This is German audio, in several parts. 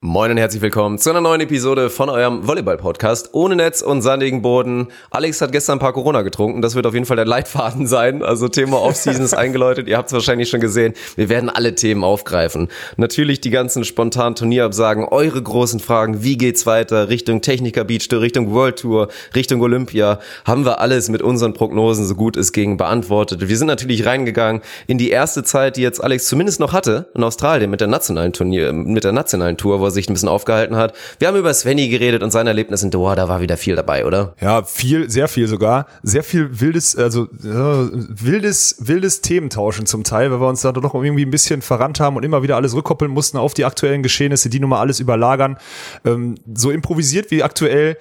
Moin und herzlich willkommen zu einer neuen Episode von eurem Volleyball-Podcast ohne Netz und sandigen Boden. Alex hat gestern ein paar Corona getrunken, das wird auf jeden Fall der Leitfaden sein. Also Thema Offseason ist eingeläutet, ihr habt es wahrscheinlich schon gesehen. Wir werden alle Themen aufgreifen. Natürlich die ganzen spontanen Turnierabsagen, eure großen Fragen, wie geht's weiter, Richtung Techniker Beach Tour, Richtung World Tour, Richtung Olympia, haben wir alles mit unseren Prognosen so gut es ging beantwortet. Wir sind natürlich reingegangen in die erste Zeit, die jetzt Alex zumindest noch hatte in Australien mit der nationalen Turnier, mit der nationalen Tour, sich ein bisschen aufgehalten hat. Wir haben über Svenny geredet und sein Erlebnis in Doha, da war wieder viel dabei, oder? Ja, viel, sehr viel sogar. Sehr viel wildes, also äh, wildes, wildes Thementauschen zum Teil, weil wir uns da doch irgendwie ein bisschen verrannt haben und immer wieder alles rückkoppeln mussten auf die aktuellen Geschehnisse, die nun mal alles überlagern. Ähm, so improvisiert wie aktuell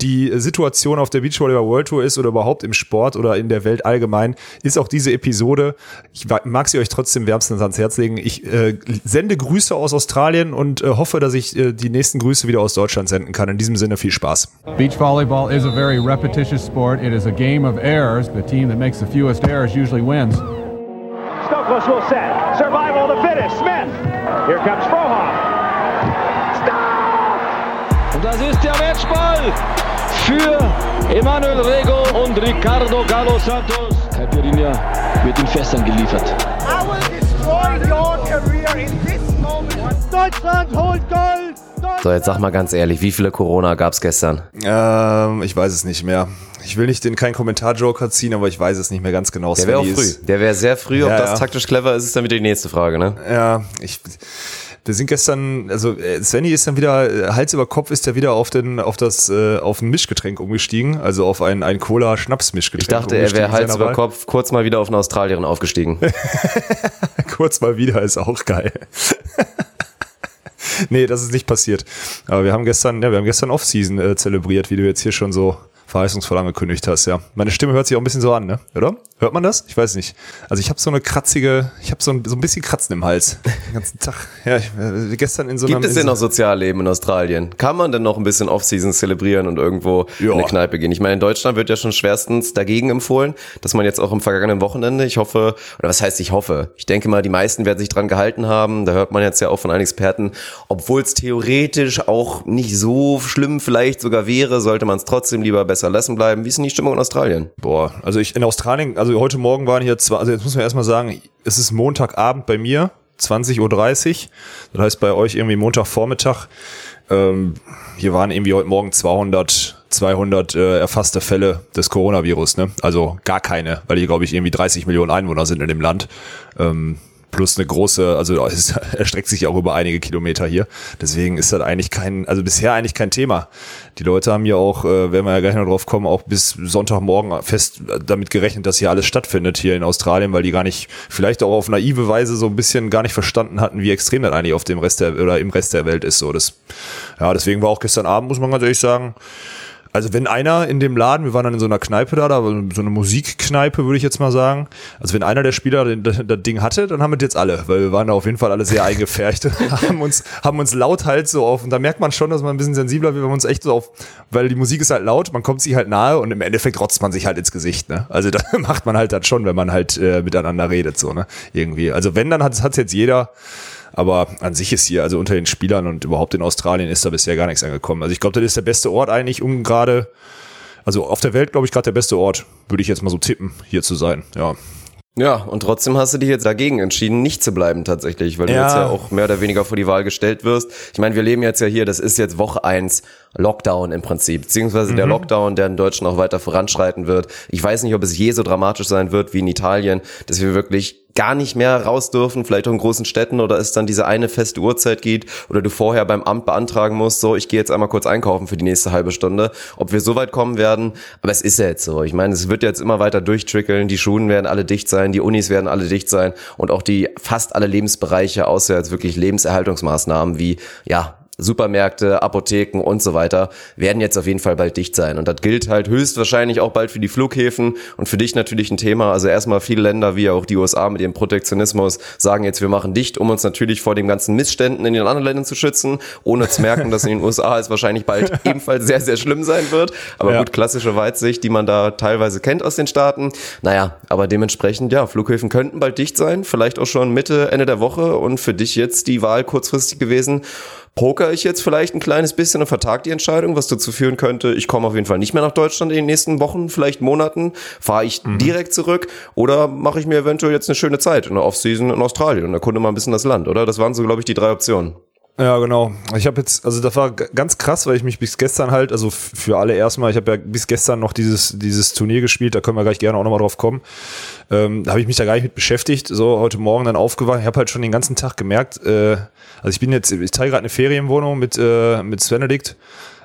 die Situation auf der Beachvolleyball World Tour ist oder überhaupt im Sport oder in der Welt allgemein, ist auch diese Episode. Ich mag sie euch trotzdem wärmstens ans Herz legen. Ich äh, sende Grüße aus Australien und äh, hoffe, dass ich äh, die nächsten Grüße wieder aus Deutschland senden kann. In diesem Sinne viel Spaß. Beach volleyball is a very repetitious sport. It is a game of errors. The team that makes the fewest errors usually wins. Stokos will set. Survival to finish. Smith. Here comes Frohoff. Das ist der Matchball für Emanuel Rego und Ricardo Galo Santos. Caipirinha wird in Fässern geliefert. I will destroy your career in this moment. Deutschland holt Gold! So, jetzt sag mal ganz ehrlich, wie viele Corona gab's gestern? Ähm, ich weiß es nicht mehr. Ich will nicht den keinen Kommentar-Joker ziehen, aber ich weiß es nicht mehr ganz genau. Der wäre auch früh. Der wäre sehr früh. Ob ja, das ja. taktisch clever ist, ist dann wieder die nächste Frage, ne? Ja, ich wir sind gestern, also äh, Svenny ist dann wieder, äh, Hals über Kopf ist er wieder auf den, auf das, äh, auf ein Mischgetränk umgestiegen, also auf ein, ein Cola-Schnaps-Mischgetränk. Ich dachte, er wäre Hals über Kopf kurz mal wieder auf eine Australierin aufgestiegen. kurz mal wieder ist auch geil. nee, das ist nicht passiert. Aber wir haben gestern, ja, wir haben gestern Off-Season äh, zelebriert, wie du jetzt hier schon so verheißungsvoll angekündigt hast, ja. Meine Stimme hört sich auch ein bisschen so an, ne? Oder? Hört man das? Ich weiß nicht. Also ich habe so eine kratzige, ich habe so ein, so ein bisschen Kratzen im Hals. Den ganzen Tag. Ja, ich, äh, gestern in so einer... Gibt es denn noch Sozialleben in Australien? Kann man denn noch ein bisschen Off-Season zelebrieren und irgendwo ja. in eine Kneipe gehen? Ich meine, in Deutschland wird ja schon schwerstens dagegen empfohlen, dass man jetzt auch im vergangenen Wochenende, ich hoffe, oder was heißt ich hoffe? Ich denke mal, die meisten werden sich dran gehalten haben. Da hört man jetzt ja auch von einigen Experten, obwohl es theoretisch auch nicht so schlimm vielleicht sogar wäre, sollte man es trotzdem lieber besser lassen bleiben. Wie ist denn die Stimmung in Australien? Boah, also ich in Australien, also heute Morgen waren hier zwei, also jetzt muss man erstmal sagen, es ist Montagabend bei mir, 20.30 Uhr. Das heißt bei euch irgendwie Montagvormittag. Ähm, hier waren irgendwie heute Morgen 200, 200 äh, erfasste Fälle des Coronavirus. Ne? Also gar keine, weil hier glaube ich irgendwie 30 Millionen Einwohner sind in dem Land. Ähm, plus eine große, also es erstreckt sich auch über einige Kilometer hier. Deswegen ist das eigentlich kein, also bisher eigentlich kein Thema. Die Leute haben ja auch, äh, werden wir ja gleich noch drauf kommen, auch bis Sonntagmorgen fest damit gerechnet, dass hier alles stattfindet hier in Australien, weil die gar nicht, vielleicht auch auf naive Weise so ein bisschen gar nicht verstanden hatten, wie extrem das eigentlich auf dem Rest der, oder im Rest der Welt ist. So, das, ja, deswegen war auch gestern Abend, muss man ganz ehrlich sagen, also wenn einer in dem Laden, wir waren dann in so einer Kneipe da, da so eine Musikkneipe, würde ich jetzt mal sagen. Also wenn einer der Spieler das, das Ding hatte, dann haben wir das jetzt alle, weil wir waren da auf jeden Fall alle sehr eingefärcht, haben uns, haben uns laut halt so auf, und da merkt man schon, dass man ein bisschen sensibler wird, wenn man uns echt so auf, weil die Musik ist halt laut, man kommt sich halt nahe und im Endeffekt rotzt man sich halt ins Gesicht, ne? Also da macht man halt das schon, wenn man halt äh, miteinander redet, so, ne? Irgendwie. Also wenn, dann hat es jetzt jeder. Aber an sich ist hier, also unter den Spielern und überhaupt in Australien ist da bisher gar nichts angekommen. Also ich glaube, das ist der beste Ort eigentlich, um gerade, also auf der Welt, glaube ich, gerade der beste Ort, würde ich jetzt mal so tippen, hier zu sein. Ja. Ja, und trotzdem hast du dich jetzt dagegen entschieden, nicht zu bleiben tatsächlich, weil du ja. jetzt ja auch mehr oder weniger vor die Wahl gestellt wirst. Ich meine, wir leben jetzt ja hier, das ist jetzt Woche eins Lockdown im Prinzip, beziehungsweise mhm. der Lockdown, der in Deutschland auch weiter voranschreiten wird. Ich weiß nicht, ob es je so dramatisch sein wird wie in Italien, dass wir wirklich gar nicht mehr raus dürfen, vielleicht auch in großen Städten oder es dann diese eine feste Uhrzeit geht oder du vorher beim Amt beantragen musst, so ich gehe jetzt einmal kurz einkaufen für die nächste halbe Stunde, ob wir so weit kommen werden, aber es ist ja jetzt so. Ich meine, es wird jetzt immer weiter durchtrickeln, die Schulen werden alle dicht sein, die Unis werden alle dicht sein und auch die fast alle Lebensbereiche, außer jetzt wirklich Lebenserhaltungsmaßnahmen wie ja, Supermärkte, Apotheken und so weiter werden jetzt auf jeden Fall bald dicht sein. Und das gilt halt höchstwahrscheinlich auch bald für die Flughäfen und für dich natürlich ein Thema. Also erstmal viele Länder wie auch die USA mit ihrem Protektionismus sagen jetzt, wir machen dicht, um uns natürlich vor den ganzen Missständen in den anderen Ländern zu schützen, ohne zu merken, dass in den USA es wahrscheinlich bald ebenfalls sehr, sehr schlimm sein wird. Aber ja. gut, klassische Weitsicht, die man da teilweise kennt aus den Staaten. Naja, aber dementsprechend, ja, Flughäfen könnten bald dicht sein, vielleicht auch schon Mitte, Ende der Woche und für dich jetzt die Wahl kurzfristig gewesen poker ich jetzt vielleicht ein kleines bisschen und vertag die Entscheidung, was dazu führen könnte, ich komme auf jeden Fall nicht mehr nach Deutschland in den nächsten Wochen, vielleicht Monaten, fahre ich mhm. direkt zurück oder mache ich mir eventuell jetzt eine schöne Zeit in der Offseason in Australien und erkunde mal ein bisschen das Land, oder? Das waren so, glaube ich, die drei Optionen. Ja, genau. Ich habe jetzt, also das war ganz krass, weil ich mich bis gestern halt, also für alle erstmal, ich habe ja bis gestern noch dieses, dieses Turnier gespielt, da können wir gleich gerne auch nochmal drauf kommen. Ähm, da habe ich mich da gar nicht mit beschäftigt. So heute Morgen dann aufgewacht. Ich habe halt schon den ganzen Tag gemerkt, äh, also ich bin jetzt, ich teile gerade eine Ferienwohnung mit, äh, mit Svenedikt,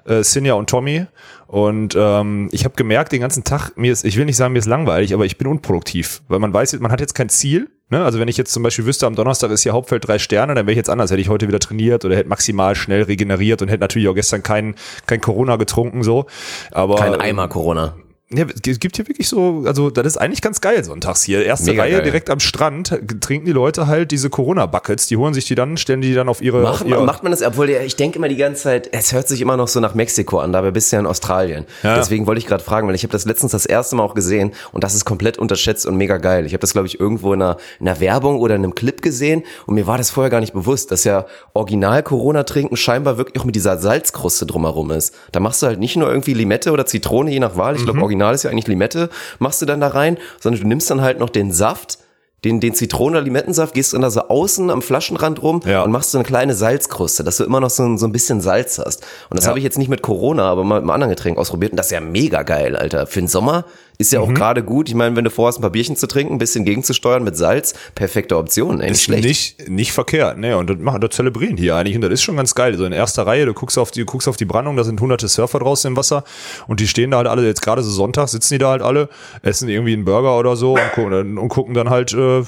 äh, Sinja und Tommy. Und ähm, ich habe gemerkt den ganzen Tag, mir ist, ich will nicht sagen, mir ist langweilig, aber ich bin unproduktiv, weil man weiß, man hat jetzt kein Ziel Ne? Also wenn ich jetzt zum Beispiel wüsste, am Donnerstag ist hier Hauptfeld drei Sterne, dann wäre ich jetzt anders. Hätte ich heute wieder trainiert oder hätte maximal schnell regeneriert und hätte natürlich auch gestern kein, kein Corona getrunken so. Aber kein Eimer Corona. Ja, es gibt hier wirklich so, also das ist eigentlich ganz geil sonntags hier. Erste Mega Reihe geil. direkt am Strand trinken die Leute halt diese Corona-Buckets, die holen sich die dann, stellen die dann auf ihre. Macht, auf ihre macht man das, obwohl ich denke immer die ganze Zeit, es hört sich immer noch so nach Mexiko an, dabei bist du ja in Australien. Ja. Deswegen wollte ich gerade fragen, weil ich habe das letztens das erste Mal auch gesehen und das ist komplett unterschätzt und mega geil. Ich habe das, glaube ich, irgendwo in einer, in einer Werbung oder in einem Clip gesehen und mir war das vorher gar nicht bewusst, dass ja original Corona-Trinken scheinbar wirklich auch mit dieser Salzkruste drumherum ist. Da machst du halt nicht nur irgendwie Limette oder Zitrone, je nach Wahl. Ich glaube, mhm. original ist ja eigentlich Limette Limette machst du dann da rein, sondern du nimmst dann halt noch den Saft, den, den Zitronen- oder Limettensaft, gehst dann da so außen am Flaschenrand rum ja. und machst so eine kleine Salzkruste, dass du immer noch so ein, so ein bisschen Salz hast. Und das ja. habe ich jetzt nicht mit Corona, aber mal mit einem anderen Getränk ausprobiert und das ist ja mega geil, Alter. Für den Sommer ist ja auch mhm. gerade gut. Ich meine, wenn du vorhast, ein paar Bierchen zu trinken, ein bisschen gegenzusteuern mit Salz, perfekte Option. Ey, nicht ist schlecht. Nicht, nicht verkehrt, ne? Und das machen, das zelebrieren hier eigentlich. Und das ist schon ganz geil. So in erster Reihe, du guckst auf die, guckst auf die Brandung, da sind hunderte Surfer draußen im Wasser und die stehen da halt alle, jetzt gerade so Sonntag sitzen die da halt alle, essen irgendwie einen Burger oder so und gucken, und gucken dann halt äh,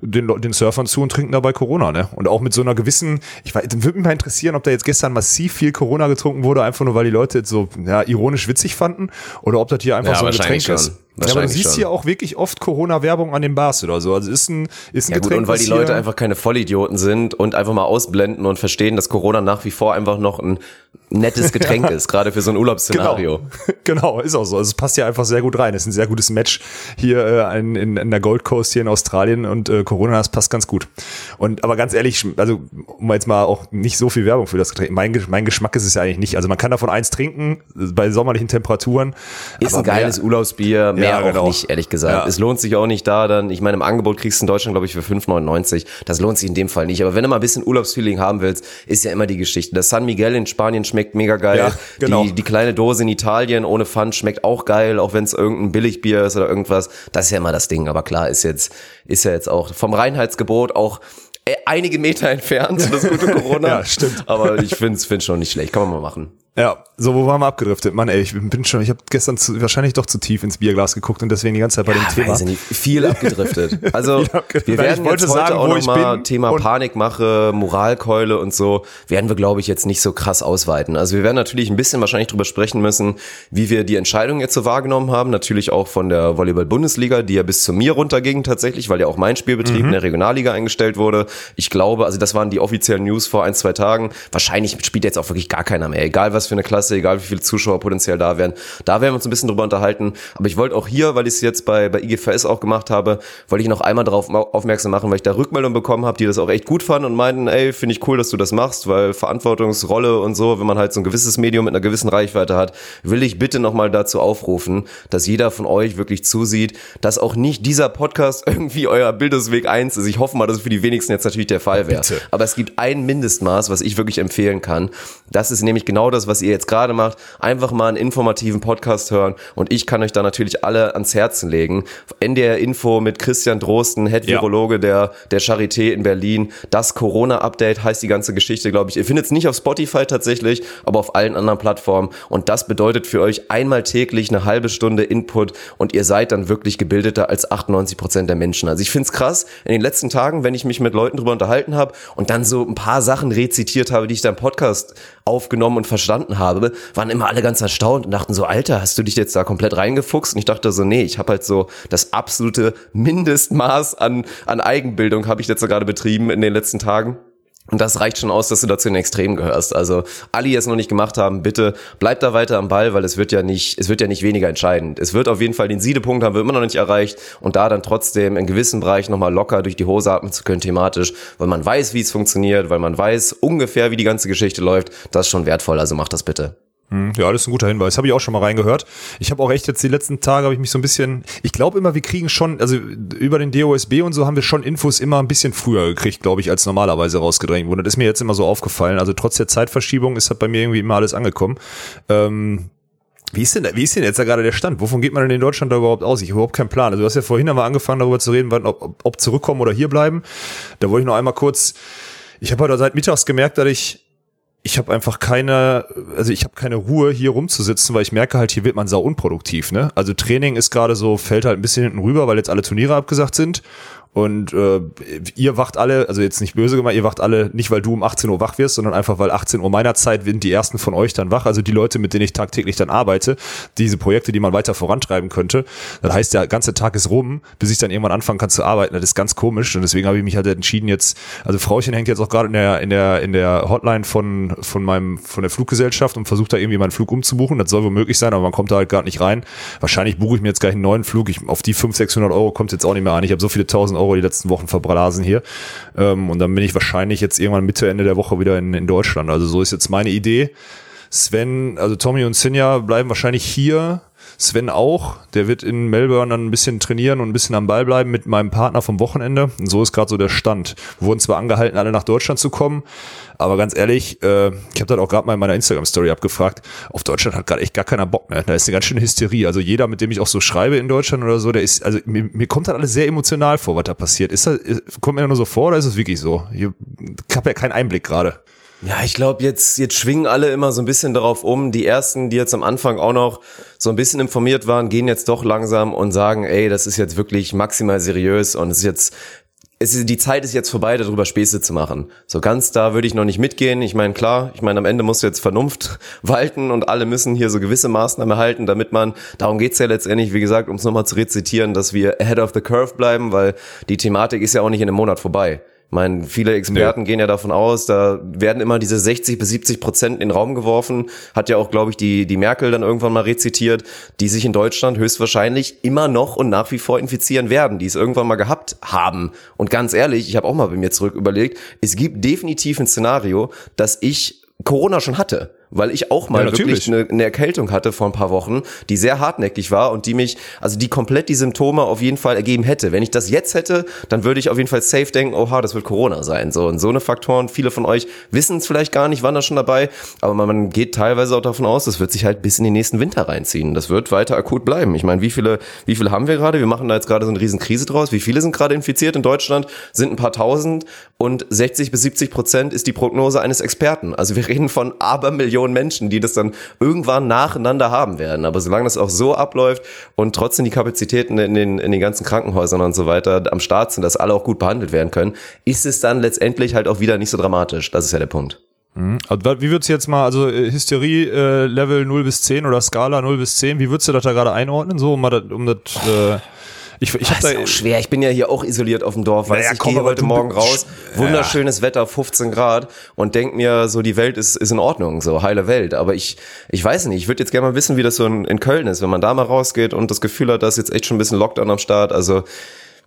den, den Surfern zu und trinken dabei Corona, ne? Und auch mit so einer gewissen, ich weiß, würde mich mal interessieren, ob da jetzt gestern massiv viel Corona getrunken wurde, einfach nur weil die Leute jetzt so ja, ironisch witzig fanden, oder ob das hier einfach ja, so ein Getränk schon. Ist. Ja, aber du siehst schon. hier auch wirklich oft Corona-Werbung an den Bars oder so. Also ist ein, ist ein ja, Getränk. Gut, und weil die Leute einfach keine Vollidioten sind und einfach mal ausblenden und verstehen, dass Corona nach wie vor einfach noch ein nettes Getränk ist, gerade für so ein Urlaubsszenario. Genau. genau, ist auch so. Also es passt ja einfach sehr gut rein. Es ist ein sehr gutes Match hier äh, in, in, in der Gold Coast hier in Australien und äh, Corona, das passt ganz gut. Und aber ganz ehrlich, also um jetzt mal auch nicht so viel Werbung für das Getränk. Mein, mein Geschmack ist es ja eigentlich nicht. Also man kann davon eins trinken bei sommerlichen Temperaturen. Ist ein geiles mehr, Urlaubsbier, mehr ja, genau. auch nicht, ehrlich gesagt. Ja. Es lohnt sich auch nicht da dann. Ich meine, im Angebot kriegst du in Deutschland, glaube ich, für 5,99. Das lohnt sich in dem Fall nicht. Aber wenn du mal ein bisschen Urlaubsfeeling haben willst, ist ja immer die Geschichte. Das San Miguel in Spanien schmeckt mega geil. Ja, genau. die, die kleine Dose in Italien ohne Pfand schmeckt auch geil, auch wenn es irgendein Billigbier ist oder irgendwas. Das ist ja immer das Ding. Aber klar, ist jetzt, ist ja jetzt auch vom Reinheitsgebot auch äh, einige Meter entfernt, das gute Corona. ja, stimmt. Aber ich finde es schon nicht schlecht. Kann man mal machen. Ja, so, wo waren wir abgedriftet? Mann, ey, ich bin schon, ich habe gestern zu, wahrscheinlich doch zu tief ins Bierglas geguckt und deswegen die ganze Zeit bei ja, dem Thema. Nicht, viel abgedriftet. Also, abgedriftet. wir werden jetzt heute sagen, auch nochmal Thema Panikmache, Moralkeule und so, werden wir, glaube ich, jetzt nicht so krass ausweiten. Also wir werden natürlich ein bisschen wahrscheinlich drüber sprechen müssen, wie wir die Entscheidung jetzt so wahrgenommen haben. Natürlich auch von der Volleyball-Bundesliga, die ja bis zu mir runterging tatsächlich, weil ja auch mein Spielbetrieb mhm. in der Regionalliga eingestellt wurde. Ich glaube, also das waren die offiziellen News vor ein, zwei Tagen. Wahrscheinlich spielt jetzt auch wirklich gar keiner mehr. Egal was für eine Klasse, egal wie viele Zuschauer potenziell da wären. Da werden wir uns ein bisschen drüber unterhalten. Aber ich wollte auch hier, weil ich es jetzt bei, bei IGVS auch gemacht habe, wollte ich noch einmal darauf aufmerksam machen, weil ich da Rückmeldungen bekommen habe, die das auch echt gut fanden und meinten, ey, finde ich cool, dass du das machst, weil Verantwortungsrolle und so, wenn man halt so ein gewisses Medium mit einer gewissen Reichweite hat, will ich bitte nochmal dazu aufrufen, dass jeder von euch wirklich zusieht, dass auch nicht dieser Podcast irgendwie euer Bildungsweg eins ist. Ich hoffe mal, dass es für die wenigsten jetzt natürlich der Fall wäre. Aber es gibt ein Mindestmaß, was ich wirklich empfehlen kann. Das ist nämlich genau das, was ihr jetzt gerade macht, einfach mal einen informativen Podcast hören und ich kann euch da natürlich alle ans Herzen legen. NDR Info mit Christian Drosten, Head Virologe ja. der, der Charité in Berlin. Das Corona-Update heißt die ganze Geschichte, glaube ich. Ihr findet es nicht auf Spotify tatsächlich, aber auf allen anderen Plattformen und das bedeutet für euch einmal täglich eine halbe Stunde Input und ihr seid dann wirklich gebildeter als 98 Prozent der Menschen. Also ich finde es krass, in den letzten Tagen, wenn ich mich mit Leuten drüber unterhalten habe und dann so ein paar Sachen rezitiert habe, die ich da im Podcast aufgenommen und verstanden habe, waren immer alle ganz erstaunt und dachten so, Alter, hast du dich jetzt da komplett reingefuchst? Und ich dachte so, nee, ich habe halt so das absolute Mindestmaß an, an Eigenbildung habe ich jetzt so gerade betrieben in den letzten Tagen. Und das reicht schon aus, dass du dazu in den Extremen gehörst. Also alle, die es noch nicht gemacht haben, bitte bleibt da weiter am Ball, weil es wird ja nicht, es wird ja nicht weniger entscheidend. Es wird auf jeden Fall den Siedepunkt haben wir immer noch nicht erreicht und da dann trotzdem in gewissen Bereichen nochmal locker durch die Hose atmen zu können thematisch, weil man weiß, wie es funktioniert, weil man weiß ungefähr, wie die ganze Geschichte läuft. Das ist schon wertvoll. Also macht das bitte. Hm, ja, das ist ein guter Hinweis. Habe ich auch schon mal reingehört. Ich habe auch echt jetzt die letzten Tage habe ich mich so ein bisschen. Ich glaube immer, wir kriegen schon, also über den DOSB und so haben wir schon Infos immer ein bisschen früher gekriegt, glaube ich, als normalerweise rausgedrängt wurde. Das ist mir jetzt immer so aufgefallen. Also trotz der Zeitverschiebung ist halt bei mir irgendwie immer alles angekommen. Ähm, wie ist denn, wie ist denn jetzt da gerade der Stand? Wovon geht man denn in Deutschland da überhaupt aus? Ich habe überhaupt keinen Plan. Also du hast ja vorhin einmal angefangen, darüber zu reden, ob, ob zurückkommen oder hier bleiben. Da wollte ich noch einmal kurz. Ich habe heute seit mittags gemerkt, dass ich ich habe einfach keine, also ich habe keine Ruhe hier rumzusitzen, weil ich merke halt, hier wird man sau unproduktiv. Ne? Also Training ist gerade so, fällt halt ein bisschen hinten rüber, weil jetzt alle Turniere abgesagt sind. Und äh, ihr wacht alle, also jetzt nicht böse gemeint, ihr wacht alle nicht, weil du um 18 Uhr wach wirst, sondern einfach, weil 18 Uhr meiner Zeit sind die ersten von euch dann wach. Also die Leute, mit denen ich tagtäglich dann arbeite, diese Projekte, die man weiter vorantreiben könnte. Das heißt, der ganze Tag ist rum, bis ich dann irgendwann anfangen kann zu arbeiten. Das ist ganz komisch. Und deswegen habe ich mich halt entschieden, jetzt, also Frauchen hängt jetzt auch gerade in der, in der, in der Hotline von, von meinem, von der Fluggesellschaft und versucht da irgendwie meinen Flug umzubuchen. Das soll wohl möglich sein, aber man kommt da halt gerade nicht rein. Wahrscheinlich buche ich mir jetzt gleich einen neuen Flug. Ich, auf die 500, 600 Euro kommt jetzt auch nicht mehr an. Ich habe so viele tausend Euro die letzten Wochen verblasen hier. Ähm, und dann bin ich wahrscheinlich jetzt irgendwann Mitte, Ende der Woche wieder in, in Deutschland. Also so ist jetzt meine Idee. Sven, also Tommy und Sinja bleiben wahrscheinlich hier. Sven auch, der wird in Melbourne dann ein bisschen trainieren und ein bisschen am Ball bleiben mit meinem Partner vom Wochenende. Und so ist gerade so der Stand. Wir wurden zwar angehalten, alle nach Deutschland zu kommen, aber ganz ehrlich, äh, ich habe das auch gerade mal in meiner Instagram-Story abgefragt. Auf Deutschland hat gerade echt gar keiner Bock, ne? Da ist eine ganz schöne Hysterie. Also jeder, mit dem ich auch so schreibe in Deutschland oder so, der ist, also mir, mir kommt das alles sehr emotional vor, was da passiert. Ist das, kommt mir nur so vor oder ist es wirklich so? Ich habe ja keinen Einblick gerade. Ja, ich glaube, jetzt, jetzt schwingen alle immer so ein bisschen darauf um. Die ersten, die jetzt am Anfang auch noch so ein bisschen informiert waren, gehen jetzt doch langsam und sagen, ey, das ist jetzt wirklich maximal seriös und es ist jetzt es ist, die Zeit ist jetzt vorbei, darüber Späße zu machen. So ganz da würde ich noch nicht mitgehen. Ich meine, klar, ich meine, am Ende muss jetzt Vernunft walten und alle müssen hier so gewisse Maßnahmen erhalten, damit man, darum geht's ja letztendlich, wie gesagt, um es nochmal zu rezitieren, dass wir ahead of the curve bleiben, weil die Thematik ist ja auch nicht in einem Monat vorbei. Ich meine, viele Experten nee. gehen ja davon aus, da werden immer diese 60 bis 70 Prozent in den Raum geworfen. Hat ja auch, glaube ich, die, die Merkel dann irgendwann mal rezitiert, die sich in Deutschland höchstwahrscheinlich immer noch und nach wie vor infizieren werden, die es irgendwann mal gehabt haben. Und ganz ehrlich, ich habe auch mal bei mir zurück überlegt, es gibt definitiv ein Szenario, dass ich Corona schon hatte weil ich auch mal ja, wirklich eine, eine Erkältung hatte vor ein paar Wochen, die sehr hartnäckig war und die mich, also die komplett die Symptome auf jeden Fall ergeben hätte. Wenn ich das jetzt hätte, dann würde ich auf jeden Fall safe denken, oha, das wird Corona sein. So und so eine Faktoren. Viele von euch wissen es vielleicht gar nicht, waren da schon dabei, aber man geht teilweise auch davon aus, das wird sich halt bis in den nächsten Winter reinziehen. Das wird weiter akut bleiben. Ich meine, wie viele, wie viele haben wir gerade? Wir machen da jetzt gerade so eine riesen Krise draus. Wie viele sind gerade infiziert in Deutschland? Sind ein paar tausend und 60 bis 70 Prozent ist die Prognose eines Experten. Also wir reden von Abermillionen Millionen Menschen, die das dann irgendwann nacheinander haben werden. Aber solange das auch so abläuft und trotzdem die Kapazitäten in den, in den ganzen Krankenhäusern und so weiter am Start sind, dass alle auch gut behandelt werden können, ist es dann letztendlich halt auch wieder nicht so dramatisch. Das ist ja der Punkt. Mhm. Also, wie würdest du jetzt mal, also äh, Hysterie-Level äh, 0 bis 10 oder Skala 0 bis 10, wie würdest du das da gerade einordnen, so um, das, um das äh ich, ich habe da ist auch schwer. Ich bin ja hier auch isoliert auf dem Dorf. Naja, ich gehe heute Morgen raus, wunderschönes ja. Wetter, 15 Grad und denk mir so, die Welt ist, ist in Ordnung, so heile Welt. Aber ich, ich weiß nicht. Ich würde jetzt gerne mal wissen, wie das so in, in Köln ist, wenn man da mal rausgeht und das Gefühl hat, dass jetzt echt schon ein bisschen Lockdown am Start. Also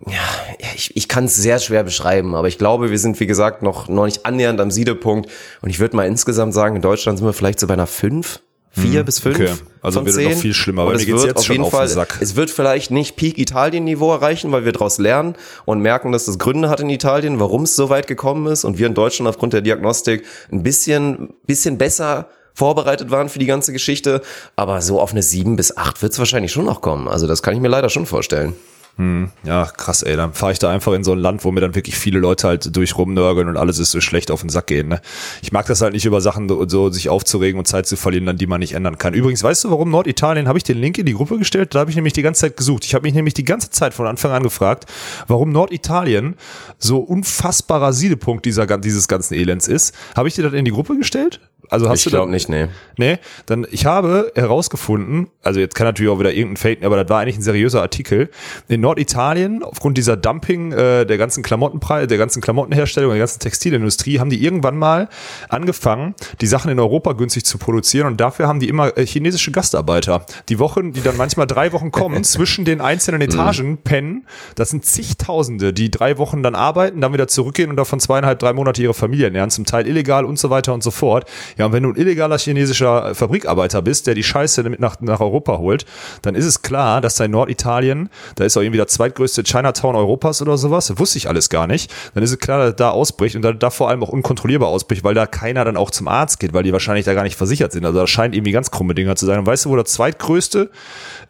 ja, ich, ich kann es sehr schwer beschreiben, aber ich glaube, wir sind, wie gesagt, noch, noch nicht annähernd am Siedepunkt. Und ich würde mal insgesamt sagen, in Deutschland sind wir vielleicht so bei einer 5 vier hm, bis fünf. Okay. Also von wird zehn. noch viel schlimmer, weil mir geht's jetzt auf schon jeden auf Fall, den Sack. Es wird vielleicht nicht Peak Italien-Niveau erreichen, weil wir daraus lernen und merken, dass das Gründe hat in Italien, warum es so weit gekommen ist und wir in Deutschland aufgrund der Diagnostik ein bisschen, bisschen besser vorbereitet waren für die ganze Geschichte. Aber so auf eine sieben bis acht wird es wahrscheinlich schon noch kommen. Also das kann ich mir leider schon vorstellen. Hm, ja, krass, ey. Dann fahre ich da einfach in so ein Land, wo mir dann wirklich viele Leute halt durch rumnörgeln und alles ist so schlecht auf den Sack gehen. Ne? Ich mag das halt nicht über Sachen so, sich aufzuregen und Zeit zu verlieren, dann die man nicht ändern kann. Übrigens, weißt du, warum Norditalien? Habe ich den Link in die Gruppe gestellt? Da habe ich nämlich die ganze Zeit gesucht. Ich habe mich nämlich die ganze Zeit von Anfang an gefragt, warum Norditalien so unfassbarer Siedepunkt dieser, dieses ganzen Elends ist. Habe ich dir das in die Gruppe gestellt? Also hast ich du glaube nicht, nee. Nee, dann ich habe herausgefunden, also jetzt kann natürlich auch wieder irgendein Fake, aber das war eigentlich ein seriöser Artikel. In Norditalien, aufgrund dieser Dumping äh, der ganzen Klamottenpreise, der ganzen Klamottenherstellung, der ganzen Textilindustrie, haben die irgendwann mal angefangen, die Sachen in Europa günstig zu produzieren und dafür haben die immer äh, chinesische Gastarbeiter. Die Wochen, die dann manchmal drei Wochen kommen, zwischen den einzelnen Etagen pennen. Das sind zigtausende, die drei Wochen dann arbeiten, dann wieder zurückgehen und davon zweieinhalb, drei Monate ihre Familie ernähren, zum Teil illegal und so weiter und so fort. Ja, und wenn du ein illegaler chinesischer Fabrikarbeiter bist, der die Scheiße mit nach, nach Europa holt, dann ist es klar, dass da in Norditalien, da ist auch irgendwie der zweitgrößte Chinatown Europas oder sowas, wusste ich alles gar nicht, dann ist es klar, dass da ausbricht und da, da vor allem auch unkontrollierbar ausbricht, weil da keiner dann auch zum Arzt geht, weil die wahrscheinlich da gar nicht versichert sind. Also da scheint irgendwie ganz krumme Dinger zu sein. Und weißt du, wo das zweitgrößte,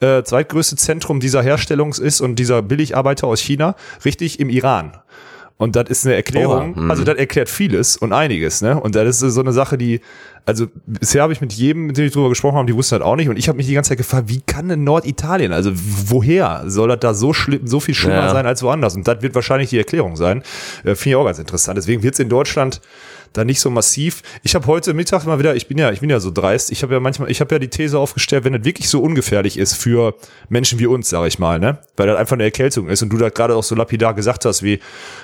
äh, zweitgrößte Zentrum dieser Herstellung ist und dieser Billigarbeiter aus China? Richtig im Iran. Und das ist eine Erklärung, mhm. also das erklärt vieles und einiges, ne? Und das ist so eine Sache, die, also bisher habe ich mit jedem, mit dem ich drüber gesprochen habe, die wussten halt auch nicht. Und ich habe mich die ganze Zeit gefragt, wie kann denn Norditalien, also woher soll das da so schlimm, so viel schlimmer Ja. sein als woanders? Und das wird wahrscheinlich die Erklärung sein. Äh, Finde ich auch ganz interessant. Deswegen wird es in Deutschland da nicht so massiv. Ich habe heute Mittag mal wieder, ich bin ja, ich bin ja so dreist, ich habe ja manchmal, ich habe ja die These aufgestellt, wenn es wirklich so ungefährlich ist für Menschen wie uns, sage ich mal, ne? Weil das einfach eine Erkältung ist und du da gerade auch so lapidar gesagt hast, wie,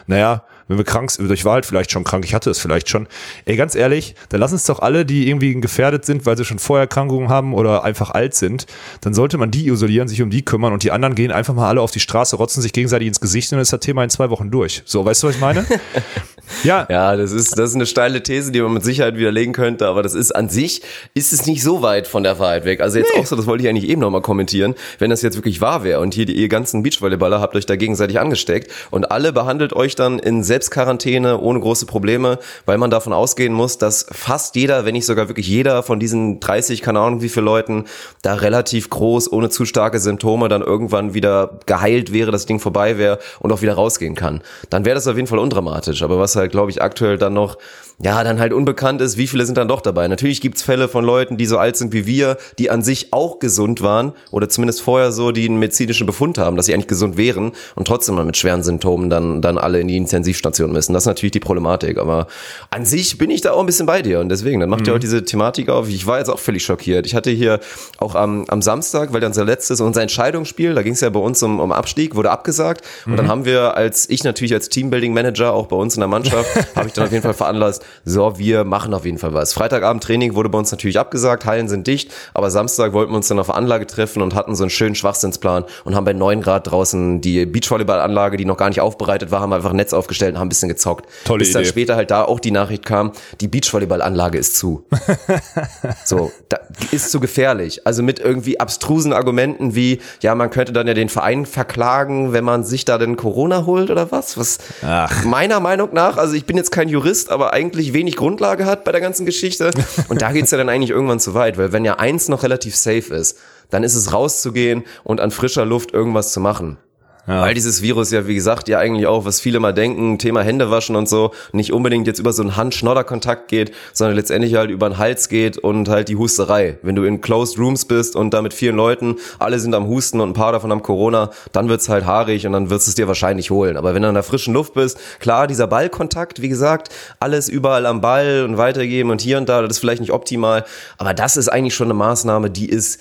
naja, wenn wir krank sind, ich war halt vielleicht schon krank, ich hatte es vielleicht schon. Ey, ganz ehrlich, dann lass uns doch alle, die irgendwie gefährdet sind, weil sie schon Vorerkrankungen haben oder einfach alt sind, dann sollte man die isolieren, sich um die kümmern und die anderen gehen einfach mal alle auf die Straße, rotzen sich gegenseitig ins Gesicht und dann ist das Thema in zwei Wochen durch. So, weißt du, was ich meine? ja, Ja, das ist, das ist eine steile These, die man mit Sicherheit widerlegen könnte, aber das ist an sich, ist es nicht so weit von der Wahrheit weg. Also jetzt auch so, das wollte ich eigentlich eben nochmal kommentieren, wenn das jetzt wirklich wahr wäre und hier die, ihr ganzen Beachvolleyballer habt euch da gegenseitig angesteckt und alle behandelt euch dann in Selbstquarantäne ohne große Probleme, weil man davon ausgehen muss, dass fast jeder, wenn nicht sogar wirklich jeder von diesen 30, keine Ahnung wie viele Leuten, da relativ groß, ohne zu starke Symptome dann irgendwann wieder geheilt wäre, das Ding vorbei wäre und auch wieder rausgehen kann. Dann wäre das auf jeden Fall undramatisch. Aber was halt, glaube ich, aktuell dann noch, ja, dann halt unbekannt ist, wie viele sind dann doch dabei. Natürlich gibt's Fälle von Leuten, die so alt sind wie wir, die an sich auch gesund waren oder zumindest vorher so, die einen medizinischen Befund haben, dass sie eigentlich gesund wären und trotzdem mal mit schweren Symptomen dann, dann alle in die Intensivstation müssen. Das ist natürlich die Problematik. Aber an sich bin ich da auch ein bisschen bei dir und deswegen, dann macht ihr auch diese Thematik auf. Ich war jetzt auch völlig schockiert. Ich hatte hier auch am, am Samstag, weil dann unser letztes, unser Entscheidungsspiel, da ging es ja bei uns um, um Abstieg, wurde abgesagt und dann haben wir als, ich natürlich als Teambuilding Manager, auch bei uns in der Mannschaft, habe ich dann auf jeden Fall veranlasst, so, wir machen auf jeden Fall was. Freitagabend Training wurde bei uns natürlich abgesagt, Hallen sind dicht, aber Samstag wollten wir uns dann auf der Anlage treffen und hatten so einen schönen Schwachsinnsplan und haben bei 9 Grad draußen die Beachvolleyballanlage, die noch gar nicht aufbereitet war, haben einfach ein Netz aufgestellt und haben ein bisschen gezockt. Tolle Bis dann Idee. später halt da auch die Nachricht kam, die Beachvolleyballanlage ist zu. So, da ist zu gefährlich. Also mit irgendwie abstrusen Argumenten wie, ja, man könnte dann ja den Verein verklagen, wenn man sich da denn Corona holt oder was? Was Ach. meiner Meinung nach, also ich bin jetzt kein Jurist, aber eigentlich wenig Grundlage hat bei der ganzen Geschichte. Und da geht's ja dann eigentlich irgendwann zu weit, weil wenn ja eins noch relativ safe ist, dann ist es rauszugehen und an frischer Luft irgendwas zu machen. Weil dieses Virus ja, wie gesagt, ja eigentlich auch, was viele mal denken, Thema Händewaschen und so, nicht unbedingt jetzt über so einen Hand-Schnodder-Kontakt geht, sondern letztendlich halt über den Hals geht und halt die Husterei. Wenn du in Closed Rooms bist und da mit vielen Leuten, alle sind am Husten und ein paar davon haben Corona, dann wird's halt haarig und dann wirst es dir wahrscheinlich holen. Aber wenn du in der frischen Luft bist, klar, dieser Ballkontakt, wie gesagt, alles überall am Ball und weitergeben und hier und da, das ist vielleicht nicht optimal, aber das ist eigentlich schon eine Maßnahme, die ist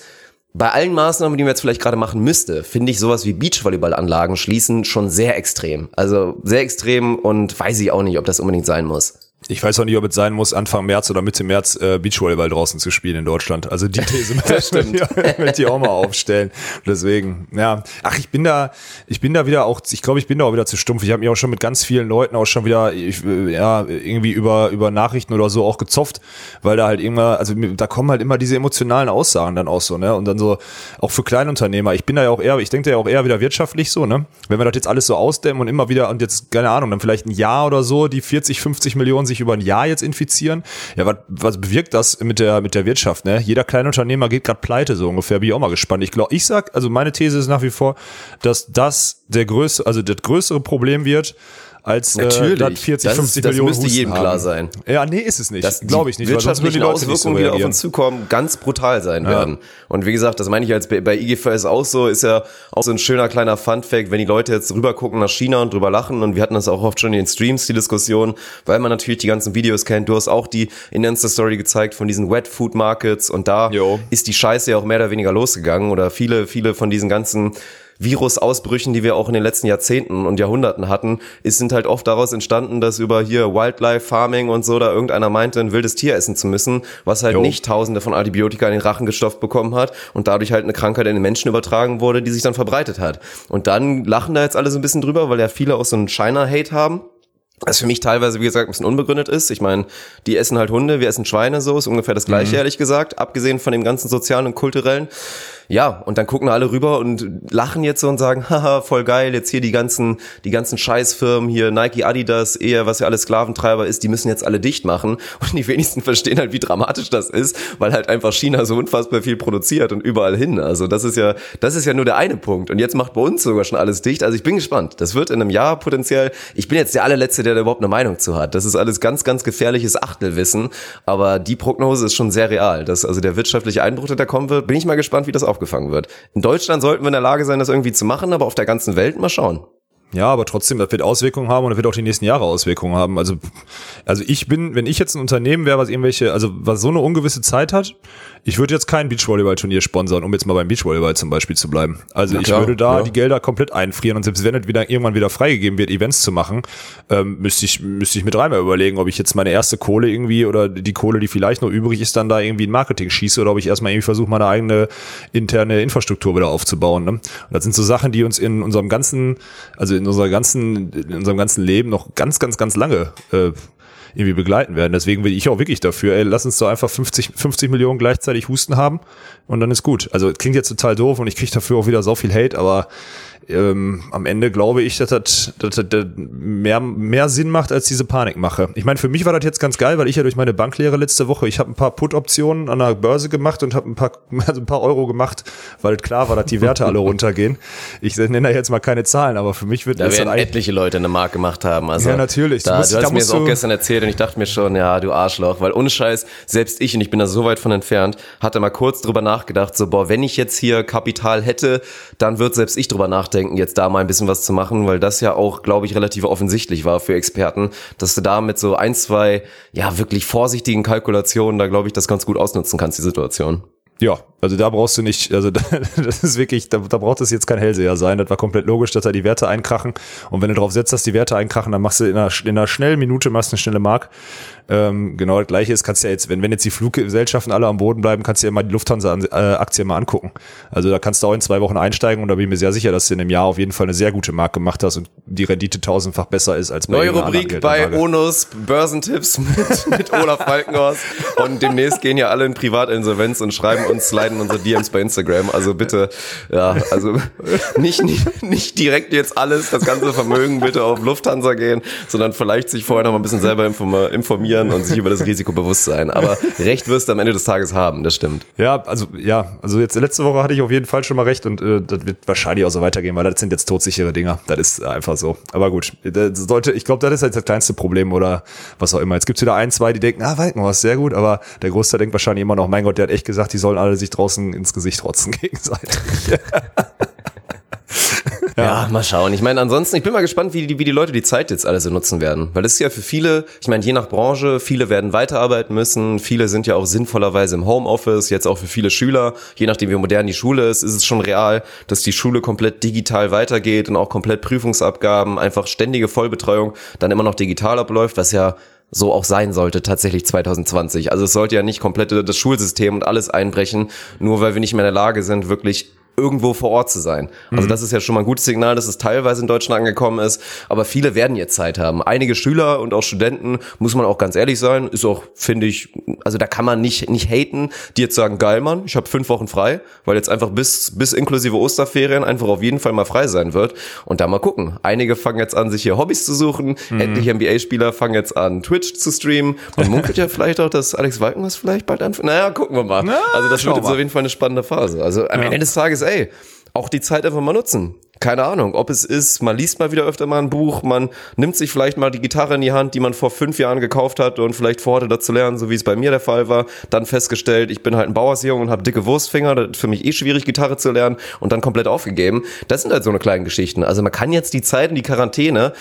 bei allen Maßnahmen, die man jetzt vielleicht gerade machen müsste, finde ich sowas wie Beachvolleyballanlagen schließen schon sehr extrem. Also sehr extrem und weiß ich auch nicht, ob das unbedingt sein muss. Ich weiß auch nicht, ob es sein muss, Anfang März oder Mitte März äh, Beachvolleyball draußen zu spielen in Deutschland. Also die These möchte ich, auch mal aufstellen. Deswegen, ja. Ach, ich bin da, ich bin da wieder auch, ich glaube, ich bin da auch wieder zu stumpf. Ich habe mich auch schon mit ganz vielen Leuten auch schon wieder, ich, äh, ja, irgendwie über, über Nachrichten oder so auch gezopft, weil da halt immer, also da kommen halt immer diese emotionalen Aussagen dann auch so, ne? Und dann so, auch für Kleinunternehmer. Ich bin da ja auch eher, ich denke da ja auch eher wieder wirtschaftlich so, ne? Wenn wir das jetzt alles so ausdämmen und immer wieder und jetzt, keine Ahnung, dann vielleicht ein Jahr oder so, die 40, 50 Millionen sich über ein Jahr jetzt infizieren. Ja, was, was bewirkt das mit der, mit der Wirtschaft, ne? Jeder Kleinunternehmer geht gerade pleite, so ungefähr. Bin ich auch mal gespannt. Ich glaube, ich sag, also meine These ist nach wie vor, dass das der größte, also das größere Problem wird, als äh, Natürlich. dann 40, das, 50 das Millionen müsste Husten jedem haben. klar sein. Ja, nee, ist es nicht. Glaube ich nicht. Die weil sonst die Leute nicht so Auswirkungen, die auf uns zukommen, ganz brutal sein werden. Und wie gesagt, das meine ich jetzt bei, IGVS auch so, ist ja auch so ein schöner kleiner Funfact, wenn die Leute jetzt rüber gucken nach China und drüber lachen und wir hatten das auch oft schon in den Streams, die Diskussion, weil man natürlich die ganzen Videos kennt. Du hast auch die in Insta-Story gezeigt von diesen Wet Food Markets und da Jo. ist die Scheiße ja auch mehr oder weniger losgegangen oder viele, viele von diesen ganzen Virusausbrüchen, die wir auch in den letzten Jahrzehnten und Jahrhunderten hatten, ist, sind halt oft daraus entstanden, dass über hier Wildlife Farming und so da irgendeiner meinte, ein wildes Tier essen zu müssen, was halt Jo. nicht tausende von Antibiotika in den Rachen gestopft bekommen hat und dadurch halt eine Krankheit in den Menschen übertragen wurde, die sich dann verbreitet hat. Und dann lachen da jetzt alle so ein bisschen drüber, weil ja viele auch so einen China-Hate haben. Was für mich teilweise, wie gesagt, ein bisschen unbegründet ist. Ich meine, die essen halt Hunde, wir essen Schweine, so ist ungefähr das Gleiche, ehrlich gesagt, abgesehen von dem ganzen sozialen und kulturellen. Ja, und dann gucken alle rüber und lachen jetzt so und sagen, haha, voll geil, jetzt hier die ganzen, die ganzen Scheißfirmen, hier Nike, Adidas, eher, was ja alles Sklaventreiber ist, die müssen jetzt alle dicht machen. Und die wenigsten verstehen halt, wie dramatisch das ist, weil halt einfach China so unfassbar viel produziert und überall hin. Also das ist ja, das ist ja nur der eine Punkt. Und jetzt macht bei uns sogar schon alles dicht. Also ich bin gespannt. Das wird in einem Jahr potenziell, ich bin jetzt der allerletzte, der da überhaupt eine Meinung zu hat. Das ist alles ganz, ganz gefährliches Achtelwissen. Aber die Prognose ist schon sehr real. Dass also der wirtschaftliche Einbruch, der da kommen wird, bin ich mal gespannt, wie das aufgefangen wird. In Deutschland sollten wir in der Lage sein, das irgendwie zu machen, aber auf der ganzen Welt mal schauen. Ja, aber trotzdem, das wird Auswirkungen haben und das wird auch die nächsten Jahre Auswirkungen haben. Also, also ich bin, wenn ich jetzt ein Unternehmen wäre, was irgendwelche, also was so eine ungewisse Zeit hat, ich würde jetzt kein Beachvolleyball-Turnier sponsern, um jetzt mal beim Beachvolleyball zum Beispiel zu bleiben. Also Na ich klar, würde da ja. die Gelder komplett einfrieren und selbst wenn es wieder irgendwann wieder freigegeben wird, Events zu machen, ähm, müsste ich müsste ich mir dreimal überlegen, ob ich jetzt meine erste Kohle irgendwie oder die Kohle, die vielleicht noch übrig ist, dann da irgendwie in Marketing schieße oder ob ich erstmal irgendwie versuche, meine eigene interne Infrastruktur wieder aufzubauen. Ne? Und das sind so Sachen, die uns in unserem ganzen, also in unserer ganzen, in unserem ganzen Leben noch ganz, ganz, ganz lange äh, irgendwie begleiten werden. Deswegen bin ich auch wirklich dafür, ey, lass uns doch einfach 50, 50 Millionen gleichzeitig Husten haben und dann ist gut. Also klingt jetzt total doof und ich kriege dafür auch wieder so viel Hate, aber ähm, am Ende glaube ich, dass das, dass das, mehr, mehr Sinn macht als diese Panikmache. Ich meine, für mich war das jetzt ganz geil, weil ich ja durch meine Banklehre letzte Woche, ich habe ein paar Put-Optionen an der Börse gemacht und habe ein paar, also ein paar Euro gemacht, weil klar war, dass die Werte alle runtergehen. Ich nenne da jetzt mal keine Zahlen, aber für mich wird Da das dann werden eigentlich etliche Leute eine Mark gemacht haben. Also Ja, natürlich. Du Da, musst- du hast da mir das auch gestern erzählt und ich dachte mir schon, ja, du Arschloch, weil ohne Scheiß, selbst ich, und ich bin da so weit von entfernt, hatte mal kurz drüber nachgedacht, so, boah, wenn ich jetzt hier Kapital hätte, dann wird selbst ich drüber nachdenken, jetzt da mal ein bisschen was zu machen, weil das ja auch, glaube ich, relativ offensichtlich war für Experten, dass du da mit so ein, zwei, ja, wirklich vorsichtigen Kalkulationen, da glaube ich, das ganz gut ausnutzen kannst, die Situation. Ja, also da brauchst du nicht, also da, das ist wirklich, da, da braucht es jetzt kein Hellseher sein. Das war komplett logisch, dass da die Werte einkrachen. Und wenn du drauf setzt, dass die Werte einkrachen, dann machst du in einer, in einer schnellen Minute machst eine schnelle Mark. Ähm, genau das gleiche ist, kannst du ja jetzt, wenn, wenn jetzt die Fluggesellschaften alle am Boden bleiben, kannst du ja mal die Lufthansa-Aktie mal angucken. Also da kannst du auch in zwei Wochen einsteigen und da bin ich mir sehr sicher, dass du in einem Jahr auf jeden Fall eine sehr gute Mark gemacht hast und die Rendite tausendfach besser ist als bei Neue Rubrik bei. Onus Börsentipps mit, mit Olaf Falkenhorst. Und demnächst gehen ja alle in Privatinsolvenz und schreiben uns, sliden unsere DMs bei Instagram. Also bitte, ja, also nicht, nicht, nicht direkt jetzt alles, das ganze Vermögen bitte auf Lufthansa gehen, sondern vielleicht sich vorher noch mal ein bisschen selber inform- informieren und sich über das Risiko bewusst sein. Aber recht wirst du am Ende des Tages haben, das stimmt. Ja, also ja, also jetzt letzte Woche hatte ich auf jeden Fall schon mal recht und äh, das wird wahrscheinlich auch so weitergehen, weil das sind jetzt todsichere Dinger. Das ist einfach so. Aber gut, das sollte, ich glaube, das ist jetzt das kleinste Problem oder was auch immer. Jetzt gibt's wieder ein, zwei, die denken, ah, Walkenhorst, sehr gut, aber der Großteil denkt wahrscheinlich immer noch, mein Gott, der hat echt gesagt, die sollen alle sich draußen ins Gesicht rotzen gegenseitig. Ja. mal schauen. Ich meine, ansonsten, ich bin mal gespannt, wie die, wie die Leute die Zeit jetzt alle so nutzen werden. Weil das ist ja für viele, ich meine, je nach Branche, viele werden weiterarbeiten müssen, viele sind ja auch sinnvollerweise im Homeoffice, jetzt auch für viele Schüler, je nachdem wie modern die Schule ist, ist es schon real, dass die Schule komplett digital weitergeht und auch komplett Prüfungsabgaben, einfach ständige Vollbetreuung dann immer noch digital abläuft, was ja so auch sein sollte tatsächlich 2020. Also es sollte ja nicht komplett das Schulsystem und alles einbrechen, nur weil wir nicht mehr in der Lage sind, wirklich irgendwo vor Ort zu sein. Also das ist ja schon mal ein gutes Signal, dass es teilweise in Deutschland angekommen ist, aber viele werden jetzt Zeit haben. Einige Schüler und auch Studenten, muss man auch ganz ehrlich sein, ist auch, finde ich, also da kann man nicht, nicht haten, die jetzt sagen, geil Mann, ich habe fünf Wochen frei, weil jetzt einfach bis, bis inklusive Osterferien einfach auf jeden Fall mal frei sein wird und da mal gucken. Einige fangen jetzt an, sich hier Hobbys zu suchen, etliche NBA-Spieler fangen jetzt an, Twitch zu streamen. Man munkelt ja vielleicht auch, dass Alex Walkenhaus vielleicht bald anfängt. Naja, gucken wir mal. also das wird jetzt auf jeden Fall eine spannende Phase. Also am Ende des Tages, ey, auch die Zeit einfach mal nutzen. keine Ahnung, ob es ist, man liest mal wieder öfter mal ein Buch, man nimmt sich vielleicht mal die Gitarre in die Hand, die man vor fünf Jahren gekauft hat und vielleicht vorhatte, das zu lernen, so wie es bei mir der Fall war, dann festgestellt, ich bin halt ein Bauersjunge und habe dicke Wurstfinger, das ist für mich eh schwierig, Gitarre zu lernen und dann komplett aufgegeben. Das sind halt so eine kleine Geschichten. Also man kann jetzt die Zeiten, die Quarantäne,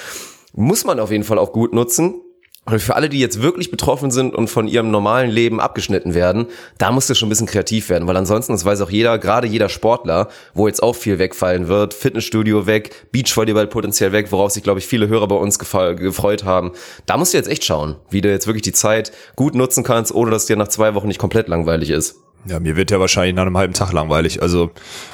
muss man auf jeden Fall auch gut nutzen. Und für alle, die jetzt wirklich betroffen sind und von ihrem normalen Leben abgeschnitten werden, da musst du schon ein bisschen kreativ werden, weil ansonsten, das weiß auch jeder, gerade jeder Sportler, wo jetzt auch viel wegfallen wird, Fitnessstudio weg, Beachvolleyball potenziell weg, worauf sich, glaube ich, viele Hörer bei uns gefreut haben. Da musst du jetzt echt schauen, wie du jetzt wirklich die Zeit gut nutzen kannst, ohne dass dir nach zwei Wochen nicht komplett langweilig ist. Ja, mir wird ja wahrscheinlich nach einem halben Tag langweilig. Also,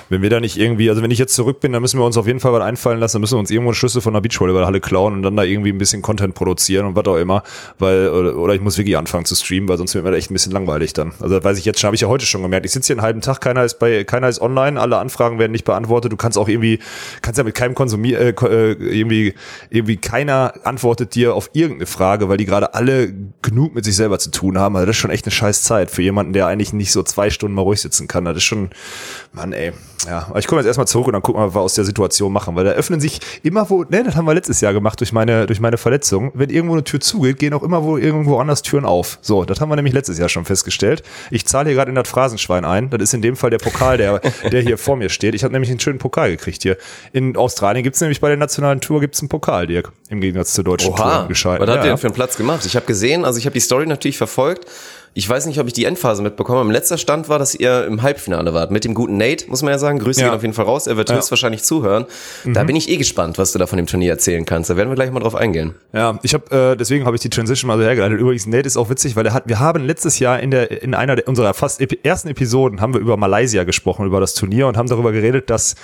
wenn wir da nicht irgendwie, also wenn ich jetzt zurück bin, dann müssen wir uns auf jeden Fall was einfallen lassen, dann müssen wir uns irgendwo Schlüssel von der Beachvolleyballhalle klauen und dann da irgendwie ein bisschen Content produzieren und was auch immer, weil, oder, oder ich muss wirklich anfangen zu streamen, weil sonst wird mir da echt ein bisschen langweilig dann. Also, das weiß ich jetzt schon, habe ich ja heute schon gemerkt. Ich sitze hier einen halben Tag, keiner ist bei, keiner ist online, alle Anfragen werden nicht beantwortet. Du kannst auch irgendwie, kannst ja mit keinem konsumieren, äh, äh, irgendwie, irgendwie keiner antwortet dir auf irgendeine Frage, weil die gerade alle genug mit sich selber zu tun haben. Also, das ist schon echt eine scheiß Zeit für jemanden, der eigentlich nicht so zwei Stunden mal ruhig sitzen kann. Das ist schon, Mann, ey. Ja, aber ich komme jetzt erstmal zurück und dann gucken wir, was wir aus der Situation machen, weil da öffnen sich immer wo, ne, das haben wir letztes Jahr gemacht durch meine, durch meine Verletzung. Wenn irgendwo eine Tür zugeht, gehen auch immer wo irgendwo anders Türen auf. So, das haben wir nämlich letztes Jahr schon festgestellt. Ich zahle hier gerade in das Phrasenschwein ein. Das ist in dem Fall der Pokal, der, der hier vor mir steht. Ich habe nämlich einen schönen Pokal gekriegt hier. In Australien gibt's nämlich bei der nationalen Tour gibt's einen Pokal, Dirk, im Gegensatz zur deutschen Oha, Tour gescheitert. Was hat ja. der für einen Platz gemacht? Ich habe gesehen, also ich habe die Story natürlich verfolgt. Ich weiß nicht, ob ich die Endphase mitbekomme. Im letzter Stand war, dass ihr im Halbfinale wart. Mit dem guten Nate, muss man ja sagen. Grüße Ja. gehen auf jeden Fall raus. Er wird Ja. höchstwahrscheinlich zuhören. Mhm. Da bin ich eh gespannt, was du da von dem Turnier erzählen kannst. Da werden wir gleich mal drauf eingehen. Ja, ich habe äh, deswegen habe ich die Transition mal so hergeleitet. Übrigens, Nate ist auch witzig, weil er hat, wir haben letztes Jahr in der in einer der, unserer fast ersten Episoden haben wir über Malaysia gesprochen, über das Turnier und haben darüber geredet, dass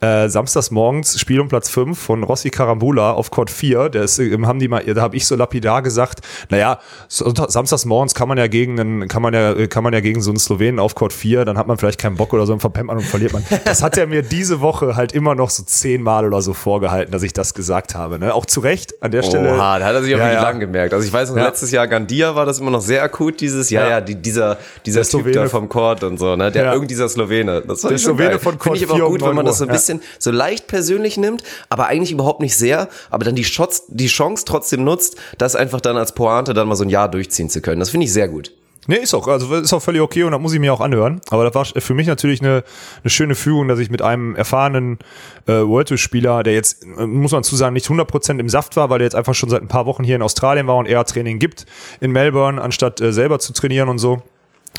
äh, samstags morgens Spiel um Platz 5 von Rossi Karambula auf Court 4, der ist, ähm, haben die mal, da habe ich so lapidar gesagt, naja, samstags morgens kann man ja gegen einen, kann man ja, kann man ja gegen so einen Slowenen auf Court 4, dann hat man vielleicht keinen Bock oder so, dann verpennt man und verliert man. Das hat er mir diese Woche halt immer noch so zehnmal oder so vorgehalten, dass ich das gesagt habe. Ne? Auch zu Recht an der Stelle. Oha, da hat er sich auch Ja, wirklich ja. lang gemerkt. Also ich weiß noch, Ja. letztes Jahr Gandia war das immer noch sehr akut, dieses, ja, Ja. die, dieser, dieser Der Typ Slowene- da vom Court und so, ne, der, Ja. irgend dieser Slowene. Das war Der Slowene geil. von Court Finde ich aber 4 auch gut, wenn man 9 das so ein bisschen so leicht persönlich nimmt, aber eigentlich überhaupt nicht sehr, aber dann die Shots, die Chance trotzdem nutzt, das einfach dann als Pointe dann mal so ein Jahr durchziehen zu können. Das finde ich sehr gut. Nee, ist auch, also ist auch völlig okay und das muss ich mir auch anhören. Aber das war für mich natürlich eine, eine schöne Fügung, dass ich mit einem erfahrenen äh, World Tour Spieler, der jetzt, äh, muss man zu sagen, nicht 100% im Saft war, weil der jetzt einfach schon seit ein paar Wochen hier in Australien war und eher Training gibt in Melbourne, anstatt äh, selber zu trainieren und so.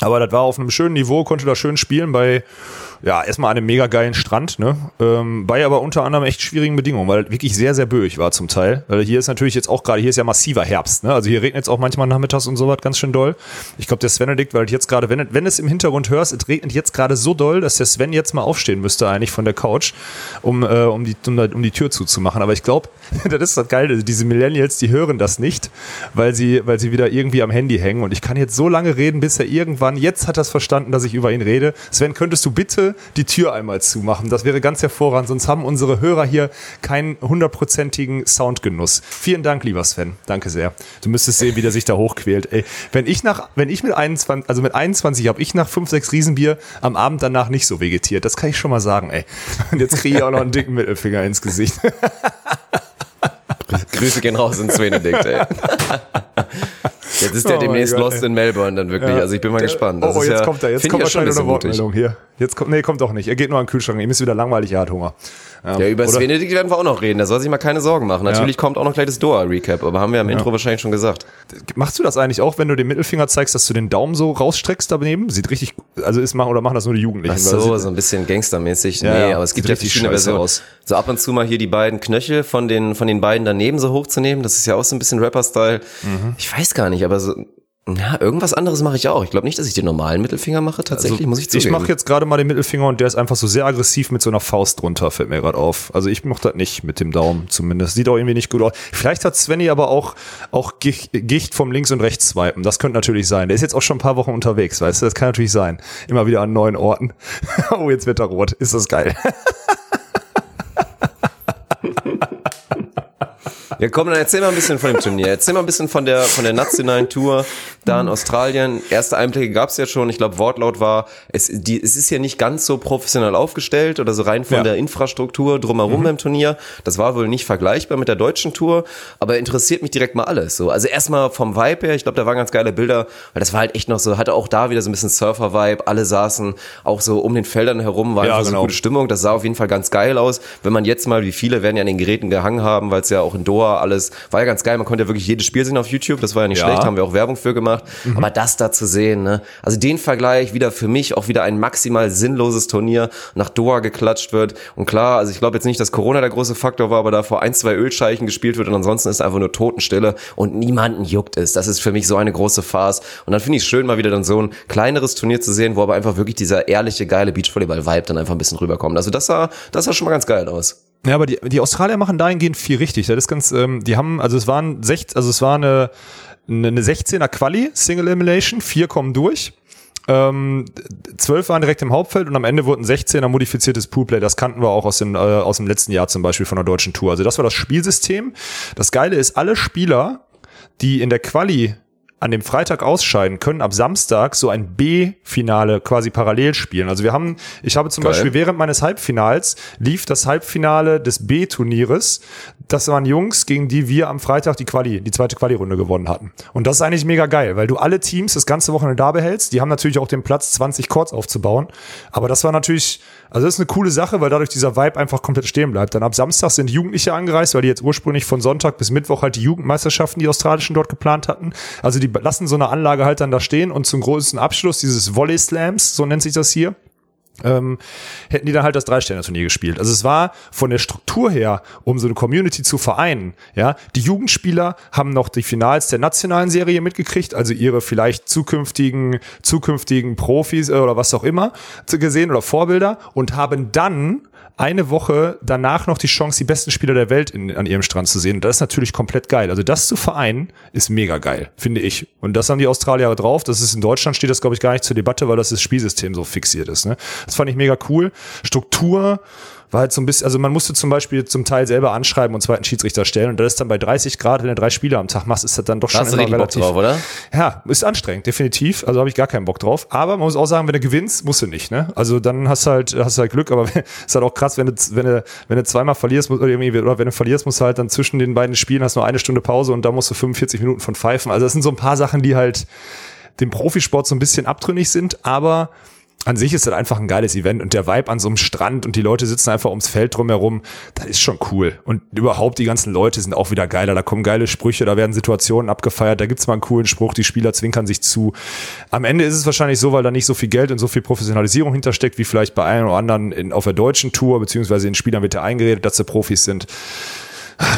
Aber das war auf einem schönen Niveau, konnte da schön spielen bei, ja, erstmal einem mega geilen Strand, ne? Ähm, bei aber unter anderem echt schwierigen Bedingungen, weil wirklich sehr, sehr böig war zum Teil. Weil hier ist natürlich jetzt auch gerade, hier ist ja massiver Herbst, ne? Also hier regnet es auch manchmal nachmittags und sowas ganz schön doll. Ich glaube, der Svenedikt, weil jetzt gerade, wenn, wenn es im Hintergrund hörst, es regnet jetzt gerade so doll, dass der Sven jetzt mal aufstehen müsste eigentlich von der Couch, um, äh, um, die, um, um die Tür zuzumachen. Aber ich glaube, das ist das Geile, diese Millennials, die hören das nicht, weil sie, weil sie wieder irgendwie am Handy hängen. Und ich kann jetzt so lange reden, bis er irgendwann, jetzt hat er es verstanden, dass ich über ihn rede. Sven, könntest du bitte die Tür einmal zumachen? Das wäre ganz hervorragend, sonst haben unsere Hörer hier keinen hundertprozentigen Soundgenuss. Vielen Dank, lieber Sven. Danke sehr. Du müsstest sehen, wie der sich da hochquält. Ey, wenn ich nach, wenn ich mit 21, also mit 21 habe ich nach 5, 6 Riesenbier am Abend danach nicht so vegetiert. Das kann ich schon mal sagen, ey. Und jetzt kriege ich auch noch einen dicken Mittelfinger ins Gesicht. Grüße gehen raus ins Benedikt, ey. Jetzt ist der Oh demnächst Gott, Lost ey. in Melbourne dann wirklich. Also ich bin mal gespannt. Das oh, oh, ist jetzt ja, kommt er. Jetzt kommt ja wahrscheinlich eine. Wortmeldung hier. Jetzt kommt, nee, kommt doch nicht. Er geht nur an den Kühlschrank. Ihm ist wieder langweilig, er hat Hunger. Ja, über Oder? Benedikt werden wir auch noch reden. Da soll sich mal keine Sorgen machen. Natürlich kommt auch noch gleich das Doha-Recap, aber haben wir am Intro wahrscheinlich schon gesagt. Machst du das eigentlich auch, wenn du den Mittelfinger zeigst, dass du den Daumen so rausstreckst daneben? Sieht richtig, also ist machen oder machen das nur die Jugendlichen? Ach das so, so ein bisschen gangstermäßig. Ja, nee, ja. aber es gibt ja verschiedene Versionen. aus. So ab und zu mal hier die beiden Knöchel von den, von den beiden daneben so hochzunehmen. Das ist ja auch so ein bisschen Rapper-Style. Mhm. Ich weiß gar nicht, aber so, ja, irgendwas anderes mache ich auch. Ich glaube nicht, dass ich den normalen Mittelfinger mache, tatsächlich, muss ich Also, ich zugeben. mache jetzt gerade mal den Mittelfinger und der ist einfach so sehr aggressiv mit so einer Faust drunter, fällt mir gerade auf. Also ich mache das nicht mit dem Daumen zumindest. Sieht auch irgendwie nicht gut aus. Vielleicht hat Svenny aber auch, auch Gicht, Gicht vom Links- und Rechts-Swipen. Das könnte natürlich sein. Der ist jetzt auch schon ein paar Wochen unterwegs, weißt du? Das kann natürlich sein. Immer wieder an neuen Orten. oh, jetzt wird er rot. Ist das geil. Ja, komm, dann erzähl mal ein bisschen von dem Turnier. Erzähl mal ein bisschen von der, von der nationalen Tour da in Australien. Erste Einblicke gab's ja schon. Ich glaube, Wortlaut war, es, die, es ist ja nicht ganz so professionell aufgestellt oder so rein von Ja. der Infrastruktur drumherum beim Turnier. Das war wohl nicht vergleichbar mit der deutschen Tour, aber interessiert mich direkt mal alles. So, also erstmal vom Vibe her, ich glaube, da waren ganz geile Bilder, weil das war halt echt noch so, hatte auch da wieder so ein bisschen Surfer-Vibe. Alle saßen auch so um den Feldern herum, war Ja, einfach so genau. gute Stimmung. Das sah auf jeden Fall ganz geil aus. Wenn man jetzt mal, wie viele werden ja an den Geräten gehangen haben, weil es ja auch in Doha alles, war ja ganz geil. Man konnte ja wirklich jedes Spiel sehen auf YouTube. Das war ja nicht Ja. Mhm. schlecht, haben wir auch Werbung für gemacht. Aber das da zu sehen, ne? Also den Vergleich wieder für mich auch wieder ein maximal sinnloses Turnier nach Doha geklatscht wird. Und klar, also ich glaube jetzt nicht, dass Corona der große Faktor war, aber da vor ein, zwei Ölscheichen gespielt wird und ansonsten ist einfach nur Totenstille und niemanden juckt es. Das ist für mich so eine große Farce. Und dann finde ich es schön, mal wieder dann so ein kleineres Turnier zu sehen, wo aber einfach wirklich dieser ehrliche, geile Beachvolleyball-Vibe dann einfach ein bisschen rüberkommt. Also das sah, das sah schon mal ganz geil aus. Ja, aber die, die Australier machen dahingehend viel richtig. Das ist ganz, ähm, die haben, also es waren sech, also es war eine, eine eine 16er Quali, Single Elimination, vier kommen durch. Ähm, zwölf waren direkt im Hauptfeld und am Ende wurden 16er modifiziertes Poolplay. Das kannten wir auch aus dem, äh, aus dem letzten Jahr zum Beispiel von der deutschen Tour. Also das war das Spielsystem. Das Geile ist, alle Spieler, die in der Quali an dem Freitag ausscheiden, können ab Samstag so ein B-Finale quasi parallel spielen. Also wir haben, ich habe zum Geil. Beispiel während meines Halbfinals lief das Halbfinale des B-Turnieres. Das waren Jungs, gegen die wir am Freitag die Quali, die zweite Quali-Runde gewonnen hatten. Und das ist eigentlich mega geil, weil du alle Teams das ganze Wochenende da behältst. Die haben natürlich auch den Platz, 20 Courts aufzubauen. Aber das war natürlich, also das ist eine coole Sache, weil dadurch dieser Vibe einfach komplett stehen bleibt. Dann ab Samstag sind Jugendliche angereist, weil die jetzt ursprünglich von Sonntag bis Mittwoch halt die Jugendmeisterschaften, die australischen dort geplant hatten. Also die lassen so eine Anlage halt dann da stehen und zum größten Abschluss dieses Volley Slams, so nennt sich das hier, ähm, hätten die dann halt das Drei-Sterne-Turnier gespielt. Also es war von der Struktur her, um so eine Community zu vereinen, ja, die Jugendspieler haben noch die Finals der nationalen Serie mitgekriegt, also ihre vielleicht zukünftigen, zukünftigen Profis äh, oder was auch immer gesehen oder Vorbilder und haben dann eine Woche danach noch die Chance, die besten Spieler der Welt in, an ihrem Strand zu sehen. Und das ist natürlich komplett geil. Also das zu vereinen, ist mega geil, finde ich. Und das haben die Australier drauf. Das ist in Deutschland steht das, glaube ich, gar nicht zur Debatte, weil das, das Spielsystem so fixiert ist. Ne? Das fand ich mega cool. Struktur war halt so ein bisschen, also man musste zum Beispiel zum Teil selber anschreiben und zweiten Schiedsrichter stellen. Und das ist dann bei 30 Grad, wenn du drei Spiele am Tag machst, ist das dann doch Da schon hast du immer richtig Bock relativ. drauf, oder? Ja, ist anstrengend, definitiv. Also habe ich gar keinen Bock drauf. Aber man muss auch sagen, wenn du gewinnst, musst du nicht. Ne? Also dann hast du halt, hast du halt Glück. Aber ist halt auch krass, wenn du, wenn du, wenn du zweimal verlierst, oder, irgendwie, oder wenn du verlierst, musst du halt dann zwischen den beiden Spielen hast nur eine Stunde Pause und da musst du 45 Minuten von pfeifen. Also das sind so ein paar Sachen, die halt dem Profisport so ein bisschen abtrünnig sind. Aber an sich ist das einfach ein geiles Event und der Vibe an so einem Strand und die Leute sitzen einfach ums Feld drumherum, das ist schon cool. Und überhaupt die ganzen Leute sind auch wieder geiler. Da kommen geile Sprüche, da werden Situationen abgefeiert, da gibt's mal einen coolen Spruch, die Spieler zwinkern sich zu. Am Ende ist es wahrscheinlich so, weil da nicht so viel Geld und so viel Professionalisierung hintersteckt, wie vielleicht bei einem oder anderen in, auf der deutschen Tour, beziehungsweise den Spielern wird ja eingeredet, dass sie Profis sind.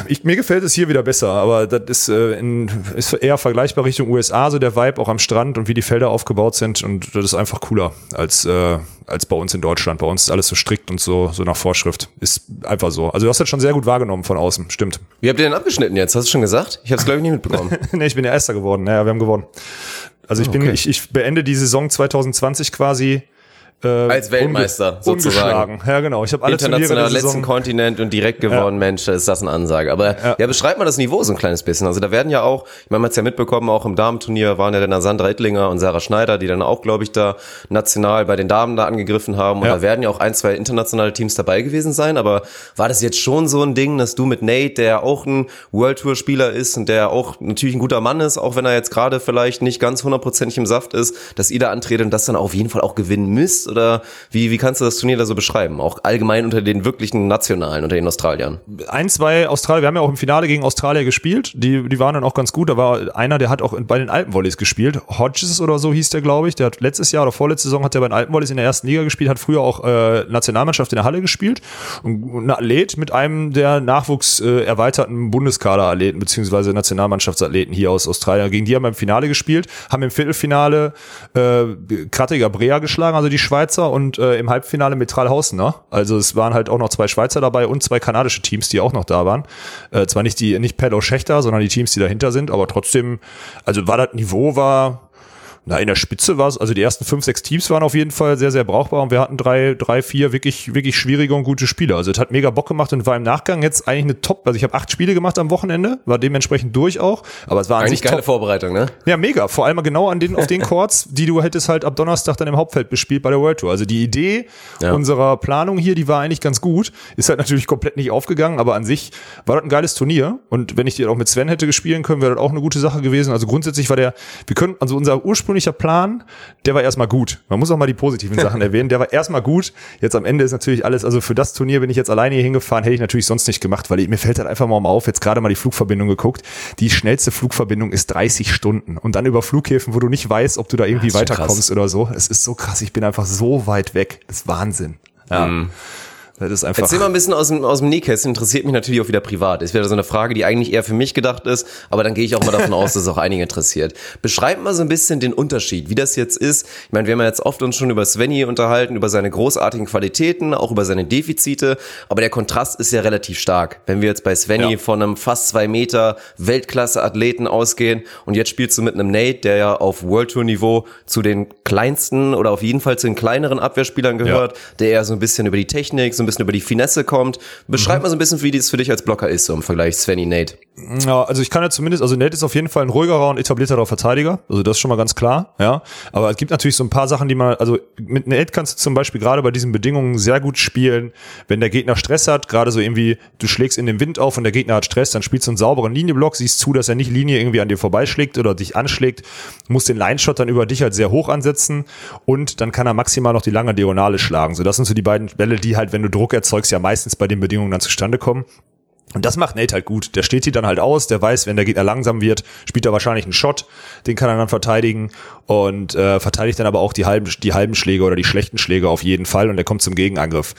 Ich, mir gefällt es hier wieder besser, aber das ist, äh, in, ist eher vergleichbar Richtung USA, so der Vibe auch am Strand und wie die Felder aufgebaut sind und das ist einfach cooler als, äh, als bei uns in Deutschland. Bei uns ist alles so strikt und so, so nach Vorschrift. Ist einfach so. Also du hast das schon sehr gut wahrgenommen von außen, stimmt. Wie habt ihr denn abgeschnitten jetzt? Hast du schon gesagt? Ich habe es glaube ich nicht mitbekommen. nee, ich bin ja Erster geworden. Naja, wir haben gewonnen. Also ich bin, Okay. ich, ich beende die Saison 2020 quasi äh, Als Weltmeister unge- sozusagen. ungeschlagen. Ja, genau. Ich habe alle Turniere International der letzten. Kontinent und direkt gewonnen, Mensch, ist das eine Ansage. Aber ja. beschreib mal das Niveau so ein kleines bisschen. Also da werden ja auch, ich meine, man hat's ja mitbekommen, auch im Damenturnier waren ja dann Sandra Ettlinger und Sarah Schneider, die dann auch, glaube ich, da national bei den Damen da angegriffen haben. Und Ja. da werden ja auch ein, zwei internationale Teams dabei gewesen sein. Aber war das jetzt schon so ein Ding, dass du mit Nate, der auch ein World Tour Spieler ist und der auch natürlich ein guter Mann ist, auch wenn er jetzt gerade vielleicht nicht ganz hundertprozentig im Saft ist, dass ihr da antretet und das dann auf jeden Fall auch gewinnen müsst? Oder wie, wie kannst du das Turnier da so beschreiben? Auch allgemein unter den wirklichen Nationalen, unter den Australiern. ein, zwei Australier, wir haben ja auch im Finale gegen Australier gespielt, die, die waren dann auch ganz gut. Da war einer, der hat auch bei den Alpenvolleys gespielt. Hodges oder so hieß der, glaube ich. Der hat letztes Jahr oder vorletzte Saison hat er bei den Alpenvolleys in der ersten Liga gespielt, hat früher auch äh, Nationalmannschaft in der Halle gespielt. Und ein Athlet mit einem der Nachwuchs äh, erweiterten Bundeskader-Athleten beziehungsweise Nationalmannschaftsathleten hier aus Australien. Gegen die haben wir im Finale gespielt, haben im Viertelfinale äh, Krattiger Brea geschlagen, also die Schweizer, und äh, im Halbfinale Mitralhausen. Ne? Also es waren halt auch noch zwei Schweizer dabei und zwei kanadische Teams, die auch noch da waren. Äh, zwar nicht die, nicht Pello Schächter, sondern die Teams, die dahinter sind, aber trotzdem, also war das Niveau war Na, in der Spitze war es, also die ersten fünf, sechs Teams waren auf jeden Fall sehr, sehr brauchbar und wir hatten drei, drei, vier wirklich, wirklich schwierige und gute Spiele. Also es hat mega Bock gemacht und war im Nachgang jetzt eigentlich eine Top, also ich habe acht Spiele gemacht am Wochenende, war dementsprechend durch auch, aber es war an Eigentlich sich geile top. Vorbereitung, ne? Ja, mega. Vor allem genau an den, auf den Chords, die du hättest halt ab Donnerstag dann im Hauptfeld bespielt bei der World Tour. Also die Idee Ja. unserer Planung hier, die war eigentlich ganz gut. Ist halt natürlich komplett nicht aufgegangen, aber an sich war das ein geiles Turnier. Und wenn ich die auch mit Sven hätte gespielt können, wäre das auch eine gute Sache gewesen. Also grundsätzlich war der, wir können, also unser ursprünglicher Plan, der war erstmal gut. Man muss auch mal die positiven Sachen erwähnen. Der war erstmal gut. Jetzt am Ende ist natürlich alles, also für das Turnier bin ich jetzt alleine hier hingefahren, hätte ich natürlich sonst nicht gemacht, weil ich, mir fällt halt einfach mal auf, jetzt gerade mal die Flugverbindung geguckt. Die schnellste Flugverbindung ist 30 Stunden. Und dann über Flughäfen, wo du nicht weißt, ob du da irgendwie weiterkommst oder so. Es ist so krass. Ich bin einfach so weit weg. Das ist Wahnsinn. Ja. Das ist einfach. Erzähl mal ein bisschen aus dem, aus dem Nähkästchen, interessiert mich natürlich auch wieder privat. Ist wieder so eine Frage, die eigentlich eher für mich gedacht ist, aber dann gehe ich auch mal davon aus, dass es auch einige interessiert. Beschreib mal so ein bisschen den Unterschied, wie das jetzt ist. Ich meine, wir haben ja jetzt oft uns schon über Svenny unterhalten, über seine großartigen Qualitäten, auch über seine Defizite, aber der Kontrast ist ja relativ stark. Wenn wir jetzt bei Svenny Ja. von einem fast zwei Meter Weltklasse-Athleten ausgehen und jetzt spielst du mit einem Nate, der ja auf World Tour Niveau zu den kleinsten oder auf jeden Fall zu den kleineren Abwehrspielern gehört, der eher so ein bisschen über die Technik, so ein bisschen über die Finesse kommt. Beschreib Mhm. mal so ein bisschen, wie das für dich als Blocker ist, so im Vergleich Svenny Nate. Ja, also ich kann ja zumindest, also Nate ist auf jeden Fall ein ruhigerer und etablierterer Verteidiger. Also das ist schon mal ganz klar, ja. Aber es gibt natürlich so ein paar Sachen, die man, also mit Nate kannst du zum Beispiel gerade bei diesen Bedingungen sehr gut spielen, wenn der Gegner Stress hat, gerade so irgendwie, du schlägst in den Wind auf und der Gegner hat Stress, dann spielst du einen sauberen Linienblock, siehst zu, dass er nicht Linie irgendwie an dir vorbeischlägt oder dich anschlägt, musst den Line-Shot dann über dich halt sehr hoch ansetzen und dann kann er maximal noch die lange Diagonale schlagen. So, das sind so die beiden Bälle, die halt, wenn du Druck erzeugst, ja meistens bei den Bedingungen dann zustande kommen. Und das macht Nate halt gut. Der steht die dann halt aus, der weiß, wenn der Gegner langsam wird, spielt er wahrscheinlich einen Shot, den kann er dann verteidigen und äh, verteidigt dann aber auch die halben, die halben Schläge oder die schlechten Schläge auf jeden Fall und der kommt zum Gegenangriff.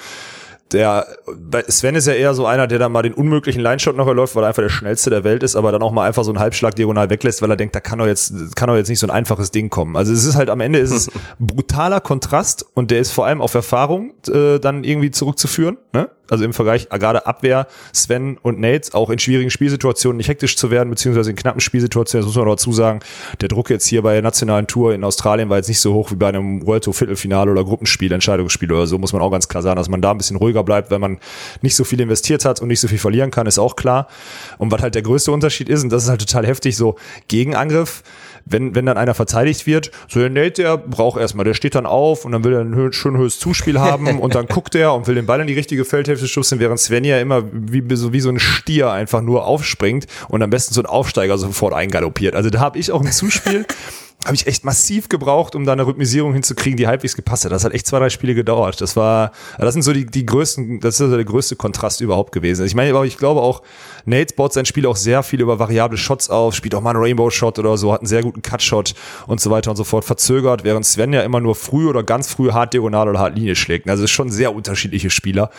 Der bei Sven ist ja eher so einer, der dann mal den unmöglichen Line-Shot noch erläuft, weil er einfach der schnellste der Welt ist, aber dann auch mal einfach so einen Halbschlag diagonal weglässt, weil er denkt, da kann doch jetzt, kann doch jetzt nicht so ein einfaches Ding kommen. Also es ist halt am Ende ist es brutaler Kontrast und der ist vor allem auf Erfahrung äh, dann irgendwie zurückzuführen. Ne? Also im Vergleich gerade Abwehr, Sven und Nate, auch in schwierigen Spielsituationen nicht hektisch zu werden, beziehungsweise in knappen Spielsituationen, das muss man dazu sagen, der Druck jetzt hier bei der nationalen Tour in Australien war jetzt nicht so hoch wie bei einem World Tour Viertelfinale oder Gruppenspiel, Entscheidungsspiel oder so, muss man auch ganz klar sagen, dass man da ein bisschen ruhiger bleibt, wenn man nicht so viel investiert hat und nicht so viel verlieren kann, ist auch klar. Und was halt der größte Unterschied ist, und das ist halt total heftig, so Gegenangriff, wenn, wenn dann einer verteidigt wird, so der Nate, der braucht erstmal, der steht dann auf und dann will er ein hö- schön höchstes Zuspiel haben und dann guckt er und will den Ball in die richtige Feldhälfte schubsen, während Sven ja immer wie, so, wie so ein Stier einfach nur aufspringt und am besten so ein Aufsteiger sofort eingaloppiert. Also da habe ich auch ein Zuspiel, habe ich echt massiv gebraucht, um da eine Rhythmisierung hinzukriegen, die halbwegs gepasst hat. Das hat echt zwei, drei Spiele gedauert. Das war, das sind so die, die größten, das ist so der größte Kontrast überhaupt gewesen. Ich meine, aber ich glaube auch, Nate baut sein Spiel auch sehr viel über variable Shots auf, spielt auch mal einen Rainbow-Shot oder so, hat einen sehr guten Cut-Shot und so weiter und so fort, verzögert, während Sven ja immer nur früh oder ganz früh hart diagonal oder hart Linie schlägt. Also es ist schon sehr unterschiedliche Spieler.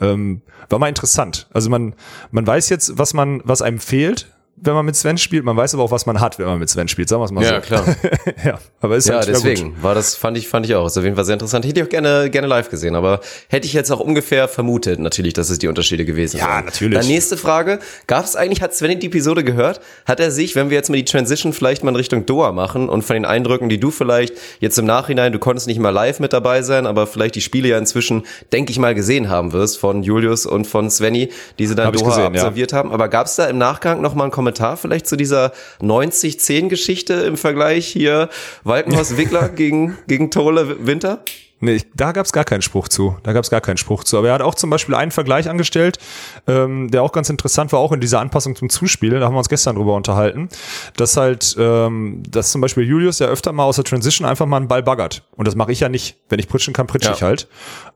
Ähm, war mal interessant. Also man, man weiß jetzt, was man, was einem fehlt, wenn man mit Sven spielt. Man weiß aber auch, was man hat, wenn man mit Sven spielt. Sagen wir es mal so. Ja, klar. ja, aber ist Ja, halt schwer gut. deswegen war das, fand ich, fand ich auch. Ist auf jeden Fall sehr interessant. Hätte ich auch gerne, gerne live gesehen, aber hätte ich jetzt auch ungefähr vermutet, natürlich, dass es die Unterschiede gewesen Ja, wären. natürlich. Dann nächste Frage. Gab es eigentlich, hat Sven die Episode gehört? Hat er sich, wenn wir jetzt mal die Transition vielleicht mal in Richtung Doha machen und von den Eindrücken, die du vielleicht jetzt im Nachhinein, du konntest nicht mal live mit dabei sein, aber vielleicht die Spiele ja inzwischen, denke ich mal, gesehen haben wirst von Julius und von Svenny, die sie dann Hab Doha gesehen, ja. absolviert haben. Aber gab es da im Nachgang noch mal einen Kommentar vielleicht zu dieser 90-10-Geschichte im Vergleich hier Walkenhorst Wickler gegen, gegen Tole Winter? Nee, ich, da gab's gar keinen Spruch zu. Da gab's gar keinen Spruch zu. Aber er hat auch zum Beispiel einen Vergleich angestellt, ähm, der auch ganz interessant war, auch in dieser Anpassung zum Zuspiel. Da haben wir uns gestern drüber unterhalten, dass halt, ähm, dass zum Beispiel Julius ja öfter mal aus der Transition einfach mal einen Ball baggert. Und das mache ich ja nicht. Wenn ich pritschen kann, pritsche Ja. ich halt.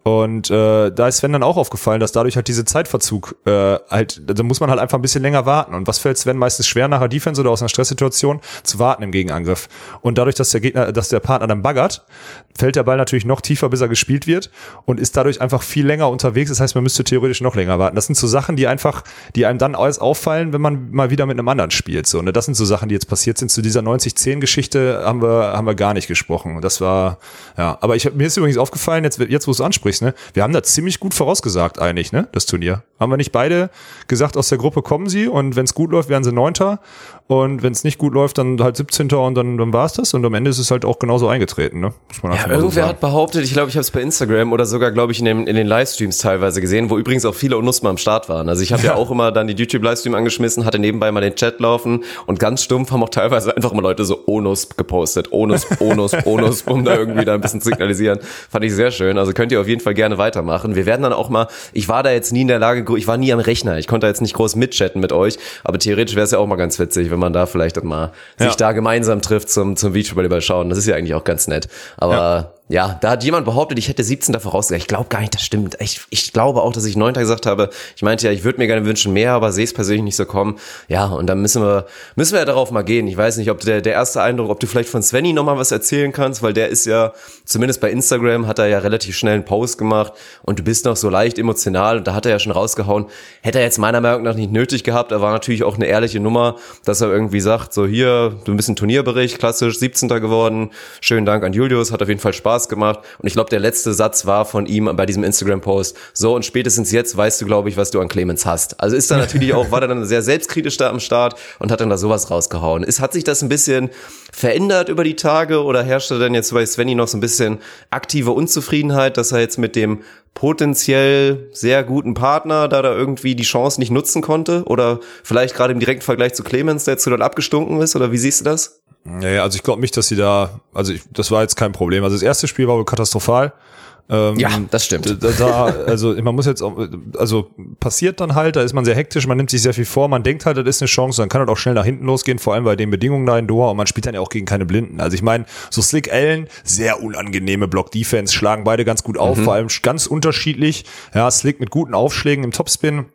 Und äh, da ist Sven dann auch aufgefallen, dass dadurch halt diese Zeitverzug äh, halt, da muss man halt einfach ein bisschen länger warten. Und was fällt Sven meistens schwer nach der Defense oder aus einer Stresssituation? Zu warten im Gegenangriff. Und dadurch, dass der Gegner, dass der Partner dann baggert, fällt der Ball natürlich noch tiefer, bis er gespielt wird und ist dadurch einfach viel länger unterwegs. Das heißt, man müsste theoretisch noch länger warten. Das sind so Sachen, die einfach, die einem dann alles auffallen, wenn man mal wieder mit einem anderen spielt. So, ne? Das sind so Sachen, die jetzt passiert sind. Zu dieser 90-10-Geschichte haben wir, haben wir gar nicht gesprochen. Das war, ja. Aber ich, mir ist übrigens aufgefallen, jetzt, jetzt wo du es ansprichst, ne? Wir haben da ziemlich gut vorausgesagt eigentlich, ne? Das Turnier. Haben wir nicht beide gesagt, aus der Gruppe kommen sie und wenn es gut läuft, werden sie Neunter. Und wenn es nicht gut läuft, dann halt 17. und dann, dann war es das. Und am Ende ist es halt auch genauso eingetreten, ne? Ja, irgendwer so hat behauptet, ich glaube, ich habe es bei Instagram oder sogar, glaube ich, in, dem, in den Livestreams teilweise gesehen, wo übrigens auch viele Onusma am Start waren. Also ich habe ja. ja. auch immer dann die YouTube-Livestream angeschmissen, hatte nebenbei mal den Chat laufen und ganz stumpf haben auch teilweise einfach immer Leute so Onus gepostet. Onus, Onus, Onus, um da irgendwie da ein bisschen zu signalisieren. Fand ich sehr schön. Also könnt ihr auf jeden Fall gerne weitermachen. Wir werden dann auch mal, ich war da jetzt nie in der Lage, ich war nie am Rechner. Ich konnte da jetzt nicht groß mitchatten mit euch, aber theoretisch wäre es ja auch mal ganz witzig, wenn man da vielleicht dann mal ja. sich da gemeinsam trifft zum, zum Beachvolleyball schauen. Das ist ja eigentlich auch ganz nett. Aber ja ja, da hat jemand behauptet, ich hätte 17. vorausgesagt. Ich glaube gar nicht, das stimmt. Ich, ich glaube auch, dass ich 9. gesagt habe. Ich meinte ja, ich würde mir gerne wünschen mehr, aber sehe es persönlich nicht so kommen. Ja, und dann müssen wir, müssen wir ja darauf mal gehen. Ich weiß nicht, ob der, der erste Eindruck, ob du vielleicht von Svenny nochmal was erzählen kannst, weil der ist ja, zumindest bei Instagram hat er ja relativ schnell einen Post gemacht und du bist noch so leicht emotional und da hat er ja schon rausgehauen. Hätte er jetzt meiner Meinung nach nicht nötig gehabt, er war natürlich auch eine ehrliche Nummer, dass er irgendwie sagt, so hier, du bist ein Turnierbericht, klassisch, 17. geworden. Schönen Dank an Julius, hat auf jeden Fall Spaß Spaß gemacht. Und ich glaube, der letzte Satz war von ihm bei diesem Instagram-Post, so und spätestens jetzt weißt du, glaube ich, was du an Clemens hast. Also ist da natürlich auch, war er dann sehr selbstkritisch da am Start und hat dann da sowas rausgehauen. Ist, hat sich das ein bisschen verändert über die Tage oder herrschte dann jetzt bei Svenny noch so ein bisschen aktive Unzufriedenheit, dass er jetzt mit dem potenziell sehr guten Partner da da irgendwie die Chance nicht nutzen konnte oder vielleicht gerade im direkten Vergleich zu Clemens, der jetzt dann abgestunken ist oder wie siehst du das? Naja, also ich glaube nicht, dass sie da, also ich, das war jetzt kein Problem. Also das erste Spiel war wohl katastrophal. Ähm, ja, das stimmt. Da, da, also man muss jetzt, auch, also passiert dann halt, da ist man sehr hektisch, man nimmt sich sehr viel vor, man denkt halt, das ist eine Chance, dann kann halt auch schnell nach hinten losgehen, vor allem bei den Bedingungen da in Doha und man spielt dann ja auch gegen keine Blinden. Also ich meine, so Slick Allen, sehr unangenehme Block-Defense, schlagen beide ganz gut auf, mhm. vor allem ganz unterschiedlich. Ja, Slick mit guten Aufschlägen im Topspin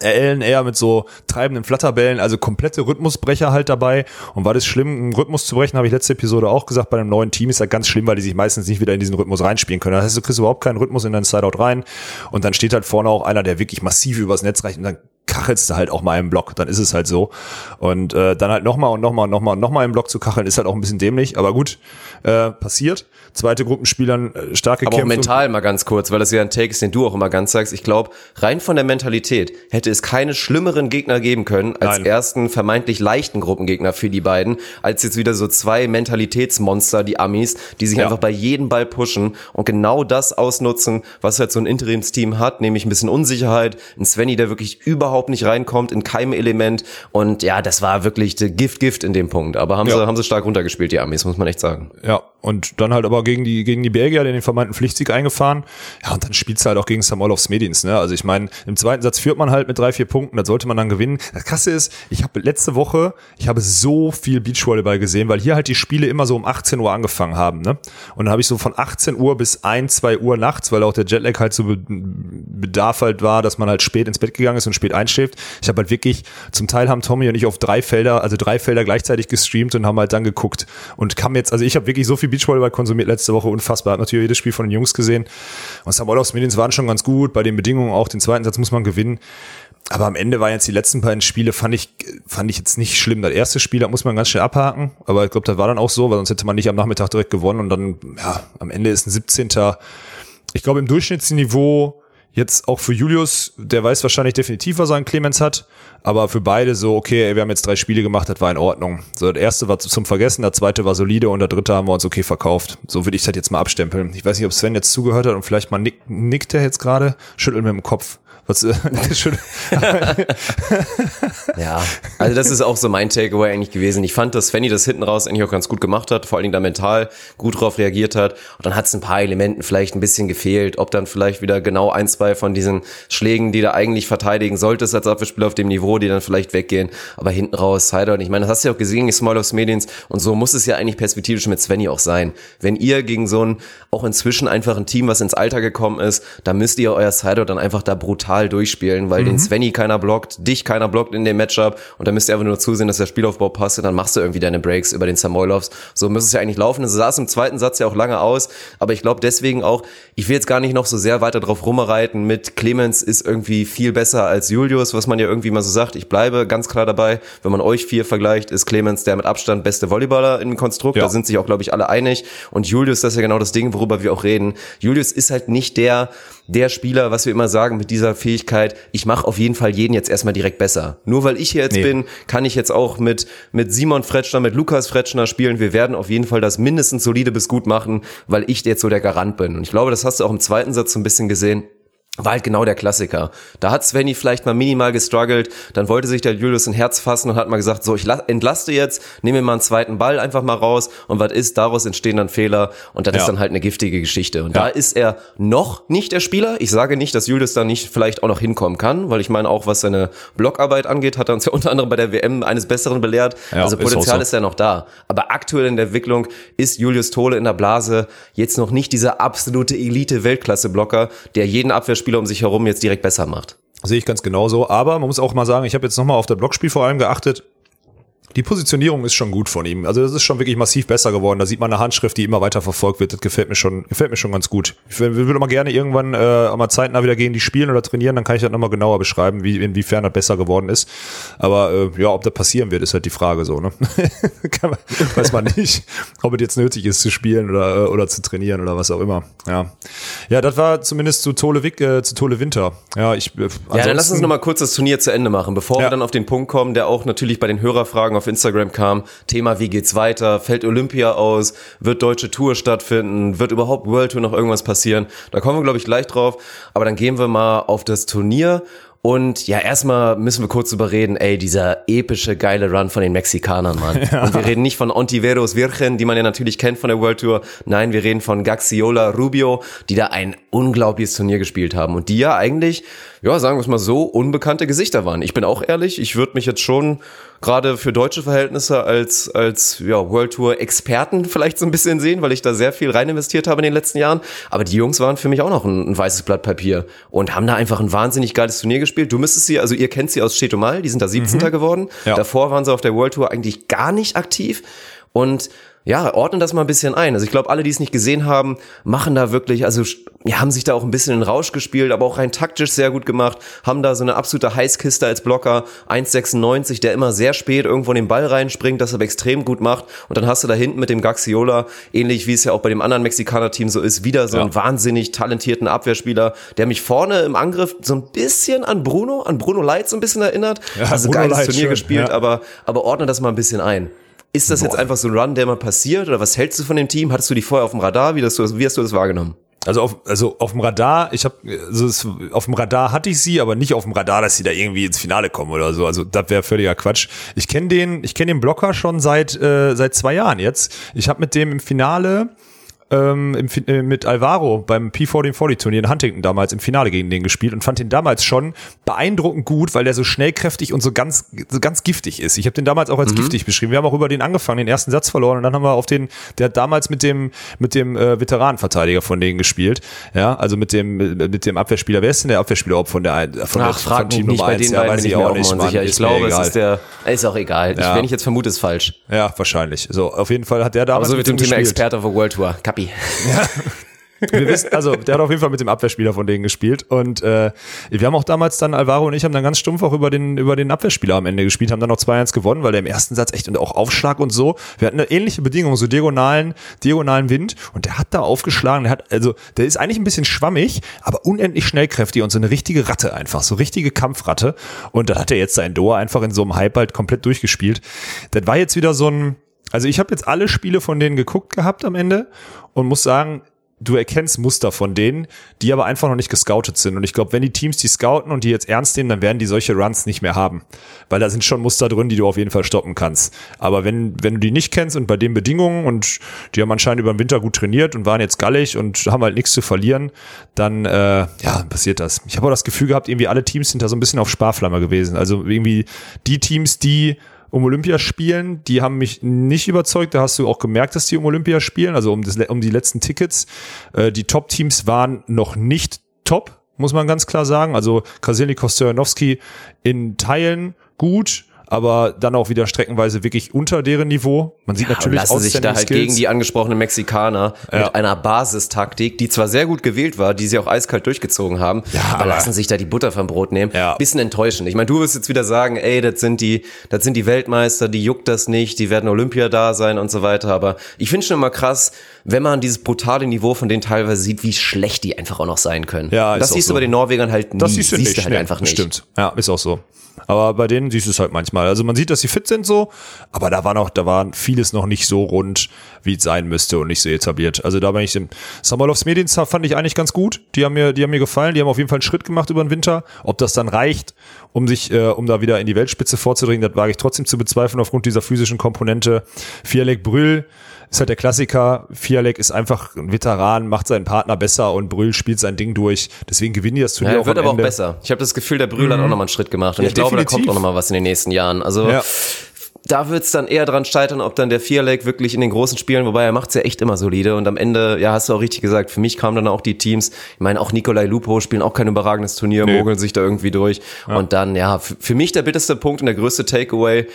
Ellen eher mit so treibenden Flatterbällen, also komplette Rhythmusbrecher halt dabei. Und war das schlimm, einen Rhythmus zu brechen, habe ich letzte Episode auch gesagt, bei einem neuen Team ist das ganz schlimm, weil die sich meistens nicht wieder in diesen Rhythmus reinspielen können. Das heißt, du kriegst überhaupt keinen Rhythmus in deinen Sideout rein. Und dann steht halt vorne auch einer, der wirklich massiv übers Netz reicht und dann kachelst du halt auch mal im Block, dann ist es halt so. Und äh, dann halt nochmal und nochmal und nochmal und nochmal im Block zu kacheln, ist halt auch ein bisschen dämlich, aber gut, äh, passiert. Zweite Gruppenspielern äh, stark gekämpft. Aber auch mental mal ganz kurz, weil das ja ein Take ist, den du auch immer ganz sagst. Ich glaube, rein von der Mentalität hätte es keine schlimmeren Gegner geben können als Nein. ersten vermeintlich leichten Gruppengegner für die beiden, als jetzt wieder so zwei Mentalitätsmonster, die Amis, die sich ja. einfach bei jedem Ball pushen und genau das ausnutzen, was halt so ein Interimsteam hat, nämlich ein bisschen Unsicherheit, ein Svenny, der wirklich überhaupt nicht reinkommt, in keinem Element und ja, das war wirklich Gift, Gift in dem Punkt. Aber haben ja. sie, haben sie stark runtergespielt, die Amis, muss man echt sagen. Ja, und dann halt aber gegen die, gegen die Belgier den vermeinten Pflichtsieg eingefahren. Ja, und dann spielst du halt auch gegen Samolovs Medins, ne? Also ich meine, im zweiten Satz führt man halt mit drei, vier Punkten, das sollte man dann gewinnen. Das krasse ist, ich habe letzte Woche, ich habe so viel Beachvolleyball gesehen, weil hier halt die Spiele immer so um 18 Uhr angefangen haben, ne? Und dann habe ich so von 18 Uhr bis 1, 2 Uhr nachts, weil auch der Jetlag halt so Bedarf halt war, dass man halt spät ins Bett gegangen ist und spät einschläft. Ich habe halt wirklich, zum Teil haben Tommy und ich auf drei Felder, also drei Felder gleichzeitig gestreamt und haben halt dann geguckt und kam jetzt, also ich habe wirklich so viel Beachvolleyball konsumiert letzte Woche, unfassbar. Hat natürlich jedes Spiel von den Jungs gesehen. Und Samolovs Medins waren schon ganz gut. Bei den Bedingungen auch den zweiten Satz muss man gewinnen. Aber am Ende waren jetzt die letzten beiden Spiele, fand ich, fand ich jetzt nicht schlimm. Das erste Spiel, da muss man ganz schnell abhaken. Aber ich glaube, das war dann auch so, weil sonst hätte man nicht am Nachmittag direkt gewonnen. Und dann, ja, am Ende ist ein 17. Ich glaube, im Durchschnittsniveau Jetzt auch für Julius, der weiß wahrscheinlich definitiv, was er an Clemens hat, aber für beide so, okay, wir haben jetzt drei Spiele gemacht, das war in Ordnung. So, das erste war zum Vergessen, der zweite war solide und der dritte haben wir uns okay verkauft. So würde ich das jetzt mal abstempeln. Ich weiß nicht, ob Sven jetzt zugehört hat und vielleicht mal nickt, nickt er jetzt gerade, schüttelt mit dem Kopf. Was, äh, ja, also das ist auch so mein Takeaway eigentlich gewesen. Ich fand, dass Fanny das hinten raus eigentlich auch ganz gut gemacht hat, vor allen Dingen da mental gut drauf reagiert hat. Und dann hat es ein paar Elementen vielleicht ein bisschen gefehlt, ob dann vielleicht wieder genau ein, zwei von diesen Schlägen, die du eigentlich verteidigen solltest als Abwehrspieler auf dem Niveau, die dann vielleicht weggehen. Aber hinten raus, Sideout, ich meine, das hast du ja auch gesehen gegen Small of Mediens und so muss es ja eigentlich perspektivisch mit Svenny auch sein. Wenn ihr gegen so ein, auch inzwischen einfach ein Team, was ins Alter gekommen ist, da müsst ihr euer Sideout dann einfach da brutal brutal durchspielen, weil mhm. den Svenny keiner blockt, dich keiner blockt in dem Matchup und da müsst ihr einfach nur zusehen, dass der Spielaufbau passt und dann machst du irgendwie deine Breaks über den Samoilovs. So müsste es ja eigentlich laufen. Es sah es im zweiten Satz ja auch lange aus, aber ich glaube deswegen auch, ich will jetzt gar nicht noch so sehr weiter drauf rumreiten mit Clemens ist irgendwie viel besser als Julius, was man ja irgendwie mal so sagt. Ich bleibe ganz klar dabei, wenn man euch vier vergleicht, ist Clemens der mit Abstand beste Volleyballer im Konstrukt. Ja. Da sind sich auch, glaube ich, alle einig. Und Julius, das ist ja genau das Ding, worüber wir auch reden. Julius ist halt nicht der, der Spieler, was wir immer sagen, mit dieser Fähigkeit, ich mache auf jeden Fall jeden jetzt erstmal direkt besser. Nur weil ich hier jetzt Nee. bin, kann ich jetzt auch mit, mit Simon Fretschner, mit Lukas Fretschner spielen. Wir werden auf jeden Fall das mindestens solide bis gut machen, weil ich jetzt so der Garant bin. Und ich glaube, das hast du auch im zweiten Satz so ein bisschen gesehen war halt genau der Klassiker. Da hat Svenny vielleicht mal minimal gestruggelt, dann wollte sich der Julius ein Herz fassen und hat mal gesagt, so, ich la- entlaste jetzt, nehme mir mal einen zweiten Ball einfach mal raus und was ist, daraus entstehen dann Fehler und das Ja. ist dann halt eine giftige Geschichte. Und Ja. da ist er noch nicht der Spieler. Ich sage nicht, dass Julius da nicht vielleicht auch noch hinkommen kann, weil ich meine auch, was seine Blockarbeit angeht, hat er uns ja unter anderem bei der WM eines Besseren belehrt. Ja, also ist Potenzial so. ist ja noch da. Aber aktuell in der Entwicklung ist Julius Tole in der Blase jetzt noch nicht dieser absolute Elite-Weltklasse-Blocker, der jeden Abwehrspieler um sich herum jetzt direkt besser macht. Sehe ich ganz genauso. Aber man muss auch mal sagen, ich habe jetzt nochmal auf das Blockspiel vor allem geachtet. Die Positionierung ist schon gut von ihm. Also das ist schon wirklich massiv besser geworden. Da sieht man eine Handschrift, die immer weiter verfolgt wird. Das gefällt mir schon, gefällt mir schon ganz gut. Ich würde mal gerne irgendwann äh, mal zeitnah wieder gehen, die spielen oder trainieren, dann kann ich das nochmal genauer beschreiben, wie inwiefern das besser geworden ist. Aber äh, ja, ob das passieren wird, ist halt die Frage so. Ne? kann man, weiß man nicht, ob es jetzt nötig ist zu spielen oder äh, oder zu trainieren oder was auch immer. Ja, ja, das war zumindest zu Tole Wick, äh, zu Tole Winter. Ja, ich. Äh, Ja, dann lass uns ansonsten- noch mal kurz das Turnier zu Ende machen, bevor Ja. wir dann auf den Punkt kommen, der auch natürlich bei den Hörerfragen auf Instagram kam. Thema, wie geht's weiter? Fällt Olympia aus? Wird deutsche Tour stattfinden? Wird überhaupt World Tour noch irgendwas passieren? Da kommen wir, glaube ich, gleich drauf. Aber dann gehen wir mal auf das Turnier. Und ja, erstmal müssen wir kurz drüber reden, ey, dieser epische, geile Run von den Mexikanern, Mann. Und wir reden nicht von Ontiveros Virgen, die man ja natürlich kennt von der World Tour. Nein, wir reden von Gaxiola Rubio, die da ein unglaubliches Turnier gespielt haben. Und die ja eigentlich, ja, sagen wir es mal so, unbekannte Gesichter waren. Ich bin auch ehrlich, ich würde mich jetzt schon gerade für deutsche Verhältnisse als, als ja, World Tour Experten vielleicht so ein bisschen sehen, weil ich da sehr viel rein investiert habe in den letzten Jahren. Aber die Jungs waren für mich auch noch ein, ein weißes Blatt Papier und haben da einfach ein wahnsinnig geiles Turnier gespielt. Du müsstest sie, also ihr kennt sie aus Chetomal, die sind da 17. geworden. Ja. Davor waren sie auf der World Tour eigentlich gar nicht aktiv. Und ja, ordnen das mal ein bisschen ein. Also ich glaube, alle, die es nicht gesehen haben, machen da wirklich, also ja, haben sich da auch ein bisschen in den Rausch gespielt, aber auch rein taktisch sehr gut gemacht, haben da so eine absolute Heißkiste als Blocker, 1,96, der immer sehr spät irgendwo in den Ball reinspringt, das aber extrem gut macht. Und dann hast du da hinten mit dem Gaxiola, ähnlich wie es ja auch bei dem anderen Mexikaner-Team so ist, wieder so einen wahnsinnig talentierten Abwehrspieler, der mich vorne im Angriff so ein bisschen an Bruno, an Bruno Leitz so ein bisschen erinnert. Ja, also Bruno geiles Leitz, Turnier schön, gespielt, ja. aber, aber ordne das mal ein bisschen ein. Ist das jetzt einfach so ein Run, der mal passiert oder was hältst du von dem Team? Hattest du die vorher auf dem Radar? Wie, hast du, wie hast du das wahrgenommen? Also auf, also auf dem Radar, ich habe also es, auf dem Radar hatte ich sie, aber nicht auf dem Radar, dass sie da irgendwie ins Finale kommen oder so. Also das wäre völliger Quatsch. Ich kenne den, ich kenne den Blocker schon seit äh, seit zwei Jahren jetzt. Ich habe mit dem im Finale ähm, im, äh, mit Alvaro beim P1440-Turnier in Huntington damals im Finale gegen den gespielt und fand den damals schon beeindruckend gut, weil der so schnell kräftig und so ganz, so ganz giftig ist. Ich habe den damals auch als giftig beschrieben. Wir haben auch über den angefangen, den ersten Satz verloren und dann haben wir auf den, der hat damals mit dem, mit dem äh, Veteranenverteidiger von denen gespielt. Ja, also mit dem, mit dem Abwehrspieler. Wer ist denn der Abwehrspieler überhaupt von der, von der von Team Nummer eins? Ja, weiß ich auch nicht, Mann. Ich glaube, es ist der, ist auch egal. Ich, Ja. wenn ich jetzt vermute, ist falsch. Ja, wahrscheinlich. So, auf jeden Fall hat der damals so mit dem dem Thema. Experte auf der World Tour. Kapi. Wir wissen, also der hat auf jeden Fall mit dem Abwehrspieler von denen gespielt und äh, wir haben auch damals dann Alvaro und ich haben dann ganz stumpf auch über den über den Abwehrspieler am Ende gespielt, haben dann noch 2-1 gewonnen, weil der im ersten Satz echt und auch Aufschlag und so. Wir hatten eine ähnliche Bedingung, so diagonalen diagonalen Wind und der hat da aufgeschlagen, der hat also der ist eigentlich ein bisschen schwammig, aber unendlich schnellkräftig und so eine richtige Ratte einfach, so richtige Kampfratte und da hat er jetzt sein Doha einfach in so einem Hype halt komplett durchgespielt. Das war jetzt wieder so ein also ich habe jetzt alle Spiele von denen geguckt gehabt am Ende und muss sagen, du erkennst Muster von denen, die aber einfach noch nicht gescoutet sind. Und ich glaube, wenn die Teams die scouten und die jetzt ernst nehmen, dann werden die solche Runs nicht mehr haben. Weil da sind schon Muster drin, die du auf jeden Fall stoppen kannst. Aber wenn, wenn du die nicht kennst und bei den Bedingungen und die haben anscheinend über den Winter gut trainiert und waren jetzt gallig und haben halt nichts zu verlieren, dann äh, ja, passiert das. Ich habe auch das Gefühl gehabt, irgendwie alle Teams sind da so ein bisschen auf Sparflamme gewesen. Also irgendwie die Teams, die um Olympia spielen, die haben mich nicht überzeugt. Da hast du auch gemerkt, dass die um Olympia spielen, also um, das, um die letzten Tickets. Äh, die Top-Teams waren noch nicht top, muss man ganz klar sagen. Also Krasilnikov, Stojanowski in Teilen gut, aber dann auch wieder streckenweise wirklich unter deren Niveau. Man sieht Ja, natürlich lassen sich da halt Skills. gegen die angesprochenen Mexikaner Ja. mit einer Basistaktik, die zwar sehr gut gewählt war, die sie auch eiskalt durchgezogen haben, aber, aber- lassen sich da die Butter vom Brot nehmen. Ja. Bisschen enttäuschend. Ich meine, du wirst jetzt wieder sagen, ey, das sind die, das sind die Weltmeister, die juckt das nicht, die werden Olympia da sein und so weiter. Aber ich finde schon immer krass, wenn man dieses brutale Niveau von denen teilweise sieht, wie schlecht die einfach auch noch sein können. Ja, das siehst du bei den Norwegern halt nie. Das siehst du nicht. halt nee, einfach nicht. Stimmt. Ja, ist auch so. Aber bei denen siehst du es halt manchmal. Also man sieht, dass sie fit sind so, aber da war noch, da war vieles noch nicht so rund, wie es sein müsste und nicht so etabliert. Also da bin ich im Samolovs Medien fand ich eigentlich ganz gut. Die haben mir, die haben mir gefallen. Die haben auf jeden Fall einen Schritt gemacht über den Winter. Ob das dann reicht, um sich, äh, um da wieder in die Weltspitze vorzudringen, das wage ich trotzdem zu bezweifeln aufgrund dieser physischen Komponente. Fialek Brüll ist halt der Klassiker. Fialek ist einfach ein Veteran, macht seinen Partner besser und Brüll spielt sein Ding durch. Deswegen gewinnen die das Turnier Ja, auch wird aber Ende. auch besser. Ich habe das Gefühl, der Brühl hat auch nochmal einen Schritt gemacht und Ja, ich glaube, da definitiv. kommt auch nochmal was in den nächsten Jahren. Also Ja. da wird's dann eher dran scheitern, ob dann der Vierleg wirklich in den großen Spielen, wobei er macht's ja echt immer solide und am Ende, ja, hast du auch richtig gesagt, für mich kamen dann auch die Teams, ich meine, auch Nikolai Lupo spielen auch kein überragendes Turnier, mogeln sich da irgendwie durch und dann, ja, für mich der bitterste Punkt und der größte Takeaway,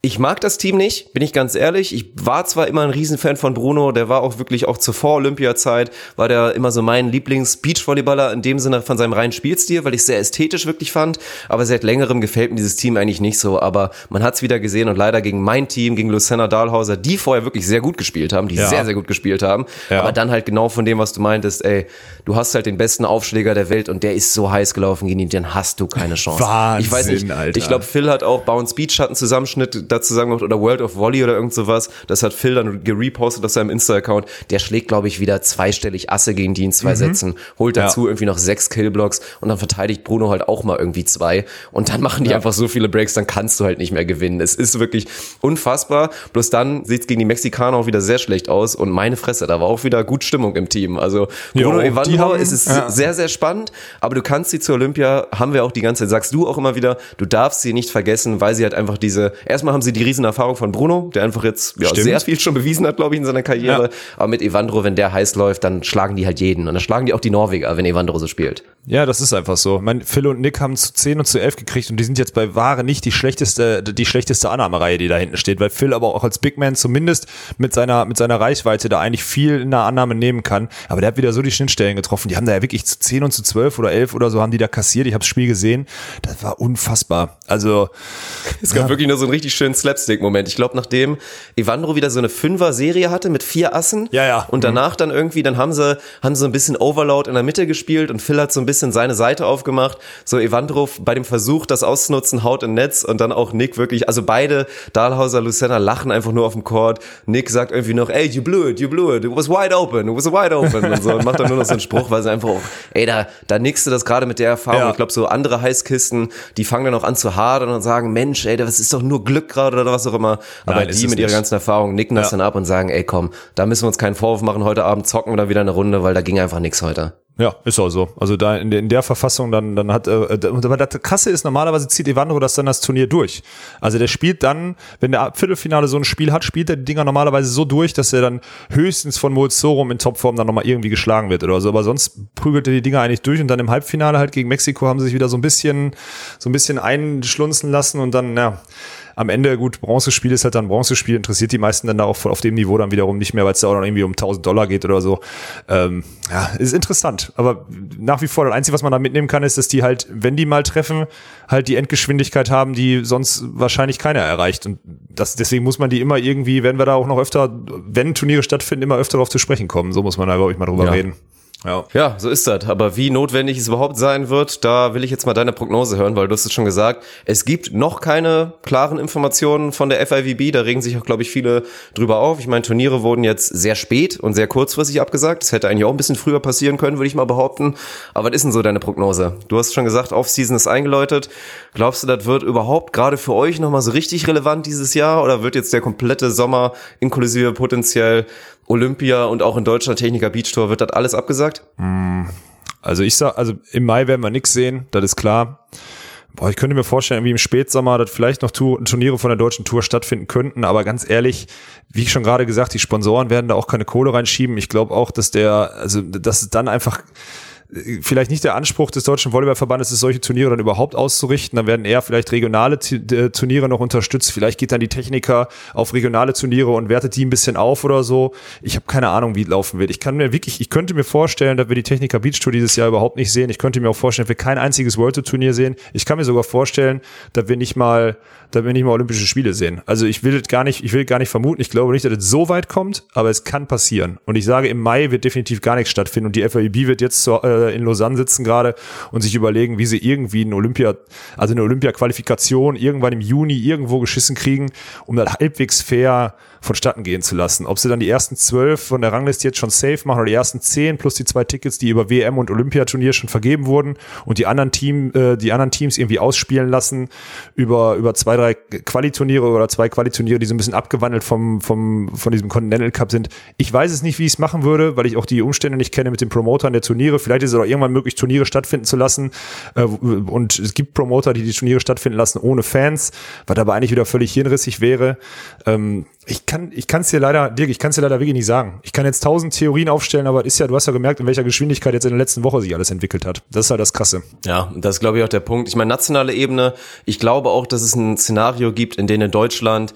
ich mag das Team nicht, bin ich ganz ehrlich. Ich war zwar immer ein Riesenfan von Bruno, der war auch wirklich auch zur Vor-Olympia-Zeit, war der immer so mein Lieblings-Beachvolleyballer in dem Sinne von seinem reinen Spielstil, weil ich es sehr ästhetisch wirklich fand. Aber seit längerem gefällt mir dieses Team eigentlich nicht so. Aber man hat es wieder gesehen und leider gegen mein Team, gegen Lucinda Dahlhauser, die vorher wirklich sehr gut gespielt haben, die Ja. sehr, sehr gut gespielt haben. Ja. Aber dann halt genau von dem, was du meintest, ey, du hast halt den besten Aufschläger der Welt und der ist so heiß gelaufen gegen ihn, dann hast du keine Chance. ich weiß nicht, Wahnsinn, Alter. ich glaube, Phil hat auch Bounce Beach hat einen Zusammenschnitt dazu sagen gemacht oder World of Volley oder irgend sowas. Das hat Phil dann gerepostet auf seinem Insta-Account. Der schlägt, glaube ich, wieder zweistellig Asse gegen die in zwei Sätzen, holt dazu irgendwie noch sechs Killblocks und dann verteidigt Bruno halt auch mal irgendwie zwei. Und dann machen die einfach so viele Breaks, dann kannst du halt nicht mehr gewinnen. Es ist wirklich unfassbar. Bloß dann sieht's gegen die Mexikaner auch wieder sehr schlecht aus und meine Fresse, da war auch wieder gut Stimmung im Team. Also Bruno Evandro, haben- es ist ja. sehr, sehr spannend, aber du kannst sie zur Olympia, haben wir auch die ganze Zeit, sagst du auch immer wieder, du darfst sie nicht vergessen, weil sie halt einfach diese, erstmal haben sie die Riesenerfahrung von Bruno, der einfach jetzt ja, Stimmt. sehr viel schon bewiesen hat, glaube ich, in seiner Karriere, Ja. aber mit Evandro, wenn der heiß läuft, dann schlagen die halt jeden und dann schlagen die auch die Norweger, wenn Evandro so spielt. Ja, das ist einfach so. Mein Phil und Nick haben zu 10 und zu 11 gekriegt und die sind jetzt bei Ware nicht die schlechteste, die schlechteste Annahmereihe, die da hinten steht, weil Phil aber auch als Big Man zumindest mit seiner, mit seiner Reichweite da eigentlich viel in der Annahme nehmen kann. Aber der hat wieder so die Schnittstellen getroffen. Die haben da ja wirklich zu 10 und zu 12 oder 11 oder so haben die da kassiert. Ich habe das Spiel gesehen. Das war unfassbar. Also, Es gab wirklich nur so einen richtig schönen Slapstick-Moment. Ich glaube, nachdem Evandro wieder so eine Fünfer-Serie hatte mit vier Assen Ja, ja. und danach dann irgendwie, dann haben sie, haben sie so ein bisschen Overload in der Mitte gespielt und Phil hat so ein bisschen seine Seite aufgemacht. So Evandro bei dem Versuch, das auszunutzen, haut in Netz und dann auch Nick wirklich, also beide, Dahlhauser, Lucenna lachen einfach nur auf dem Court. Nick sagt irgendwie noch, ey, you blew it, you blew it, it was wide open, it was wide open und so und macht dann nur noch so einen Spruch, weil sie einfach auch, ey, da, da nixst du das gerade mit der Erfahrung. Ja. Ich glaube, so andere Heißkisten, die fangen dann auch an zu hadern und sagen, Mensch, ey, das ist doch nur Glück gerade oder was auch immer. Aber Nein, die mit ihrer nicht. ganzen Erfahrung nicken das Ja. dann ab und sagen, ey, komm, da müssen wir uns keinen Vorwurf machen. Heute Abend zocken wir da wieder eine Runde, weil da ging einfach nichts heute. Ja, ist auch so. Also da in der, in der Verfassung dann, dann hat, äh, aber das Krasse ist, normalerweise zieht Evandro das dann das Turnier durch. Also der spielt dann, wenn der Viertelfinale so ein Spiel hat, spielt er die Dinger normalerweise so durch, dass er dann höchstens von Moritz Sorum in Topform dann nochmal irgendwie geschlagen wird oder so. Aber sonst prügelt er die Dinger eigentlich durch und dann im Halbfinale halt gegen Mexiko haben sie sich wieder so ein bisschen, so ein bisschen einschlunzen lassen und dann, ja, am Ende, gut, Bronzespiel ist halt dann Bronzespiel, interessiert die meisten dann da auch voll auf dem Niveau dann wiederum nicht mehr, weil es da auch noch irgendwie um 1000 Dollar geht oder so. Ähm, ja, ist interessant. Aber nach wie vor, das Einzige, was man da mitnehmen kann, ist, dass die halt, wenn die mal treffen, halt die Endgeschwindigkeit haben, die sonst wahrscheinlich keiner erreicht. Und das, deswegen muss man die immer irgendwie, werden wir da auch noch öfter, wenn Turniere stattfinden, immer öfter darauf zu sprechen kommen. So muss man da, glaube ich, mal drüber Ja. reden. Ja. Ja, so ist das. Aber wie notwendig es überhaupt sein wird, da will ich jetzt mal deine Prognose hören, weil du hast es schon gesagt. Es gibt noch keine klaren Informationen von der FIVB. Da regen sich auch, glaube ich, viele drüber auf. Ich meine, Turniere wurden jetzt sehr spät und sehr kurzfristig abgesagt. Das hätte eigentlich auch ein bisschen früher passieren können, würde ich mal behaupten. Aber was ist denn so deine Prognose? Du hast schon gesagt, Offseason ist eingeläutet. Glaubst du, das wird überhaupt gerade für euch nochmal so richtig relevant dieses Jahr? Oder wird jetzt der komplette Sommer inklusive potenziell Olympia und auch in Deutschland Techniker Beach Tour, wird das alles abgesagt? Also ich sag, also im Mai werden wir nichts sehen, das ist klar. Boah, ich könnte mir vorstellen, wie im Spätsommer, dass vielleicht noch Tu- Turniere von der deutschen Tour stattfinden könnten, aber ganz ehrlich, wie ich schon gerade gesagt, die Sponsoren werden da auch keine Kohle reinschieben. Ich glaube auch, dass der, also dass es dann einfach vielleicht nicht der Anspruch des Deutschen Volleyballverbandes ist, solche Turniere dann überhaupt auszurichten. Dann werden eher vielleicht regionale äh, Turniere noch unterstützt. Vielleicht geht dann die Techniker auf regionale Turniere und wertet die ein bisschen auf oder so. Ich habe keine Ahnung, wie es laufen wird. Ich kann mir wirklich, ich könnte mir vorstellen, dass wir die Techniker Beach Tour dieses Jahr überhaupt nicht sehen. Ich könnte mir auch vorstellen, dass wir kein einziges World Tour Turnier sehen. Ich kann mir sogar vorstellen, dass wir nicht mal, dass wir nicht mal Olympische Spiele sehen. Also ich will gar nicht, ich will gar nicht vermuten. Ich glaube nicht, dass es so weit kommt, aber es kann passieren. Und ich sage, im Mai wird definitiv gar nichts stattfinden und die FIB wird jetzt zur, äh, in Lausanne sitzen gerade und sich überlegen, wie sie irgendwie eine Olympia, also eine Olympia-Qualifikation irgendwann im Juni irgendwo geschissen kriegen, um das halbwegs fair vonstatten gehen zu lassen. Ob sie dann die ersten zwölf von der Rangliste jetzt schon safe machen oder die ersten zehn plus die zwei Tickets, die über WM und Olympiaturnier schon vergeben wurden und die anderen Team, äh, die anderen Teams irgendwie ausspielen lassen über über zwei drei Qualiturniere oder zwei Qualiturniere, die so ein bisschen abgewandelt vom vom von diesem Continental Cup sind. Ich weiß es nicht, wie ich es machen würde, weil ich auch die Umstände nicht kenne mit den Promotern der Turniere. Vielleicht ist es auch irgendwann möglich, Turniere stattfinden zu lassen äh, und es gibt Promoter, die die Turniere stattfinden lassen ohne Fans, was aber eigentlich wieder völlig hirnrissig wäre. Ähm, ich kann, ich kann es dir leider, Dirk, ich kann es dir leider wirklich nicht sagen. Ich kann jetzt tausend Theorien aufstellen, aber ist ja, du hast ja gemerkt, in welcher Geschwindigkeit jetzt in der letzten Woche sich alles entwickelt hat. Das ist halt das Krasse. Ja, das ist, glaube ich, auch der Punkt. Ich meine, nationale Ebene, ich glaube auch, dass es ein Szenario gibt, in dem in Deutschland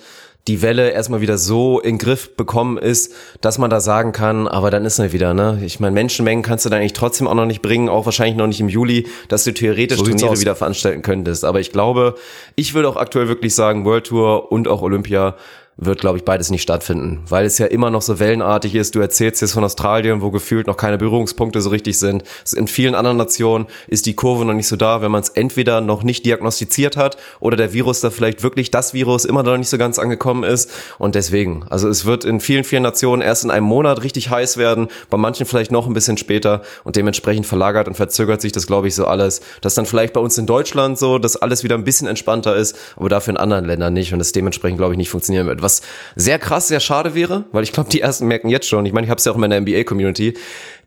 die Welle erstmal wieder so in Griff bekommen ist, dass man da sagen kann, aber dann ist er wieder, ne? Ich meine, Menschenmengen kannst du da eigentlich trotzdem auch noch nicht bringen, auch wahrscheinlich noch nicht im Juli, dass du theoretisch so Turniere wieder veranstalten könntest. Aber ich glaube, ich würde auch aktuell wirklich sagen, World Tour und auch Olympia wird, glaube ich, beides nicht stattfinden, weil es ja immer noch so wellenartig ist. Du erzählst jetzt von Australien, wo gefühlt noch keine Berührungspunkte so richtig sind. In vielen anderen Nationen ist die Kurve noch nicht so da, wenn man es entweder noch nicht diagnostiziert hat oder der Virus da vielleicht wirklich das Virus immer noch nicht so ganz angekommen ist. Und deswegen, also es wird in vielen, vielen Nationen erst in einem Monat richtig heiß werden, bei manchen vielleicht noch ein bisschen später und dementsprechend verlagert und verzögert sich das, glaube ich, so alles. Dass dann vielleicht bei uns in Deutschland so, dass alles wieder ein bisschen entspannter ist, aber dafür in anderen Ländern nicht und es dementsprechend, glaube ich, nicht funktionieren wird. Was sehr krass, sehr schade wäre, weil ich glaube, die ersten merken jetzt schon, ich meine, ich habe es ja auch in meiner NBA-Community,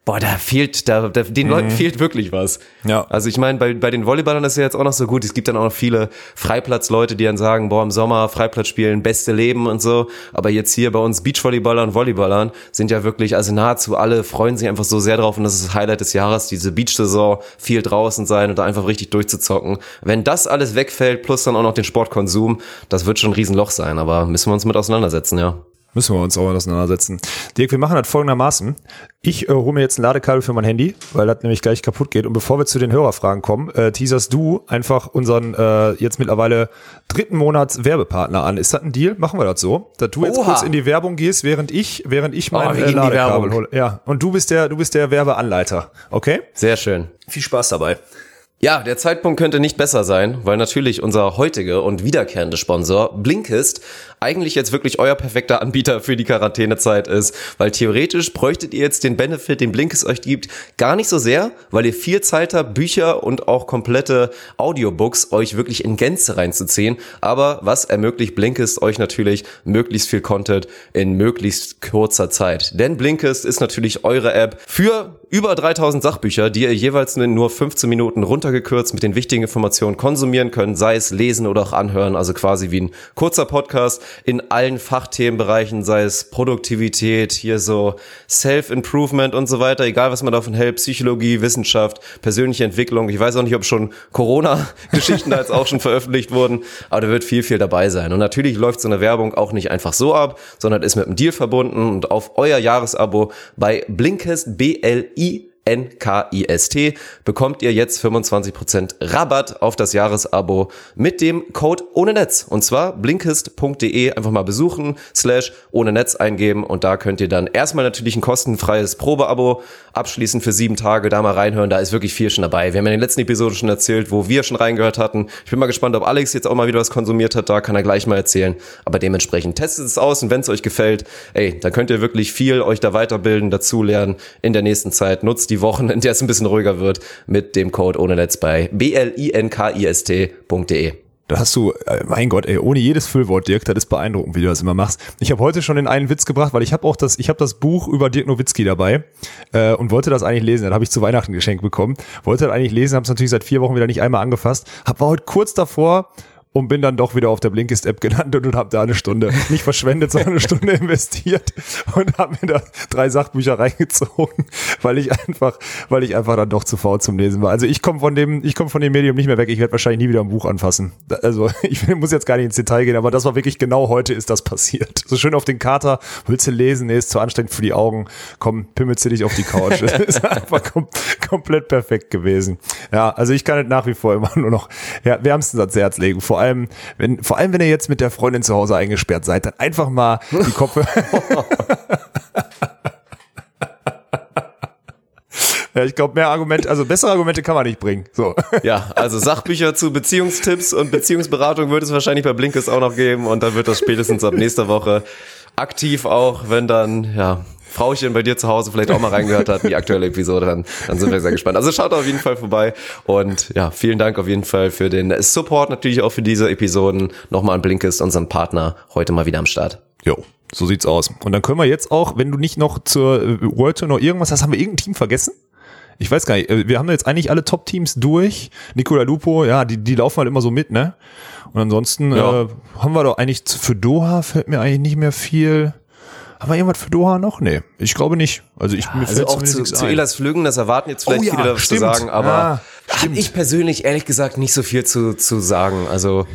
boah, da fehlt, da, da den mhm. Leuten fehlt wirklich was. Ja. Also ich meine, bei, bei den Volleyballern ist ja jetzt auch noch so gut. Es gibt dann auch noch viele Freiplatzleute, die dann sagen, boah, im Sommer Freiplatz spielen, beste Leben und so. Aber jetzt hier bei uns Beachvolleyballern und Volleyballern sind ja wirklich, also nahezu alle freuen sich einfach so sehr drauf und das ist das Highlight des Jahres, diese Beach-Saison, viel draußen sein und da einfach richtig durchzuzocken. Wenn das alles wegfällt, plus dann auch noch den Sportkonsum, das wird schon ein Riesenloch sein, aber müssen wir uns mit auseinandersetzen, ja. Müssen wir uns auch auseinandersetzen. Dirk, wir machen das folgendermaßen. Ich äh, hole mir jetzt ein Ladekabel für mein Handy, weil das nämlich gleich kaputt geht. Und bevor wir zu den Hörerfragen kommen, äh, teaserst du einfach unseren äh, jetzt mittlerweile dritten Monats Werbepartner an. Ist das ein Deal? Machen wir das so? Dass du jetzt Oha. kurz in die Werbung gehst, während ich, während ich mein oh, äh, Ladekabel hole. Ja. Und du bist der, du bist der Werbeanleiter. Okay? Sehr schön. Viel Spaß dabei. Ja, der Zeitpunkt könnte nicht besser sein, weil natürlich unser heutiger und wiederkehrende Sponsor Blinkist eigentlich jetzt wirklich euer perfekter Anbieter für die Quarantänezeit ist, weil theoretisch bräuchtet ihr jetzt den Benefit, den Blinkist euch gibt, gar nicht so sehr, weil ihr viel Zeit habt, Bücher und auch komplette Audiobooks euch wirklich in Gänze reinzuziehen, aber was ermöglicht Blinkist euch natürlich möglichst viel Content in möglichst kurzer Zeit, denn Blinkist ist natürlich eure App für über 3000 Sachbücher, die ihr jeweils in nur 15 Minuten runtergekürzt mit den wichtigen Informationen konsumieren könnt, sei es lesen oder auch anhören, also quasi wie ein kurzer Podcast in allen Fachthemenbereichen, sei es Produktivität, hier so Self-Improvement und so weiter, egal was man davon hält, Psychologie, Wissenschaft, persönliche Entwicklung. Ich weiß auch nicht, ob schon Corona-Geschichten da jetzt auch schon veröffentlicht wurden, aber da wird viel, viel dabei sein. Und natürlich läuft so eine Werbung auch nicht einfach so ab, sondern ist mit einem Deal verbunden und auf euer Jahresabo bei Blinkist BLI NKIST bekommt ihr jetzt 25% Rabatt auf das Jahresabo mit dem Code ohne Netz. Und zwar blinkist.de einfach mal besuchen, slash ohne Netz eingeben und da könnt ihr dann erstmal natürlich ein kostenfreies Probeabo abschließen für sieben Tage, da mal reinhören, da ist wirklich viel schon dabei. Wir haben in den letzten Episoden schon erzählt, wo wir schon reingehört hatten. Ich bin mal gespannt, ob Alex jetzt auch mal wieder was konsumiert hat, da kann er gleich mal erzählen. Aber dementsprechend testet es aus und wenn es euch gefällt, ey, dann könnt ihr wirklich viel euch da weiterbilden, dazulernen in der nächsten Zeit. Nutzt die die Wochen, in der es ein bisschen ruhiger wird, mit dem Code ohne Netz bei blinkist.de. Da hast du, äh, mein Gott, ey, ohne jedes Füllwort, Dirk, das ist beeindruckend, wie du das immer machst. Ich habe heute schon den einen Witz gebracht, weil ich habe auch das, ich habe das Buch über Dirk Nowitzki dabei äh, und wollte das eigentlich lesen. Das habe ich zu Weihnachten geschenkt bekommen. Wollte das eigentlich lesen, habe es natürlich seit vier Wochen wieder nicht einmal angefasst. Hab war heute kurz davor, und bin dann doch wieder auf der Blinkist-App gelandet und habe da eine Stunde nicht verschwendet, sondern eine Stunde investiert und habe mir da drei Sachbücher reingezogen, weil ich einfach, weil ich einfach dann doch zu faul zum Lesen war. Also ich komme von dem, ich komme von dem Medium nicht mehr weg. Ich werde wahrscheinlich nie wieder ein Buch anfassen. Also ich muss jetzt gar nicht ins Detail gehen, aber das war wirklich genau heute ist das passiert. So schön auf den Kater, willst du lesen? Nee, ist zu anstrengend für die Augen. Komm, pimmelst du dich auf die Couch. Das ist einfach kom komplett perfekt gewesen. Ja, also ich kann es nach wie vor immer nur noch ja, wärmstens ans Herz legen. Vor allem, wenn, vor allem, wenn ihr jetzt mit der Freundin zu Hause eingesperrt seid, dann einfach mal die Kopfe. Ja, ich glaube, mehr Argumente, also bessere Argumente kann man nicht bringen. So. Ja, also Sachbücher zu Beziehungstipps und Beziehungsberatung wird es wahrscheinlich bei Blinkes auch noch geben und dann wird das spätestens ab nächster Woche aktiv auch, wenn dann, ja, Frauchen bei dir zu Hause vielleicht auch mal reingehört hat, die aktuelle Episode, dann, dann sind wir sehr gespannt. Also schaut auf jeden Fall vorbei und ja, vielen Dank auf jeden Fall für den Support, natürlich auch für diese Episoden. Nochmal an Blinkist, unserem Partner, heute mal wieder am Start. Jo. So sieht's aus. Und dann können wir jetzt auch, wenn du nicht noch zur World Tour noch irgendwas hast, haben wir irgendein Team vergessen? Ich weiß gar nicht, äh, wir haben jetzt eigentlich alle Top-Teams durch. Nicola Lupo, ja, die, die laufen halt immer so mit, ne? Und ansonsten ja. äh, haben wir doch eigentlich für Doha fällt mir eigentlich nicht mehr viel. Haben wir irgendwas für Doha noch? Nee, ich glaube nicht. Also ich ja, mir also auch zu, zu Elas Flügen, das erwarten jetzt vielleicht oh, ja, viele dazu zu sagen, aber ja, habe ich persönlich ehrlich gesagt nicht so viel zu, zu sagen. Also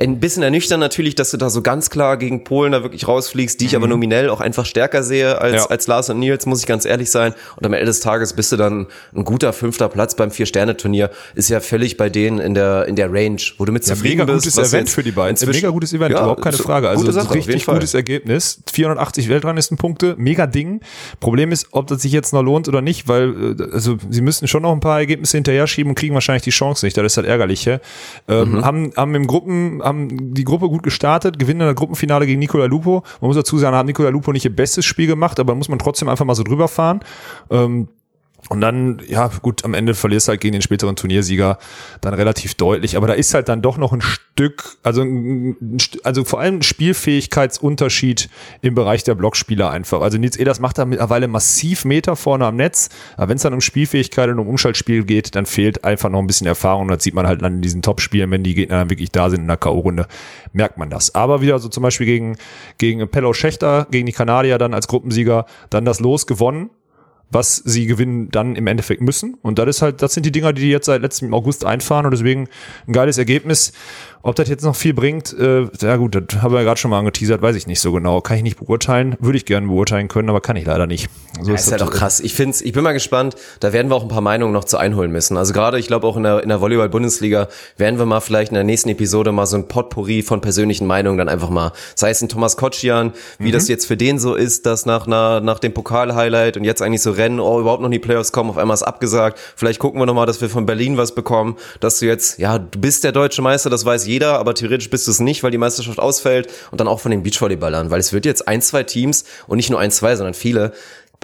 ein bisschen ernüchtert natürlich, dass du da so ganz klar gegen Polen da wirklich rausfliegst, die ich mhm. aber nominell auch einfach stärker sehe als, ja. als Lars und Nils, muss ich ganz ehrlich sein. Und am Ende des Tages bist du dann ein guter fünfter Platz beim Vier-Sterne-Turnier. Ist ja völlig bei denen in der, in der Range, wo du mit ja, zufrieden mega bist. gutes Event für die beiden. Mega gutes Event, ja, überhaupt keine Frage. Also Sache, richtig gutes Ergebnis. 480 Weltranglistenpunkte, mega Ding. Problem ist, ob das sich jetzt noch lohnt oder nicht, weil, äh, also, sie müssen schon noch ein paar Ergebnisse hinterher schieben und kriegen wahrscheinlich die Chance nicht. Das ist halt ärgerlich. Ähm, mhm. Haben, haben im Gruppen, haben die Gruppe gut gestartet, gewinnen in der Gruppenfinale gegen Nicola Lupo. Man muss dazu sagen, hat Nicola Lupo nicht ihr bestes Spiel gemacht, aber muss man trotzdem einfach mal so drüber fahren. Ähm, und dann, ja, gut, am Ende verlierst du halt gegen den späteren Turniersieger dann relativ deutlich. Aber da ist halt dann doch noch ein Stück, also, also vor allem Spielfähigkeitsunterschied im Bereich der Blockspieler einfach. Also Nils Eders macht da mittlerweile massiv Meter vorne am Netz. Aber wenn es dann um Spielfähigkeit und um Umschaltspiel geht, dann fehlt einfach noch ein bisschen Erfahrung. Und das sieht man halt dann in diesen Top-Spielen, wenn die Gegner dann wirklich da sind in der K.O.-Runde, merkt man das. Aber wieder so zum Beispiel gegen, gegen Pello Schächter, gegen die Kanadier dann als Gruppensieger, dann das Los gewonnen was sie gewinnen dann im Endeffekt müssen. Und das ist halt, das sind die Dinger, die die jetzt seit letztem August einfahren und deswegen ein geiles Ergebnis. Ob das jetzt noch viel bringt, äh, ja gut, das haben wir ja gerade schon mal angeteasert, weiß ich nicht so genau. Kann ich nicht beurteilen, würde ich gerne beurteilen können, aber kann ich leider nicht. So ja, ist, ist halt auch krass. Ich find's, ich bin mal gespannt, da werden wir auch ein paar Meinungen noch zu einholen müssen. Also gerade, ich glaube auch in der, in der Volleyball-Bundesliga werden wir mal vielleicht in der nächsten Episode mal so ein Potpourri von persönlichen Meinungen dann einfach mal, sei es ein Thomas Kotschian, wie mhm. das jetzt für den so ist, dass nach, nach, nach dem Pokal-Highlight und jetzt eigentlich so Rennen, oh, überhaupt noch nie Playoffs kommen, auf einmal ist abgesagt. Vielleicht gucken wir nochmal, dass wir von Berlin was bekommen, dass du jetzt, ja, du bist der deutsche Meister, das weiß jeder, aber theoretisch bist du es nicht, weil die Meisterschaft ausfällt und dann auch von den Beachvolleyballern, weil es wird jetzt ein, zwei Teams und nicht nur ein, zwei, sondern viele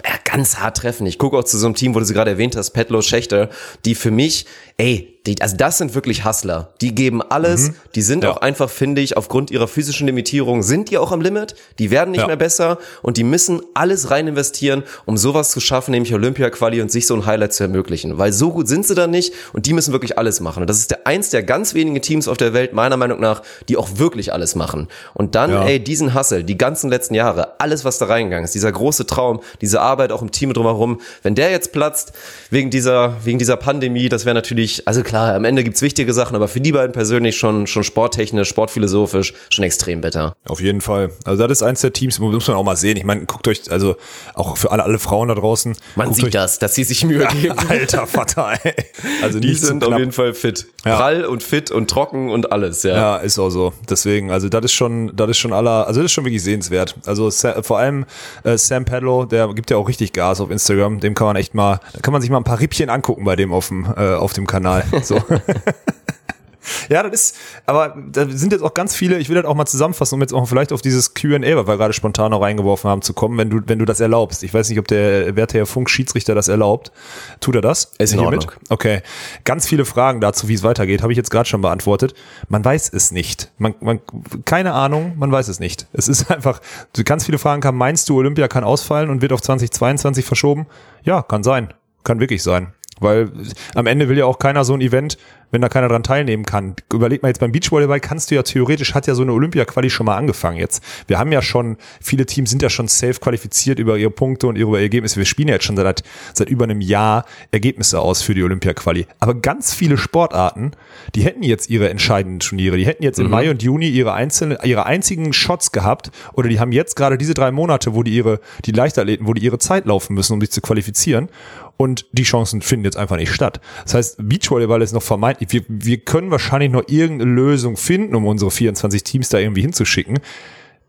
ja, ganz hart treffen. Ich gucke auch zu so einem Team, wo du sie gerade erwähnt hast, Petlo Schächter, die für mich, ey, die, also das sind wirklich Hustler. Die geben alles. Mhm. Die sind ja. auch einfach, finde ich, aufgrund ihrer physischen Limitierung sind die auch am Limit. Die werden nicht ja. mehr besser und die müssen alles rein investieren, um sowas zu schaffen, nämlich Olympia-Quali und sich so ein Highlight zu ermöglichen. Weil so gut sind sie dann nicht und die müssen wirklich alles machen. Und das ist der eins der ganz wenigen Teams auf der Welt, meiner Meinung nach, die auch wirklich alles machen. Und dann, ja. ey, diesen Hustle, die ganzen letzten Jahre, alles, was da reingegangen ist, dieser große Traum, diese Arbeit auch im Team drumherum, wenn der jetzt platzt, wegen dieser, wegen dieser Pandemie, das wäre natürlich, also klar, am Ende gibt's wichtige Sachen, aber für die beiden persönlich schon, schon sporttechnisch, sportphilosophisch schon extrem bitter. Auf jeden Fall. Also das ist eins der Teams, muss man auch mal sehen. Ich meine, guckt euch, also auch für alle, alle Frauen da draußen. Man sieht euch, das, dass sie sich Mühe geben. Alter Vater, ey. Also die sind auf jeden Fall fit. Ja. Prall und fit und trocken und alles, ja. Ja, ist auch so. Deswegen, also das ist schon, das ist schon aller, also das ist schon wirklich sehenswert. Also vor allem äh, Sam Padlow, der gibt ja auch richtig Gas auf Instagram. Dem kann man echt mal, da kann man sich mal ein paar Rippchen angucken bei dem auf dem, äh, auf dem Kanal. So. ja, das ist, aber da sind jetzt auch ganz viele, ich will das auch mal zusammenfassen, um jetzt auch vielleicht auf dieses Q&A, was wir gerade spontan noch reingeworfen haben, zu kommen, wenn du, wenn du das erlaubst. Ich weiß nicht, ob der werte Herr Funk-Schiedsrichter das erlaubt. Tut er das? Ist in Ordnung. Mit? Okay. Ganz viele Fragen dazu, wie es weitergeht, habe ich jetzt gerade schon beantwortet. Man weiß es nicht. Man, man, keine Ahnung, man weiß es nicht. Es ist einfach, ganz viele Fragen kamen, meinst du, Olympia kann ausfallen und wird auf 2022 verschoben? Ja, kann sein. Kann wirklich sein. Weil am Ende will ja auch keiner so ein Event, wenn da keiner dran teilnehmen kann. Überleg mal jetzt beim Beachvolleyball kannst du ja theoretisch, hat ja so eine Olympia-Quali schon mal angefangen jetzt. Wir haben ja schon, viele Teams sind ja schon safe qualifiziert über ihre Punkte und ihre Ergebnisse. Wir spielen ja jetzt schon seit, seit über einem Jahr Ergebnisse aus für die Olympia-Quali. Aber ganz viele Sportarten, die hätten jetzt ihre entscheidenden Turniere. Die hätten jetzt im mhm. Mai und Juni ihre einzelnen, ihre einzigen Shots gehabt oder die haben jetzt gerade diese drei Monate, wo die ihre, die Leichtathleten, wo die ihre Zeit laufen müssen, um sich zu qualifizieren und die Chancen finden jetzt einfach nicht statt. Das heißt, Beachvolleyball ist noch vermeintlich, wir, wir können wahrscheinlich noch irgendeine Lösung finden, um unsere 24 Teams da irgendwie hinzuschicken.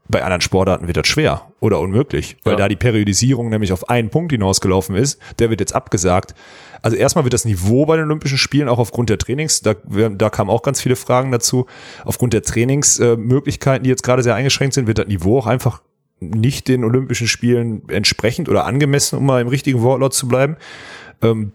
Bei anderen Sportarten wird das schwer oder unmöglich, weil ja. da die Periodisierung nämlich auf einen Punkt hinausgelaufen ist. Der wird jetzt abgesagt. Also erstmal wird das Niveau bei den Olympischen Spielen auch aufgrund der Trainings, da, da kamen auch ganz viele Fragen dazu, aufgrund der Trainingsmöglichkeiten, die jetzt gerade sehr eingeschränkt sind, wird das Niveau auch einfach nicht den Olympischen Spielen entsprechend oder angemessen, um mal im richtigen Wortlaut zu bleiben. Ähm,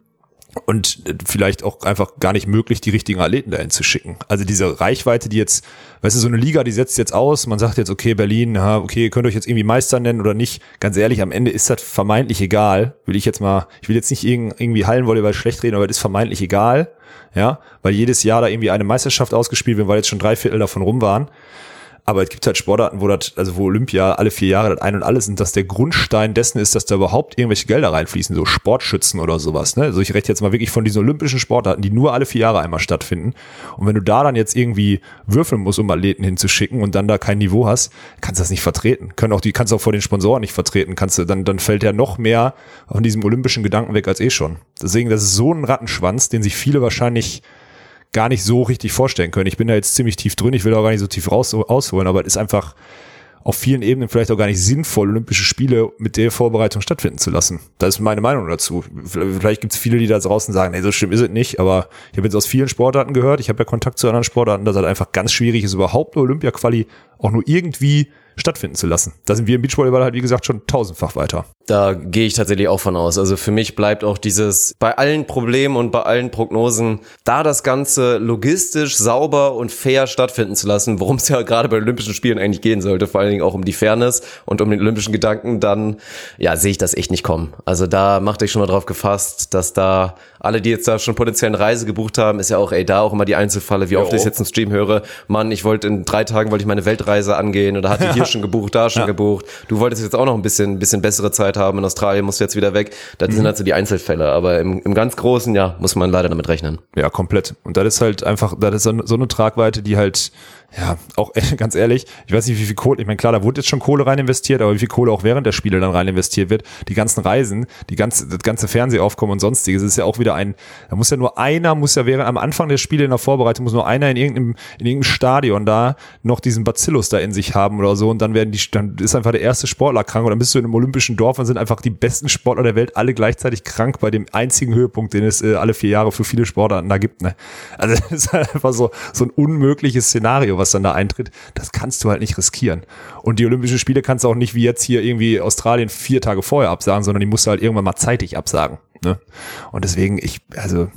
und vielleicht auch einfach gar nicht möglich, die richtigen Athleten dahin zu schicken. Also diese Reichweite, die jetzt, weißt du, so eine Liga, die setzt jetzt aus, man sagt jetzt, okay, Berlin, ja, okay, ihr könnt euch jetzt irgendwie Meister nennen oder nicht. Ganz ehrlich, am Ende ist das vermeintlich egal. Will ich jetzt mal, ich will jetzt nicht irgendwie Hallenvolleyball schlecht reden, aber das ist vermeintlich egal. Ja, weil jedes Jahr da irgendwie eine Meisterschaft ausgespielt wird, weil jetzt schon drei Viertel davon rum waren. Aber es gibt halt Sportarten, wo das, also wo Olympia alle vier Jahre das ein und alles sind, dass der Grundstein dessen ist, dass da überhaupt irgendwelche Gelder reinfließen, so Sportschützen oder sowas. Ne? Also ich rede jetzt mal wirklich von diesen olympischen Sportarten, die nur alle vier Jahre einmal stattfinden. Und wenn du da dann jetzt irgendwie würfeln musst, um Athleten hinzuschicken und dann da kein Niveau hast, kannst du das nicht vertreten. Können auch die, kannst du auch vor den Sponsoren nicht vertreten. Kannst du, dann, dann fällt ja noch mehr von diesem olympischen Gedanken weg als eh schon. Deswegen, das ist so ein Rattenschwanz, den sich viele wahrscheinlich gar nicht so richtig vorstellen können. Ich bin da jetzt ziemlich tief drin, ich will auch gar nicht so tief raus, ausholen, aber es ist einfach auf vielen Ebenen vielleicht auch gar nicht sinnvoll, Olympische Spiele mit der Vorbereitung stattfinden zu lassen. Das ist meine Meinung dazu. Vielleicht gibt es viele, die da draußen sagen, nee, so schlimm ist es nicht, aber ich habe jetzt aus vielen Sportarten gehört, ich habe ja Kontakt zu anderen Sportarten, dass es halt einfach ganz schwierig ist, überhaupt eine Olympia-Quali auch nur irgendwie stattfinden zu lassen. Da sind wir im Beachvolleyball halt, wie gesagt, schon tausendfach weiter. Da gehe ich tatsächlich auch von aus. Also für mich bleibt auch dieses, bei allen Problemen und bei allen Prognosen, da das Ganze logistisch sauber und fair stattfinden zu lassen, worum es ja gerade bei Olympischen Spielen eigentlich gehen sollte, vor allen Dingen auch um die Fairness und um den olympischen Gedanken, dann, ja, sehe ich das echt nicht kommen. Also da machte ich schon mal drauf gefasst, dass da alle, die jetzt da schon potenziell eine Reise gebucht haben, ist ja auch, ey, da auch immer die Einzelfalle, wie jo. oft ich jetzt im Stream höre, Mann, ich wollte in drei Tagen wollte ich meine Weltreise angehen oder hatte hier schon gebucht, da schon ja. gebucht. Du wolltest jetzt auch noch ein bisschen, bisschen bessere Zeit haben in Australien, musst du jetzt wieder weg. Das mhm. sind halt so die Einzelfälle. Aber im, im ganz Großen, ja, muss man leider damit rechnen. Ja, komplett. Und das ist halt einfach, das ist so eine Tragweite, die halt ja, auch ganz ehrlich, ich weiß nicht, wie viel Kohle, ich meine, klar, da wurde jetzt schon Kohle rein investiert, aber wie viel Kohle auch während der Spiele dann rein investiert wird, die ganzen Reisen, die ganze, das ganze Fernsehaufkommen und sonstiges, ist ja auch wieder ein, da muss ja nur einer, muss ja während, am Anfang der Spiele in der Vorbereitung, muss nur einer in irgendeinem, in irgendeinem Stadion da noch diesen Bacillus da in sich haben oder so und dann werden die, dann ist einfach der erste Sportler krank und dann bist du in einem olympischen Dorf und sind einfach die besten Sportler der Welt alle gleichzeitig krank bei dem einzigen Höhepunkt, den es äh, alle vier Jahre für viele Sportarten da gibt, ne. Also, das ist halt einfach so, so ein unmögliches Szenario, was dann da eintritt das kannst du halt nicht riskieren. Und die Olympischen Spiele kannst du auch nicht wie jetzt hier irgendwie Australien vier Tage vorher absagen, sondern die musst du halt irgendwann mal zeitig absagen. Ne? Und deswegen, ich, also,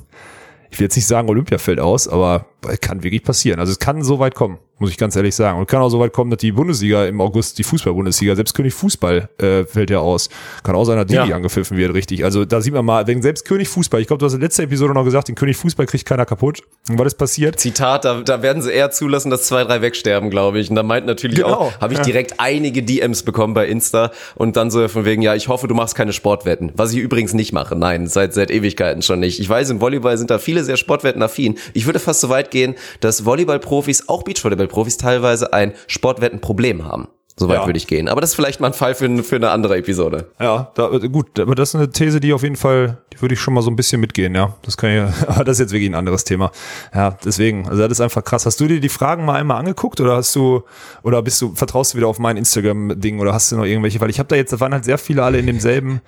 ich will jetzt nicht sagen, Olympia fällt aus, aber kann wirklich passieren. Also es kann so weit kommen muss ich ganz ehrlich sagen. Und kann auch so weit kommen, dass die Bundesliga im August, die Fußball-Bundesliga, selbst König Fußball äh, fällt ja aus. Kann auch sein, dass Digi ja. angepfiffen wird, richtig. Also da sieht man mal, wenn selbst König Fußball, ich glaube, du hast in der letzten Episode noch gesagt, den König Fußball kriegt keiner kaputt. Und was ist passiert? Zitat, da, da werden sie eher zulassen, dass zwei, drei wegsterben, glaube ich. Und da meint natürlich genau. auch, habe ich ja. direkt einige DMs bekommen bei Insta und dann so von wegen, ja, ich hoffe, du machst keine Sportwetten. Was ich übrigens nicht mache. Nein, seit, seit Ewigkeiten schon nicht. Ich weiß, im Volleyball sind da viele sehr Sportwetten-affin. Ich würde fast so weit gehen, dass Volleyball-Profis, auch Beachvolleyball-Profis teilweise ein Sportwettenproblem haben. Soweit ja. würde ich gehen. Aber das ist vielleicht mal ein Fall für, für eine andere Episode. Ja, da, gut, aber das ist eine These, die auf jeden Fall, die würde ich schon mal so ein bisschen mitgehen, ja. Das kann ich, aber das ist jetzt wirklich ein anderes Thema. Ja, deswegen, also das ist einfach krass. Hast du dir die Fragen mal einmal angeguckt oder hast du, oder bist du, vertraust du wieder auf mein Instagram-Ding oder hast du noch irgendwelche? Weil ich habe da jetzt, da waren halt sehr viele alle in demselben.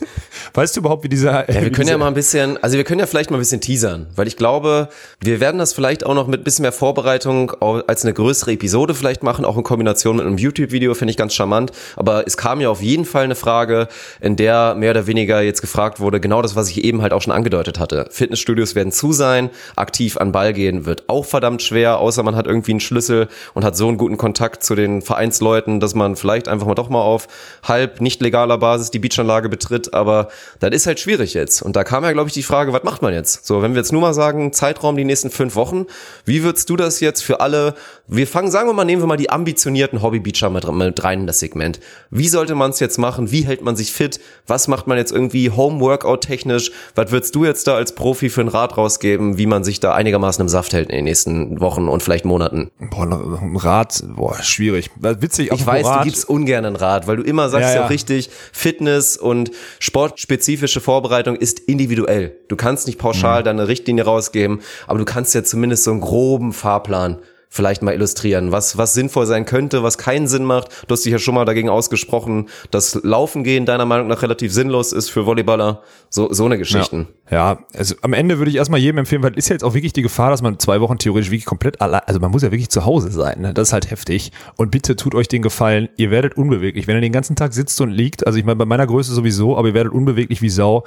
weißt du überhaupt, wie dieser. Ja, wir können ja mal ein bisschen, also wir können ja vielleicht mal ein bisschen teasern, weil ich glaube, wir werden das vielleicht auch noch mit ein bisschen mehr Vorbereitung als eine größere Episode vielleicht machen, auch in Kombination mit einem YouTube-Video YouTube-Video, finde ich ganz charmant. Aber es kam ja auf jeden Fall eine Frage, in der mehr oder weniger jetzt gefragt wurde, genau das, was ich eben halt auch schon angedeutet hatte. Fitnessstudios werden zu sein, aktiv an Ball gehen wird auch verdammt schwer, außer man hat irgendwie einen Schlüssel und hat so einen guten Kontakt zu den Vereinsleuten, dass man vielleicht einfach mal doch mal auf halb nicht legaler Basis die Beachanlage betritt. Aber das ist halt schwierig jetzt. Und da kam ja, glaube ich, die Frage, was macht man jetzt? So, wenn wir jetzt nur mal sagen, Zeitraum die nächsten fünf Wochen, wie würdest du das jetzt für alle, wir fangen, sagen wir mal, nehmen wir mal die ambitionierten Hobby-Beacher mit, mit rein in das Segment. Wie sollte man es jetzt machen? Wie hält man sich fit? Was macht man jetzt irgendwie Home-Workout-technisch? Was würdest du jetzt da als Profi für ein Rat rausgeben, wie man sich da einigermaßen im Saft hält in den nächsten Wochen und vielleicht Monaten? Boah, ein Rat, boah, schwierig. Witzig, ich weiß, Rat. du gibst ungern einen Rat, weil du immer sagst ja, ja. ja richtig, Fitness und sportspezifische Vorbereitung ist individuell. Du kannst nicht pauschal mhm. deine Richtlinie rausgeben, aber du kannst ja zumindest so einen groben Fahrplan vielleicht mal illustrieren, was, was sinnvoll sein könnte, was keinen Sinn macht. Du hast dich ja schon mal dagegen ausgesprochen, dass Laufen gehen deiner Meinung nach relativ sinnlos ist für Volleyballer. So, so eine Geschichten. Ja, ja also am Ende würde ich erstmal jedem empfehlen, weil ist ja jetzt auch wirklich die Gefahr, dass man zwei Wochen theoretisch wirklich komplett allein, also man muss ja wirklich zu Hause sein, ne? das ist halt heftig. Und bitte tut euch den Gefallen, ihr werdet unbeweglich. Wenn ihr den ganzen Tag sitzt und liegt, also ich meine bei meiner Größe sowieso, aber ihr werdet unbeweglich wie Sau,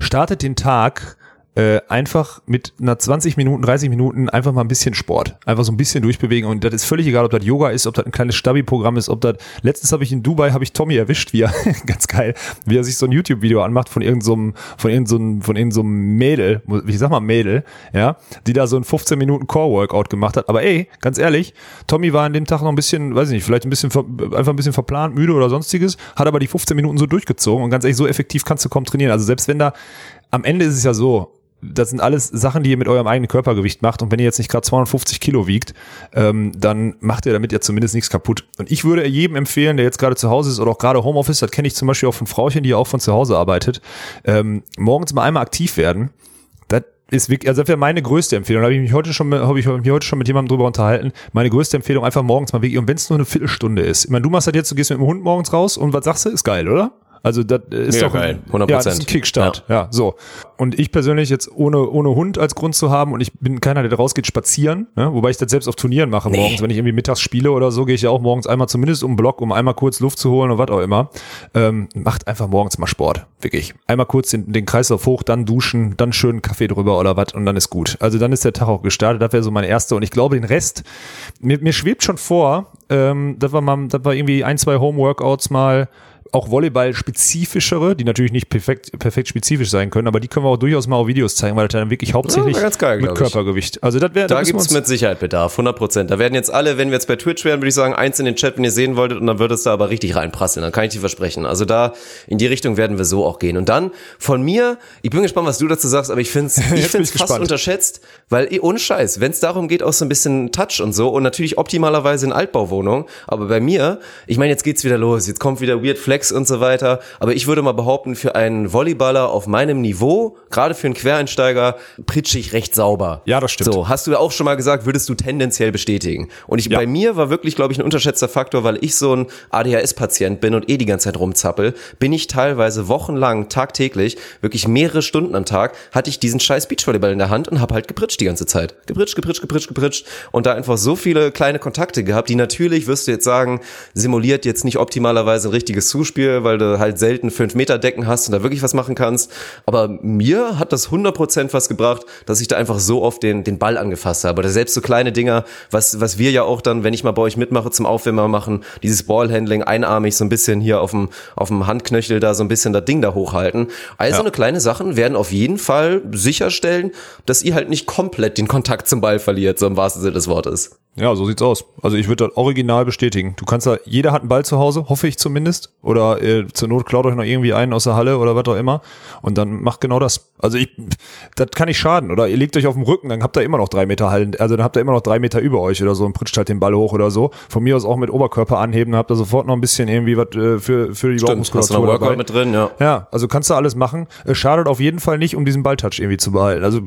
startet den Tag äh, einfach mit einer 20 Minuten, 30 Minuten einfach mal ein bisschen Sport. Einfach so ein bisschen durchbewegen. Und das ist völlig egal, ob das Yoga ist, ob das ein kleines Stabi-Programm ist, ob das. Letztens habe ich in Dubai, habe ich Tommy erwischt, wie er, ganz geil, wie er sich so ein YouTube-Video anmacht von irgendeinem, so von irgendeinem, so von irgendeinem so Mädel, ich sag mal Mädel, ja, die da so ein 15 Minuten Core-Workout gemacht hat. Aber ey, ganz ehrlich, Tommy war an dem Tag noch ein bisschen, weiß ich nicht, vielleicht ein bisschen, einfach ein bisschen verplant, müde oder sonstiges, hat aber die 15 Minuten so durchgezogen und ganz ehrlich, so effektiv kannst du kaum trainieren. Also selbst wenn da, am Ende ist es ja so, das sind alles Sachen, die ihr mit eurem eigenen Körpergewicht macht. Und wenn ihr jetzt nicht gerade 250 Kilo wiegt, ähm, dann macht ihr damit ja zumindest nichts kaputt. Und ich würde jedem empfehlen, der jetzt gerade zu Hause ist oder auch gerade Homeoffice, das kenne ich zum Beispiel auch von Frauchen, die ja auch von zu Hause arbeitet, ähm, morgens mal einmal aktiv werden. Das ist wirklich, also das wäre meine größte Empfehlung. Da habe ich mich heute schon, habe ich mich heute schon mit jemandem drüber unterhalten. Meine größte Empfehlung einfach morgens mal wirklich, und wenn es nur eine Viertelstunde ist. Ich meine, du machst das jetzt, du gehst mit dem Hund morgens raus und was sagst du? Ist geil, oder? Also das ist Mega doch geil, 100%. Ja, das ist ein Kickstart. Ja. ja, so. Und ich persönlich jetzt ohne ohne Hund als Grund zu haben und ich bin keiner, der rausgeht spazieren, ne? wobei ich das selbst auf Turnieren mache nee. morgens, wenn ich irgendwie mittags spiele oder so, gehe ich ja auch morgens einmal zumindest um den Block, um einmal kurz Luft zu holen oder was auch immer. Ähm, macht einfach morgens mal Sport, wirklich. Einmal kurz den, den Kreislauf hoch, dann duschen, dann schön Kaffee drüber oder was und dann ist gut. Also dann ist der Tag auch gestartet. Das wäre so mein erster und ich glaube den Rest mir, mir schwebt schon vor, ähm, dass wir mal, dass wir irgendwie ein zwei Homeworkouts mal auch Volleyball-spezifischere, die natürlich nicht perfekt, perfekt spezifisch sein können, aber die können wir auch durchaus mal auf Videos zeigen, weil das dann wirklich hauptsächlich ja, geil, mit Körpergewicht. Also das wäre Da gibt es mit Sicherheit Bedarf, 100 Prozent. Da werden jetzt alle, wenn wir jetzt bei Twitch wären, würde ich sagen, eins in den Chat, wenn ihr sehen wolltet, und dann würde es da aber richtig reinprasseln. Dann kann ich dir versprechen. Also da, in die Richtung werden wir so auch gehen. Und dann von mir, ich bin gespannt, was du dazu sagst, aber ich finde es ich find's fast gespannt. unterschätzt, weil eh, ohne Scheiß, wenn es darum geht, auch so ein bisschen Touch und so und natürlich optimalerweise in Altbauwohnung, aber bei mir, ich meine, jetzt geht's wieder los, jetzt kommt wieder Weird Flex und so weiter aber ich würde mal behaupten, für einen Volleyballer auf meinem Niveau, gerade für einen Quereinsteiger, pritschig recht sauber. Ja, das stimmt. So, hast du ja auch schon mal gesagt, würdest du tendenziell bestätigen. Und ich, ja. bei mir war wirklich, glaube ich, ein unterschätzter Faktor, weil ich so ein ADHS-Patient bin und eh die ganze Zeit rumzappel, bin ich teilweise wochenlang, tagtäglich, wirklich mehrere Stunden am Tag, hatte ich diesen scheiß Beachvolleyball in der Hand und habe halt gepritscht die ganze Zeit. Gepritscht, gepritscht, gepritscht, gepritscht und da einfach so viele kleine Kontakte gehabt, die natürlich, wirst du jetzt sagen, simuliert jetzt nicht optimalerweise ein richtiges Zuspiel, weil du halt selten 5 Meter Decken hast und da wirklich was machen kannst. Aber mir hat das 100% was gebracht, dass ich da einfach so oft den, den Ball angefasst habe. Oder selbst so kleine Dinger, was, was wir ja auch dann, wenn ich mal bei euch mitmache, zum Aufwärmer machen, dieses Ballhandling einarmig so ein bisschen hier auf dem, auf dem Handknöchel da so ein bisschen das Ding da hochhalten. Also ja. eine kleine Sachen werden auf jeden Fall sicherstellen, dass ihr halt nicht komplett den Kontakt zum Ball verliert, so im wahrsten Sinne des Wortes. Ja, so sieht's aus. Also ich würde das original bestätigen. Du kannst da, jeder hat einen Ball zu Hause, hoffe ich zumindest. Oder äh, zur Not klaut euch noch irgendwie einen aus der Halle oder was auch immer. Und dann macht genau das. Also ich, das kann nicht schaden. Oder ihr legt euch auf dem Rücken, dann habt ihr immer noch drei Meter Hallen, also dann habt ihr immer noch drei Meter über euch oder so und pritscht halt den Ball hoch oder so. Von mir aus auch mit Oberkörper anheben, dann habt ihr sofort noch ein bisschen irgendwie was äh, für, für die Bauchmuskulatur dabei. mit drin, ja. Ja, also kannst du alles machen. Es schadet auf jeden Fall nicht, um diesen Balltouch irgendwie zu behalten. Also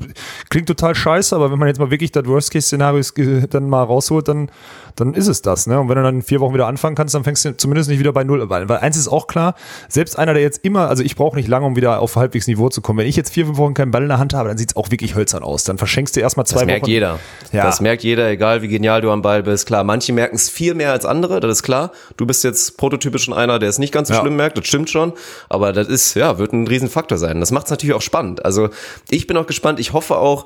klingt total scheiße, aber wenn man jetzt mal wirklich das Worst-Case-Szenario dann mal rausholt, dann dann ist es das. Ne? Und wenn du dann in vier Wochen wieder anfangen kannst, dann fängst du zumindest nicht wieder bei Null an. Weil eins ist auch klar, selbst einer, der jetzt immer, also ich brauche nicht lange, um wieder auf halbwegs Niveau zu kommen. Wenn ich jetzt vier vier Wochen keinen Ball in der Hand habe, dann sieht's auch wirklich hölzern aus. Dann verschenkst du erstmal zwei Das Wochen. merkt jeder. Ja. Das merkt jeder, egal wie genial du am Ball bist. Klar, manche merken es viel mehr als andere, das ist klar. Du bist jetzt prototypisch schon einer, der es nicht ganz so Ja. schlimm merkt, das stimmt schon. Aber das ist, ja, wird ein Riesenfaktor sein. Das macht es natürlich auch spannend. Also ich bin auch gespannt. Ich hoffe auch,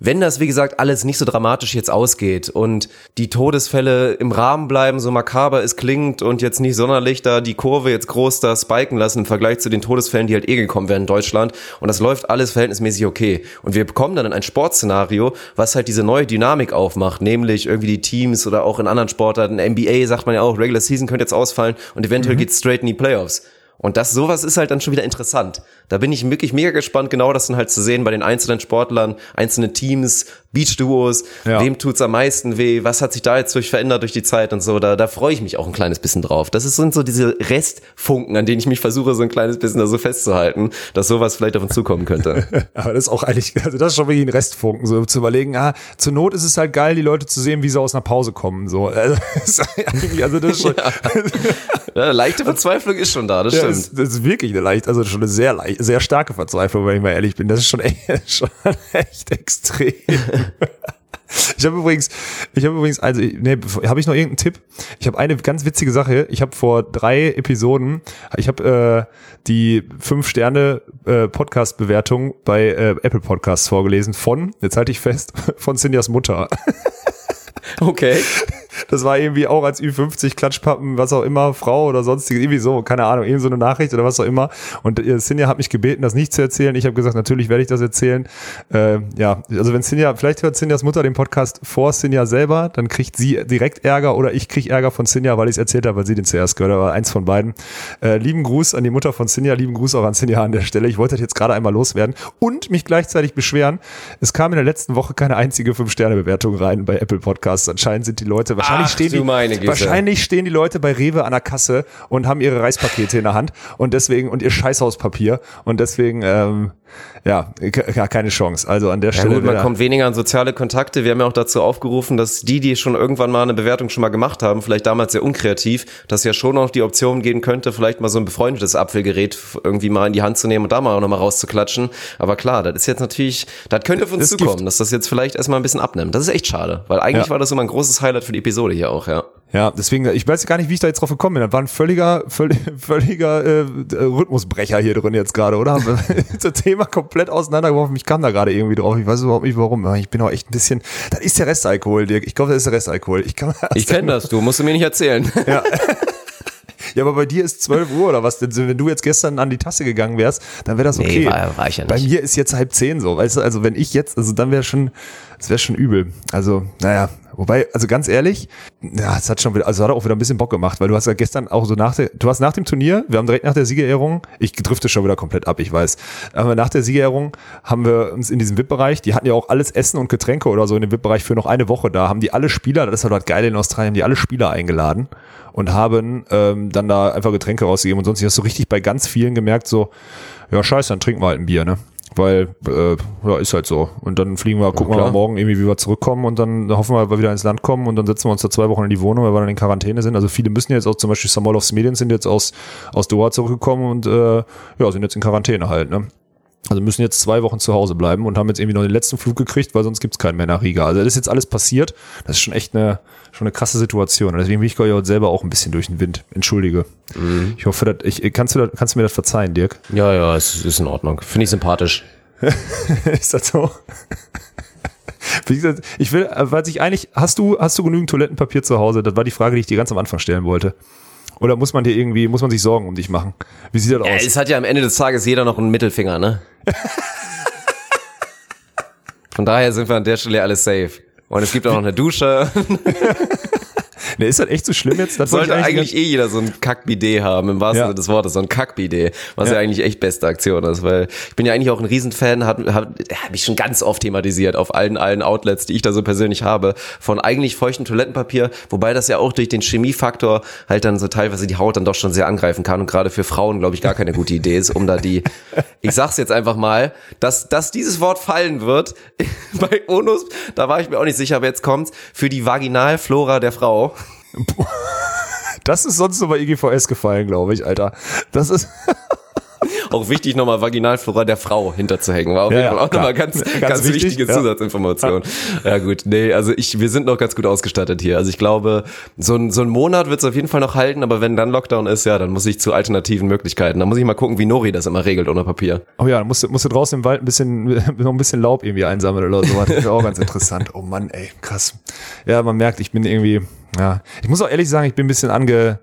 wenn das, wie gesagt, alles nicht so dramatisch jetzt ausgeht und die Todesfälle im Rahmen bleiben, so makaber es klingt und jetzt nicht sonderlich da die Kurve jetzt groß da spiken lassen im Vergleich zu den Todesfällen, die halt eh gekommen wären in Deutschland und das läuft alles verhältnismäßig okay und wir bekommen dann in ein Sportszenario, was halt diese neue Dynamik aufmacht, nämlich irgendwie die Teams oder auch in anderen Sportarten, NBA sagt man ja auch, Regular Season könnte jetzt ausfallen und eventuell geht's straight in die Playoffs. Und das, sowas ist halt dann schon wieder interessant. Da bin ich wirklich mega gespannt, genau das dann halt zu sehen bei den einzelnen Sportlern, einzelne Teams, Beach-Duos, Ja. wem tut's am meisten weh, was hat sich da jetzt durch verändert durch die Zeit und so. Da, da freue ich mich auch ein kleines bisschen drauf. Das ist- sind so diese Restfunken, an denen ich mich versuche, so ein kleines bisschen da so festzuhalten, dass sowas vielleicht auf uns zukommen könnte. Aber das ist auch eigentlich, also das ist schon wirklich ein Restfunken, so zu überlegen, ah, zur Not ist es halt geil, die Leute zu sehen, wie sie aus einer Pause kommen, so. Also, ist also das ist schon, ja, leichte Verzweiflung ist schon da, das Ja, stimmt. das, das ist wirklich eine leicht, also schon eine sehr leicht, sehr starke Verzweiflung, wenn ich mal ehrlich bin. Das ist schon echt, schon echt extrem. Ich habe übrigens, ich habe übrigens, also nee, habe ich noch irgendeinen Tipp? Ich habe eine ganz witzige Sache. Ich habe vor drei Episoden, ich habe äh, die fünf Sterne äh, Podcast Bewertung bei äh, Apple Podcasts vorgelesen von, jetzt halte ich fest, von Cindyas Mutter. Okay. Das war irgendwie auch als Ü50 Klatschpappen, was auch immer, Frau oder sonstiges, irgendwie so, keine Ahnung, irgendwie so eine Nachricht oder was auch immer. Und äh, Sinja hat mich gebeten, das nicht zu erzählen. Ich habe gesagt, natürlich werde ich das erzählen. Äh, ja, also wenn Sinja, vielleicht hört Sinjas Mutter den Podcast vor Sinja selber, dann kriegt sie direkt Ärger oder ich krieg Ärger von Sinja, weil ich es erzählt habe, weil sie den zuerst gehört hat, aber eins von beiden. Äh, lieben Gruß an die Mutter von Sinja, lieben Gruß auch an Sinja an der Stelle. Ich wollte das jetzt gerade einmal loswerden und mich gleichzeitig beschweren. Es kam in der letzten Woche keine einzige 5-Sterne-Bewertung rein bei Apple Podcasts. Anscheinend sind die Leute, wahrscheinlich Ach, stehen die, wahrscheinlich stehen die Leute bei Rewe an der Kasse und haben ihre Reispakete in der Hand und deswegen und ihr Scheißhauspapier und deswegen ähm, ja ke- keine Chance. Also an der Ja Stelle gut, man wieder- kommt weniger an soziale Kontakte. Wir haben ja auch dazu aufgerufen, dass die, die schon irgendwann mal eine Bewertung schon mal gemacht haben, vielleicht damals sehr unkreativ, dass ja schon noch die Option gehen könnte, vielleicht mal so ein befreundetes Apfelgerät irgendwie mal in die Hand zu nehmen und da mal auch noch mal rauszuklatschen. Aber klar, das ist jetzt natürlich, das könnte auf uns Das zukommen, Gift. dass das jetzt vielleicht erstmal ein bisschen abnimmt. Das ist echt schade, weil eigentlich Ja. war das immer ein großes Highlight für die Episode hier auch, ja. Ja, deswegen, ich weiß gar nicht, wie ich da jetzt drauf gekommen bin. Das war ein völliger, völlig, völliger äh, Rhythmusbrecher hier drin jetzt gerade, oder? Haben wir das Thema komplett auseinandergeworfen. Ich kam da gerade irgendwie drauf. Ich weiß überhaupt nicht warum. Ich bin auch echt ein bisschen. Das ist der Restalkohol, Dirk. Ich glaube, das ist der Restalkohol. Ich kann Ich kenne das, du musst du mir nicht erzählen. Ja. Ja, aber bei dir ist 12 Uhr oder was? Denn Wenn du jetzt gestern an die Tasse gegangen wärst, dann wäre das okay. Nee, war- war ich ja Bei nicht. mir ist jetzt halb zehn so, weißt du? Also wenn ich jetzt, also dann wäre schon, das wäre schon übel. Also, naja, wobei, also ganz ehrlich, ja, es hat schon wieder, also hat auch wieder ein bisschen Bock gemacht, weil du hast ja gestern auch so nach der, du warst nach dem Turnier, wir haben direkt nach der Siegerehrung, ich drifte schon wieder komplett ab, ich weiß, aber nach der Siegerehrung haben wir uns in diesem VIP-Bereich, die hatten ja auch alles Essen und Getränke oder so in dem VIP-Bereich für noch eine Woche da, haben die alle Spieler, das ist halt geil in Australien, haben die alle Spieler eingeladen und haben ähm, dann da einfach Getränke rausgegeben und sonst hast du richtig bei ganz vielen gemerkt, so, ja scheiße, dann trinken wir halt ein Bier, ne? Weil, äh, ja, ist halt so. Und dann fliegen wir, gucken wir klar. mal morgen irgendwie, wie wir zurückkommen und dann hoffen wir, wir wieder ins Land kommen und dann setzen wir uns da zwei Wochen in die Wohnung, weil wir dann in Quarantäne sind. Also viele müssen jetzt auch zum Beispiel Samolovs Medien sind jetzt aus, aus Doha zurückgekommen und äh, ja, sind jetzt in Quarantäne halt, ne? Also müssen jetzt zwei Wochen zu Hause bleiben und haben jetzt irgendwie noch den letzten Flug gekriegt, weil sonst gibt's keinen mehr nach Riga. Also das ist jetzt alles passiert. Das ist schon echt eine, schon eine krasse Situation. Und deswegen bin ich heute selber auch ein bisschen durch den Wind. Entschuldige. Ich hoffe, dass ich, kannst du, das- kannst du mir das verzeihen, Dirk? Ja, ja, es ist in Ordnung. Finde ich sympathisch. ist das so? Ich will, äh, weil ich eigentlich, hast du, hast du genügend Toilettenpapier zu Hause? Das war die Frage, die ich dir ganz am Anfang stellen wollte. Oder muss man dir irgendwie, muss man sich Sorgen um dich machen? Wie sieht das Ja, aus? es hat ja am Ende des Tages jeder noch einen Mittelfinger, ne? Von daher sind wir an der Stelle alles safe. Und es gibt auch noch eine Dusche. Ne, ist das echt so schlimm jetzt? Das Sollte ich eigentlich eh jeder so ein Kack-Bidet haben, im wahrsten Ja. Sinne des Wortes, so ein Kack-Bidet, was ja. Ja. eigentlich echt beste Aktion ist, weil ich bin ja eigentlich auch ein Riesenfan, hat, hat, hab ich schon ganz oft thematisiert auf allen, allen Outlets, die ich da so persönlich habe, von eigentlich feuchten Toilettenpapier, wobei das ja auch durch den Chemiefaktor halt dann so teilweise die Haut dann doch schon sehr angreifen kann und gerade für Frauen, glaube ich, gar keine gute Idee ist, um da die, ich sag's jetzt einfach mal, dass, dass dieses Wort fallen wird, bei Onus, da war ich mir auch nicht sicher, aber jetzt kommt's, für die Vaginalflora der Frau. Das ist sonst nur bei IGVS gefallen, glaube ich, Alter. Das ist. auch wichtig, nochmal Vaginalflora der Frau hinterzuhängen. War auf Ja, jeden Fall ja, auch nochmal ganz, ganz, Ganz wichtig, wichtige ja. Zusatzinformation. Ja. gut, nee, also ich, wir sind noch ganz gut ausgestattet hier. Also ich glaube, so ein, so ein Monat wird es auf jeden Fall noch halten, aber wenn dann Lockdown ist, ja, dann muss ich zu alternativen Möglichkeiten. Dann muss ich mal gucken, wie Nori das immer regelt ohne Papier. Oh ja, dann musst du, musst du draußen im Wald ein bisschen, noch ein bisschen Laub irgendwie einsammeln oder so. Das wäre auch ganz interessant. Oh Mann, ey, krass. Ja, man merkt, ich bin irgendwie, ja. Ich muss auch ehrlich sagen, ich bin ein bisschen ange,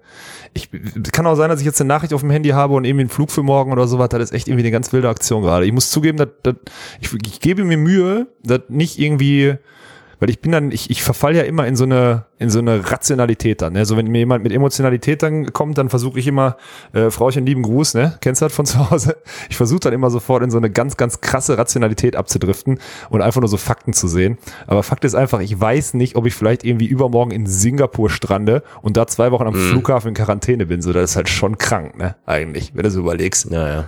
ich, kann auch sein, dass ich jetzt eine Nachricht auf dem Handy habe und irgendwie einen Flug für morgen oder sowas. Das ist echt irgendwie eine ganz wilde Aktion gerade. Ich muss zugeben, dass, dass ich, ich gebe mir Mühe, dass nicht irgendwie, weil ich bin dann, ich, ich verfall ja immer in so eine, in so eine Rationalität dann. Ne? So wenn mir jemand mit Emotionalität dann kommt, dann versuche ich immer, äh, Frauchen, lieben Gruß, ne? Kennst du das von zu Hause? Ich versuche dann immer sofort in so eine ganz, ganz krasse Rationalität abzudriften und einfach nur so Fakten zu sehen. Aber Fakt ist einfach, ich weiß nicht, ob ich vielleicht irgendwie übermorgen in Singapur strande und da zwei Wochen am Flughafen in Quarantäne bin. So, das ist halt schon krank, ne? Eigentlich, wenn du so überlegst. Ja, ja.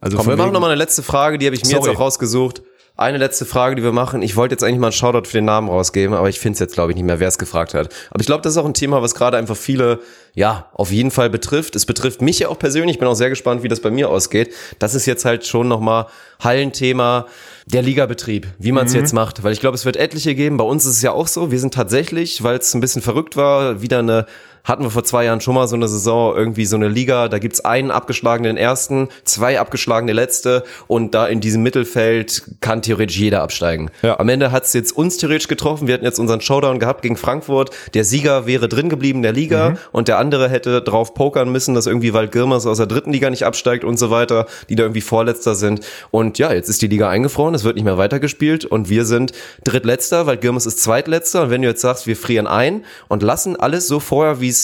Also Komm, wir machen nochmal eine letzte Frage, die habe ich mir Sorry. jetzt auch rausgesucht. Eine letzte Frage, die wir machen. Ich wollte jetzt eigentlich mal einen Shoutout für den Namen rausgeben, aber ich finde es jetzt, glaube ich, nicht mehr, wer es gefragt hat. Aber ich glaube, das ist auch ein Thema, was gerade einfach viele, ja, auf jeden Fall betrifft. Es betrifft mich ja auch persönlich. Ich bin auch sehr gespannt, wie das bei mir ausgeht. Das ist jetzt halt schon nochmal Hallenthema. Der Ligabetrieb, wie man es jetzt macht, weil ich glaube, es wird etliche geben. Bei uns ist es ja auch so. Wir sind tatsächlich, weil es ein bisschen verrückt war, wieder eine hatten wir vor zwei Jahren schon mal so eine Saison, irgendwie so eine Liga, da gibt's einen abgeschlagenen ersten, zwei abgeschlagene letzte und da in diesem Mittelfeld kann theoretisch jeder absteigen. Ja. Am Ende hat's jetzt uns theoretisch getroffen, wir hatten jetzt unseren Showdown gehabt gegen Frankfurt, der Sieger wäre drin geblieben der Liga und der andere hätte drauf pokern müssen, dass irgendwie Waldgirmers aus der dritten Liga nicht absteigt und so weiter, die da irgendwie Vorletzter sind. Und ja, jetzt ist die Liga eingefroren, es wird nicht mehr weitergespielt und wir sind Drittletzter, Waldgirmers ist Zweitletzter. Und wenn du jetzt sagst, wir frieren ein und lassen alles so vorher, wie es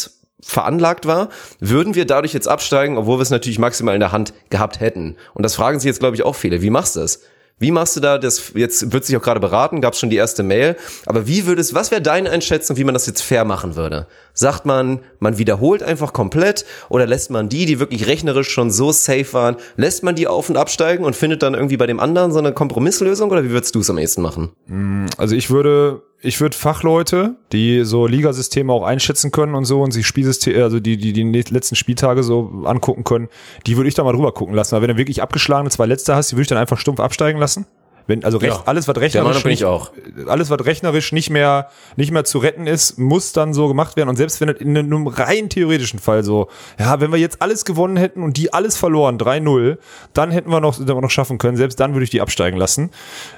veranlagt war, würden wir dadurch jetzt absteigen, obwohl wir es natürlich maximal in der Hand gehabt hätten. Und das fragen sich jetzt, glaube ich, auch viele. Wie machst du das? Wie machst du da das? Jetzt wird sich auch gerade beraten, gab es schon die erste Mail. Aber wie würdest, was wäre deine Einschätzung, wie man das jetzt fair machen würde? Sagt man, man wiederholt einfach komplett oder lässt man die, die wirklich rechnerisch schon so safe waren, lässt man die auf und absteigen und findet dann irgendwie bei dem anderen so eine Kompromisslösung oder wie würdest du es am ehesten machen? Also ich würde, ich würde Fachleute, die so Ligasysteme auch einschätzen können und so und sich Spielsysteme, also die, die die letzten Spieltage so angucken können, die würde ich da mal drüber gucken lassen. Aber wenn du wirklich abgeschlagene zwei Letzte hast, die würde ich dann einfach stumpf absteigen lassen. Wenn, also recht, Ja. alles, was rechnerisch nicht, alles, was rechnerisch nicht mehr, nicht mehr zu retten ist, muss dann so gemacht werden. Und selbst wenn es in einem rein theoretischen Fall so, ja, wenn wir jetzt alles gewonnen hätten und die alles verloren, 3-0, dann hätten wir noch, hätten wir noch schaffen können. Selbst dann würde ich die absteigen lassen.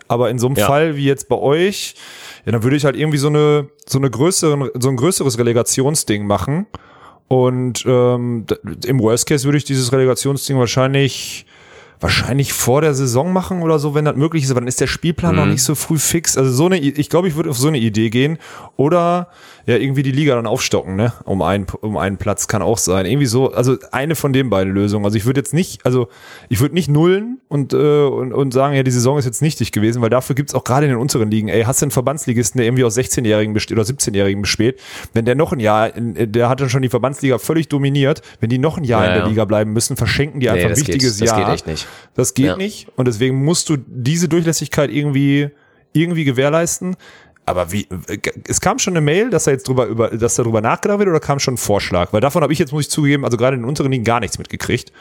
Aber in so einem Ja. Fall wie jetzt bei euch, ja, dann würde ich halt irgendwie so eine, so eine größeren, so ein größeres Relegationsding machen. Und ähm, im Worst Case würde ich dieses Relegationsding wahrscheinlich wahrscheinlich vor der Saison machen oder so, wenn das möglich ist, aber dann ist der Spielplan noch nicht so früh fix. Also so eine, ich glaube, ich würde auf so eine Idee gehen oder ja irgendwie die Liga dann aufstocken, ne, um einen um einen Platz kann auch sein. Irgendwie so, also eine von den beiden Lösungen. Also ich würde jetzt nicht, also ich würde nicht nullen und äh, und, und sagen, ja, die Saison ist jetzt nichtig gewesen, weil dafür gibt's auch gerade in den unteren Ligen, ey, hast du einen Verbandsligisten, der irgendwie aus 16-Jährigen besteht oder 17-Jährigen besteht, wenn der noch ein Jahr, in, der hat dann schon die Verbandsliga völlig dominiert, wenn die noch ein Jahr Ja, in der ja. Liga bleiben müssen, verschenken die einfach ein das geht- wichtiges das Jahr. geht echt nicht. Das geht Ja. nicht und deswegen musst du diese Durchlässigkeit irgendwie irgendwie gewährleisten. Aber wie es kam schon eine Mail, dass da jetzt drüber über dass darüber nachgedacht wird oder kam schon ein Vorschlag? Weil davon habe ich jetzt muss ich zugeben, also gerade in den unteren Ligen gar nichts mitgekriegt.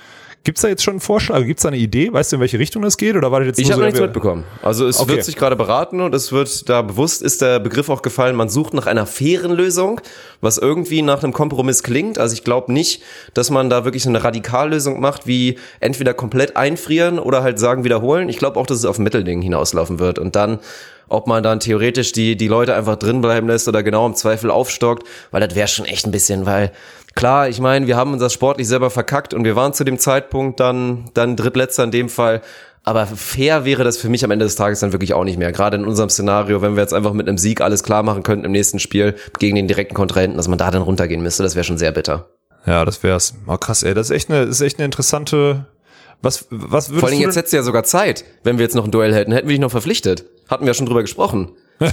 Gibt's da jetzt schon einen Vorschlag? Gibt's da eine Idee? Weißt du, in welche Richtung das geht oder war das jetzt Ich habe so, nichts mitbekommen. Also es Okay. wird sich gerade beraten und es wird da bewusst ist der Begriff auch gefallen, man sucht nach einer fairen Lösung, was irgendwie nach einem Kompromiss klingt. Also ich glaube nicht, dass man da wirklich so eine Radikallösung macht, wie entweder komplett einfrieren oder halt sagen wiederholen. Ich glaube auch, dass es auf Mittelding hinauslaufen wird und dann ob man dann theoretisch die, die Leute einfach drin bleiben lässt oder genau im Zweifel aufstockt, weil das wäre schon echt ein bisschen, weil klar, ich meine, wir haben uns das sportlich selber verkackt und wir waren zu dem Zeitpunkt dann, dann Drittletzter in dem Fall. Aber fair wäre das für mich am Ende des Tages dann wirklich auch nicht mehr. Gerade in unserem Szenario, wenn wir jetzt einfach mit einem Sieg alles klar machen könnten im nächsten Spiel gegen den direkten Kontrahenten, dass man da dann runtergehen müsste, das wäre schon sehr bitter. Ja, das wär's. Oh, krass, ey, das ist echt eine das ist echt eine interessante was was würdest Vor allem jetzt hättest du ja sogar Zeit, wenn wir jetzt noch ein Duell hätten, hätten wir dich noch verpflichtet. Hatten wir ja schon drüber gesprochen.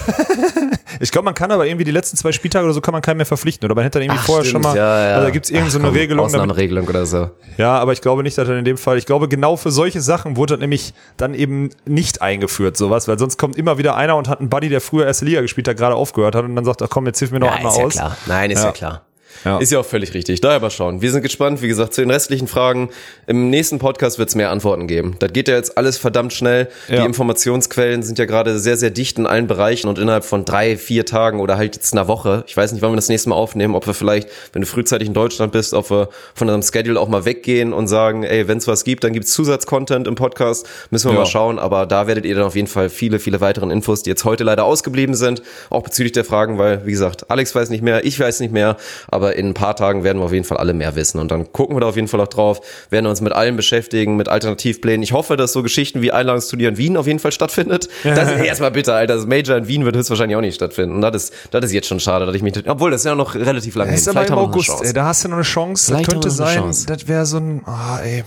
Ich glaube, man kann aber irgendwie die letzten zwei Spieltage oder so kann man keinen mehr verpflichten oder man hätte dann irgendwie Ach, vorher stimmt, schon mal ja, ja. also da gibt's irgend so Ach, eine komm, Regelung damit, Ausnahmeregelung oder so. Ja, aber ich glaube nicht, dass er in dem Fall, ich glaube genau für solche Sachen wurde das nämlich dann eben nicht eingeführt, sowas, weil sonst kommt immer wieder einer und hat einen Buddy, der früher erste Liga gespielt hat, gerade aufgehört hat und dann sagt, ach komm, jetzt hilf mir noch Ja, einmal ist ja aus. klar. Nein, ist ja, Ja. klar. Ja. Ist ja auch völlig richtig. Daher mal schauen. Wir sind gespannt, wie gesagt, zu den restlichen Fragen. Im nächsten Podcast wird es mehr Antworten geben. Das geht ja jetzt alles verdammt schnell. Ja. Die Informationsquellen sind ja gerade sehr, sehr dicht in allen Bereichen und innerhalb von drei, vier Tagen oder halt jetzt einer Woche. Ich weiß nicht, wann wir das nächste Mal aufnehmen, ob wir vielleicht, wenn du frühzeitig in Deutschland bist, ob wir von unserem Schedule auch mal weggehen und sagen, ey, wenn es was gibt, dann gibt's Zusatzcontent im Podcast. Müssen wir ja. mal schauen. Aber da werdet ihr dann auf jeden Fall viele, viele weiteren Infos, die jetzt heute leider ausgeblieben sind, auch bezüglich der Fragen, weil, wie gesagt, Alex weiß nicht mehr, ich weiß nicht mehr, aber in ein paar Tagen werden wir auf jeden Fall alle mehr wissen. Und dann gucken wir da auf jeden Fall auch drauf, werden uns mit allem beschäftigen, mit Alternativplänen. Ich hoffe, dass so Geschichten wie Einladungsturnier in Wien auf jeden Fall stattfindet. Das ist erstmal bitter, Alter. Das Major in Wien wird höchstwahrscheinlich auch nicht stattfinden. Und das ist, das ist jetzt schon schade, dass ich mich, obwohl das ist ja noch relativ lange hin. Vielleicht haben wir noch eine Chance. Ey, da hast du noch eine Chance. Vielleicht das könnte sein, das wäre so ein, ah, oh, ey.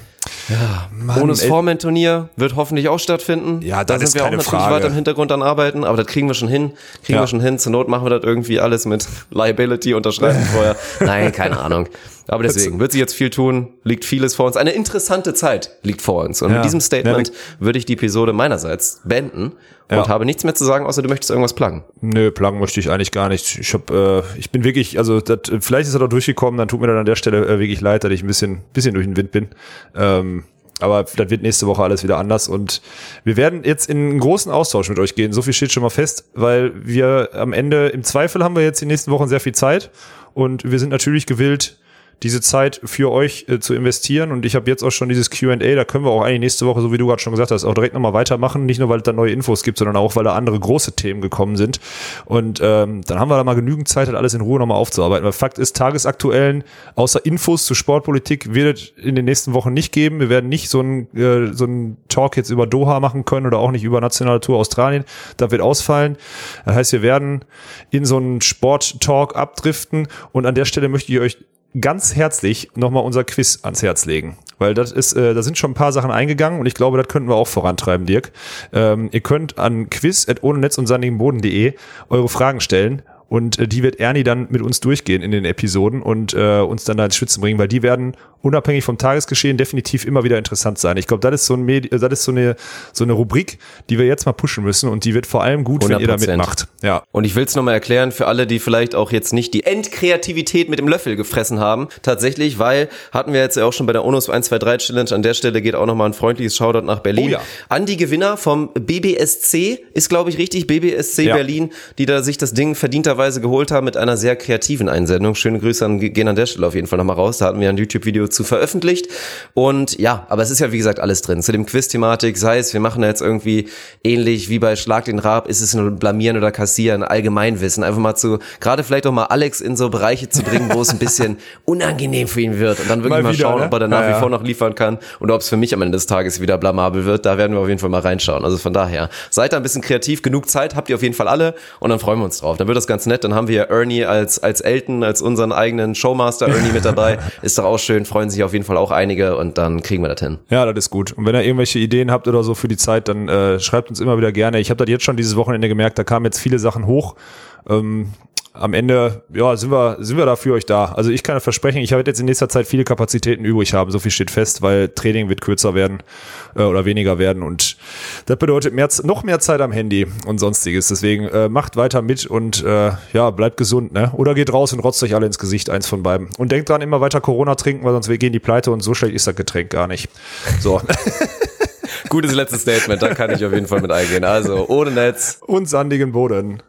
Ja, Mann, Bonus-Format-Turnier wird hoffentlich auch stattfinden. Ja, da sind wir auch natürlich Frage. weiter im Hintergrund an arbeiten, aber das kriegen wir schon hin. Kriegen ja. wir schon hin. Zur Not machen wir das irgendwie alles mit Liability unterschreiben vorher. Nein, keine Ahnung. Aber deswegen wird sich jetzt viel tun, liegt vieles vor uns. Eine interessante Zeit liegt vor uns. Und ja. mit diesem Statement würde ich die Episode meinerseits beenden und ja. habe nichts mehr zu sagen, außer du möchtest irgendwas plagen. Nö, plagen möchte ich eigentlich gar nicht. Ich hab, äh, ich bin wirklich, also dat, vielleicht ist er doch durchgekommen, dann tut mir dann an der Stelle äh, wirklich leid, dass ich ein bisschen, bisschen durch den Wind bin. Ähm, aber das wird nächste Woche alles wieder anders und wir werden jetzt in einen großen Austausch mit euch gehen. So viel steht schon mal fest, weil wir am Ende, im Zweifel haben wir jetzt die nächsten Wochen sehr viel Zeit und wir sind natürlich gewillt, diese Zeit für euch äh, zu investieren. Und ich habe jetzt auch schon dieses QA, da können wir auch eigentlich nächste Woche, so wie du gerade schon gesagt hast, auch direkt nochmal weitermachen. Nicht nur, weil es da neue Infos gibt, sondern auch, weil da andere große Themen gekommen sind. Und ähm, dann haben wir da mal genügend Zeit, halt alles in Ruhe nochmal aufzuarbeiten. Weil Fakt ist, tagesaktuellen, außer Infos zu Sportpolitik, wird es in den nächsten Wochen nicht geben. Wir werden nicht so einen äh, so einen Talk jetzt über Doha machen können oder auch nicht über nationale Tour Australien. Da wird ausfallen. Das heißt, wir werden in so einen Sport-Talk abdriften. Und an der Stelle möchte ich euch ganz herzlich nochmal unser Quiz ans Herz legen. Weil das ist, äh, da sind schon ein paar Sachen eingegangen und ich glaube, das könnten wir auch vorantreiben, Dirk. Ähm, ihr könnt an quiz ohne Netz und sandigen Boden.de eure Fragen stellen und äh, die wird Ernie dann mit uns durchgehen in den Episoden und äh, uns dann da ins Schwitzen bringen, weil die werden unabhängig vom Tagesgeschehen definitiv immer wieder interessant sein. Ich glaube, das ist so ein Medi das ist so eine so eine Rubrik, die wir jetzt mal pushen müssen und die wird vor allem gut, 100%. wenn ihr da mitmacht. Ja. Und ich will es nochmal erklären für alle, die vielleicht auch jetzt nicht die Endkreativität mit dem Löffel gefressen haben. Tatsächlich, weil hatten wir jetzt ja auch schon bei der ONUS 123 Challenge. An der Stelle geht auch nochmal ein freundliches Shoutout nach Berlin. Oh ja. An die Gewinner vom BBSC ist glaube ich richtig BBSC ja. Berlin, die da sich das Ding verdienter verdienterweise geholt haben mit einer sehr kreativen Einsendung. Schöne Grüße an, gehen an der Stelle auf jeden Fall nochmal raus. Da hatten wir ein YouTube-Video zu veröffentlicht. Und ja, aber es ist ja wie gesagt alles drin. Zu dem Quiz-Thematik, sei es, wir machen da jetzt irgendwie ähnlich wie bei Schlag den Rab, ist es nur Blamieren oder Kassieren, Allgemeinwissen. Einfach mal zu, gerade vielleicht auch mal Alex in so Bereiche zu bringen, wo es ein bisschen unangenehm für ihn wird. Und dann wirklich mal, mal wieder, schauen, ne? ob er dann nach ja, wie vor noch liefern kann und ob es für mich am Ende des Tages wieder blamabel wird. Da werden wir auf jeden Fall mal reinschauen. Also von daher, seid da ein bisschen kreativ, genug Zeit habt ihr auf jeden Fall alle und dann freuen wir uns drauf. Dann wird das ganz nett. Dann haben wir Ernie als, als Elton, als unseren eigenen Showmaster Ernie mit dabei. Ist doch auch schön, freuen sich auf jeden Fall auch einige und dann kriegen wir das hin. Ja, das ist gut. Und wenn ihr irgendwelche Ideen habt oder so für die Zeit, dann äh, schreibt uns immer wieder gerne. Ich habe das jetzt schon dieses Wochenende gemerkt, da kamen jetzt viele Sachen hoch. Ähm, am Ende, ja, sind wir, sind wir da für euch da. Also ich kann versprechen, ich werde jetzt in nächster Zeit viele Kapazitäten übrig haben. So viel steht fest, weil Training wird kürzer werden äh, oder weniger werden und das bedeutet mehr, noch mehr Zeit am Handy und sonstiges. Deswegen äh, macht weiter mit und äh, ja, bleibt gesund, ne? Oder geht raus und rotzt euch alle ins Gesicht, eins von beiden. Und denkt dran, immer weiter Corona trinken, weil sonst wir gehen die Pleite und so schlecht ist das Getränk gar nicht. So. Gutes letztes Statement, da kann ich auf jeden Fall mit eingehen. Also ohne Netz und sandigen Boden.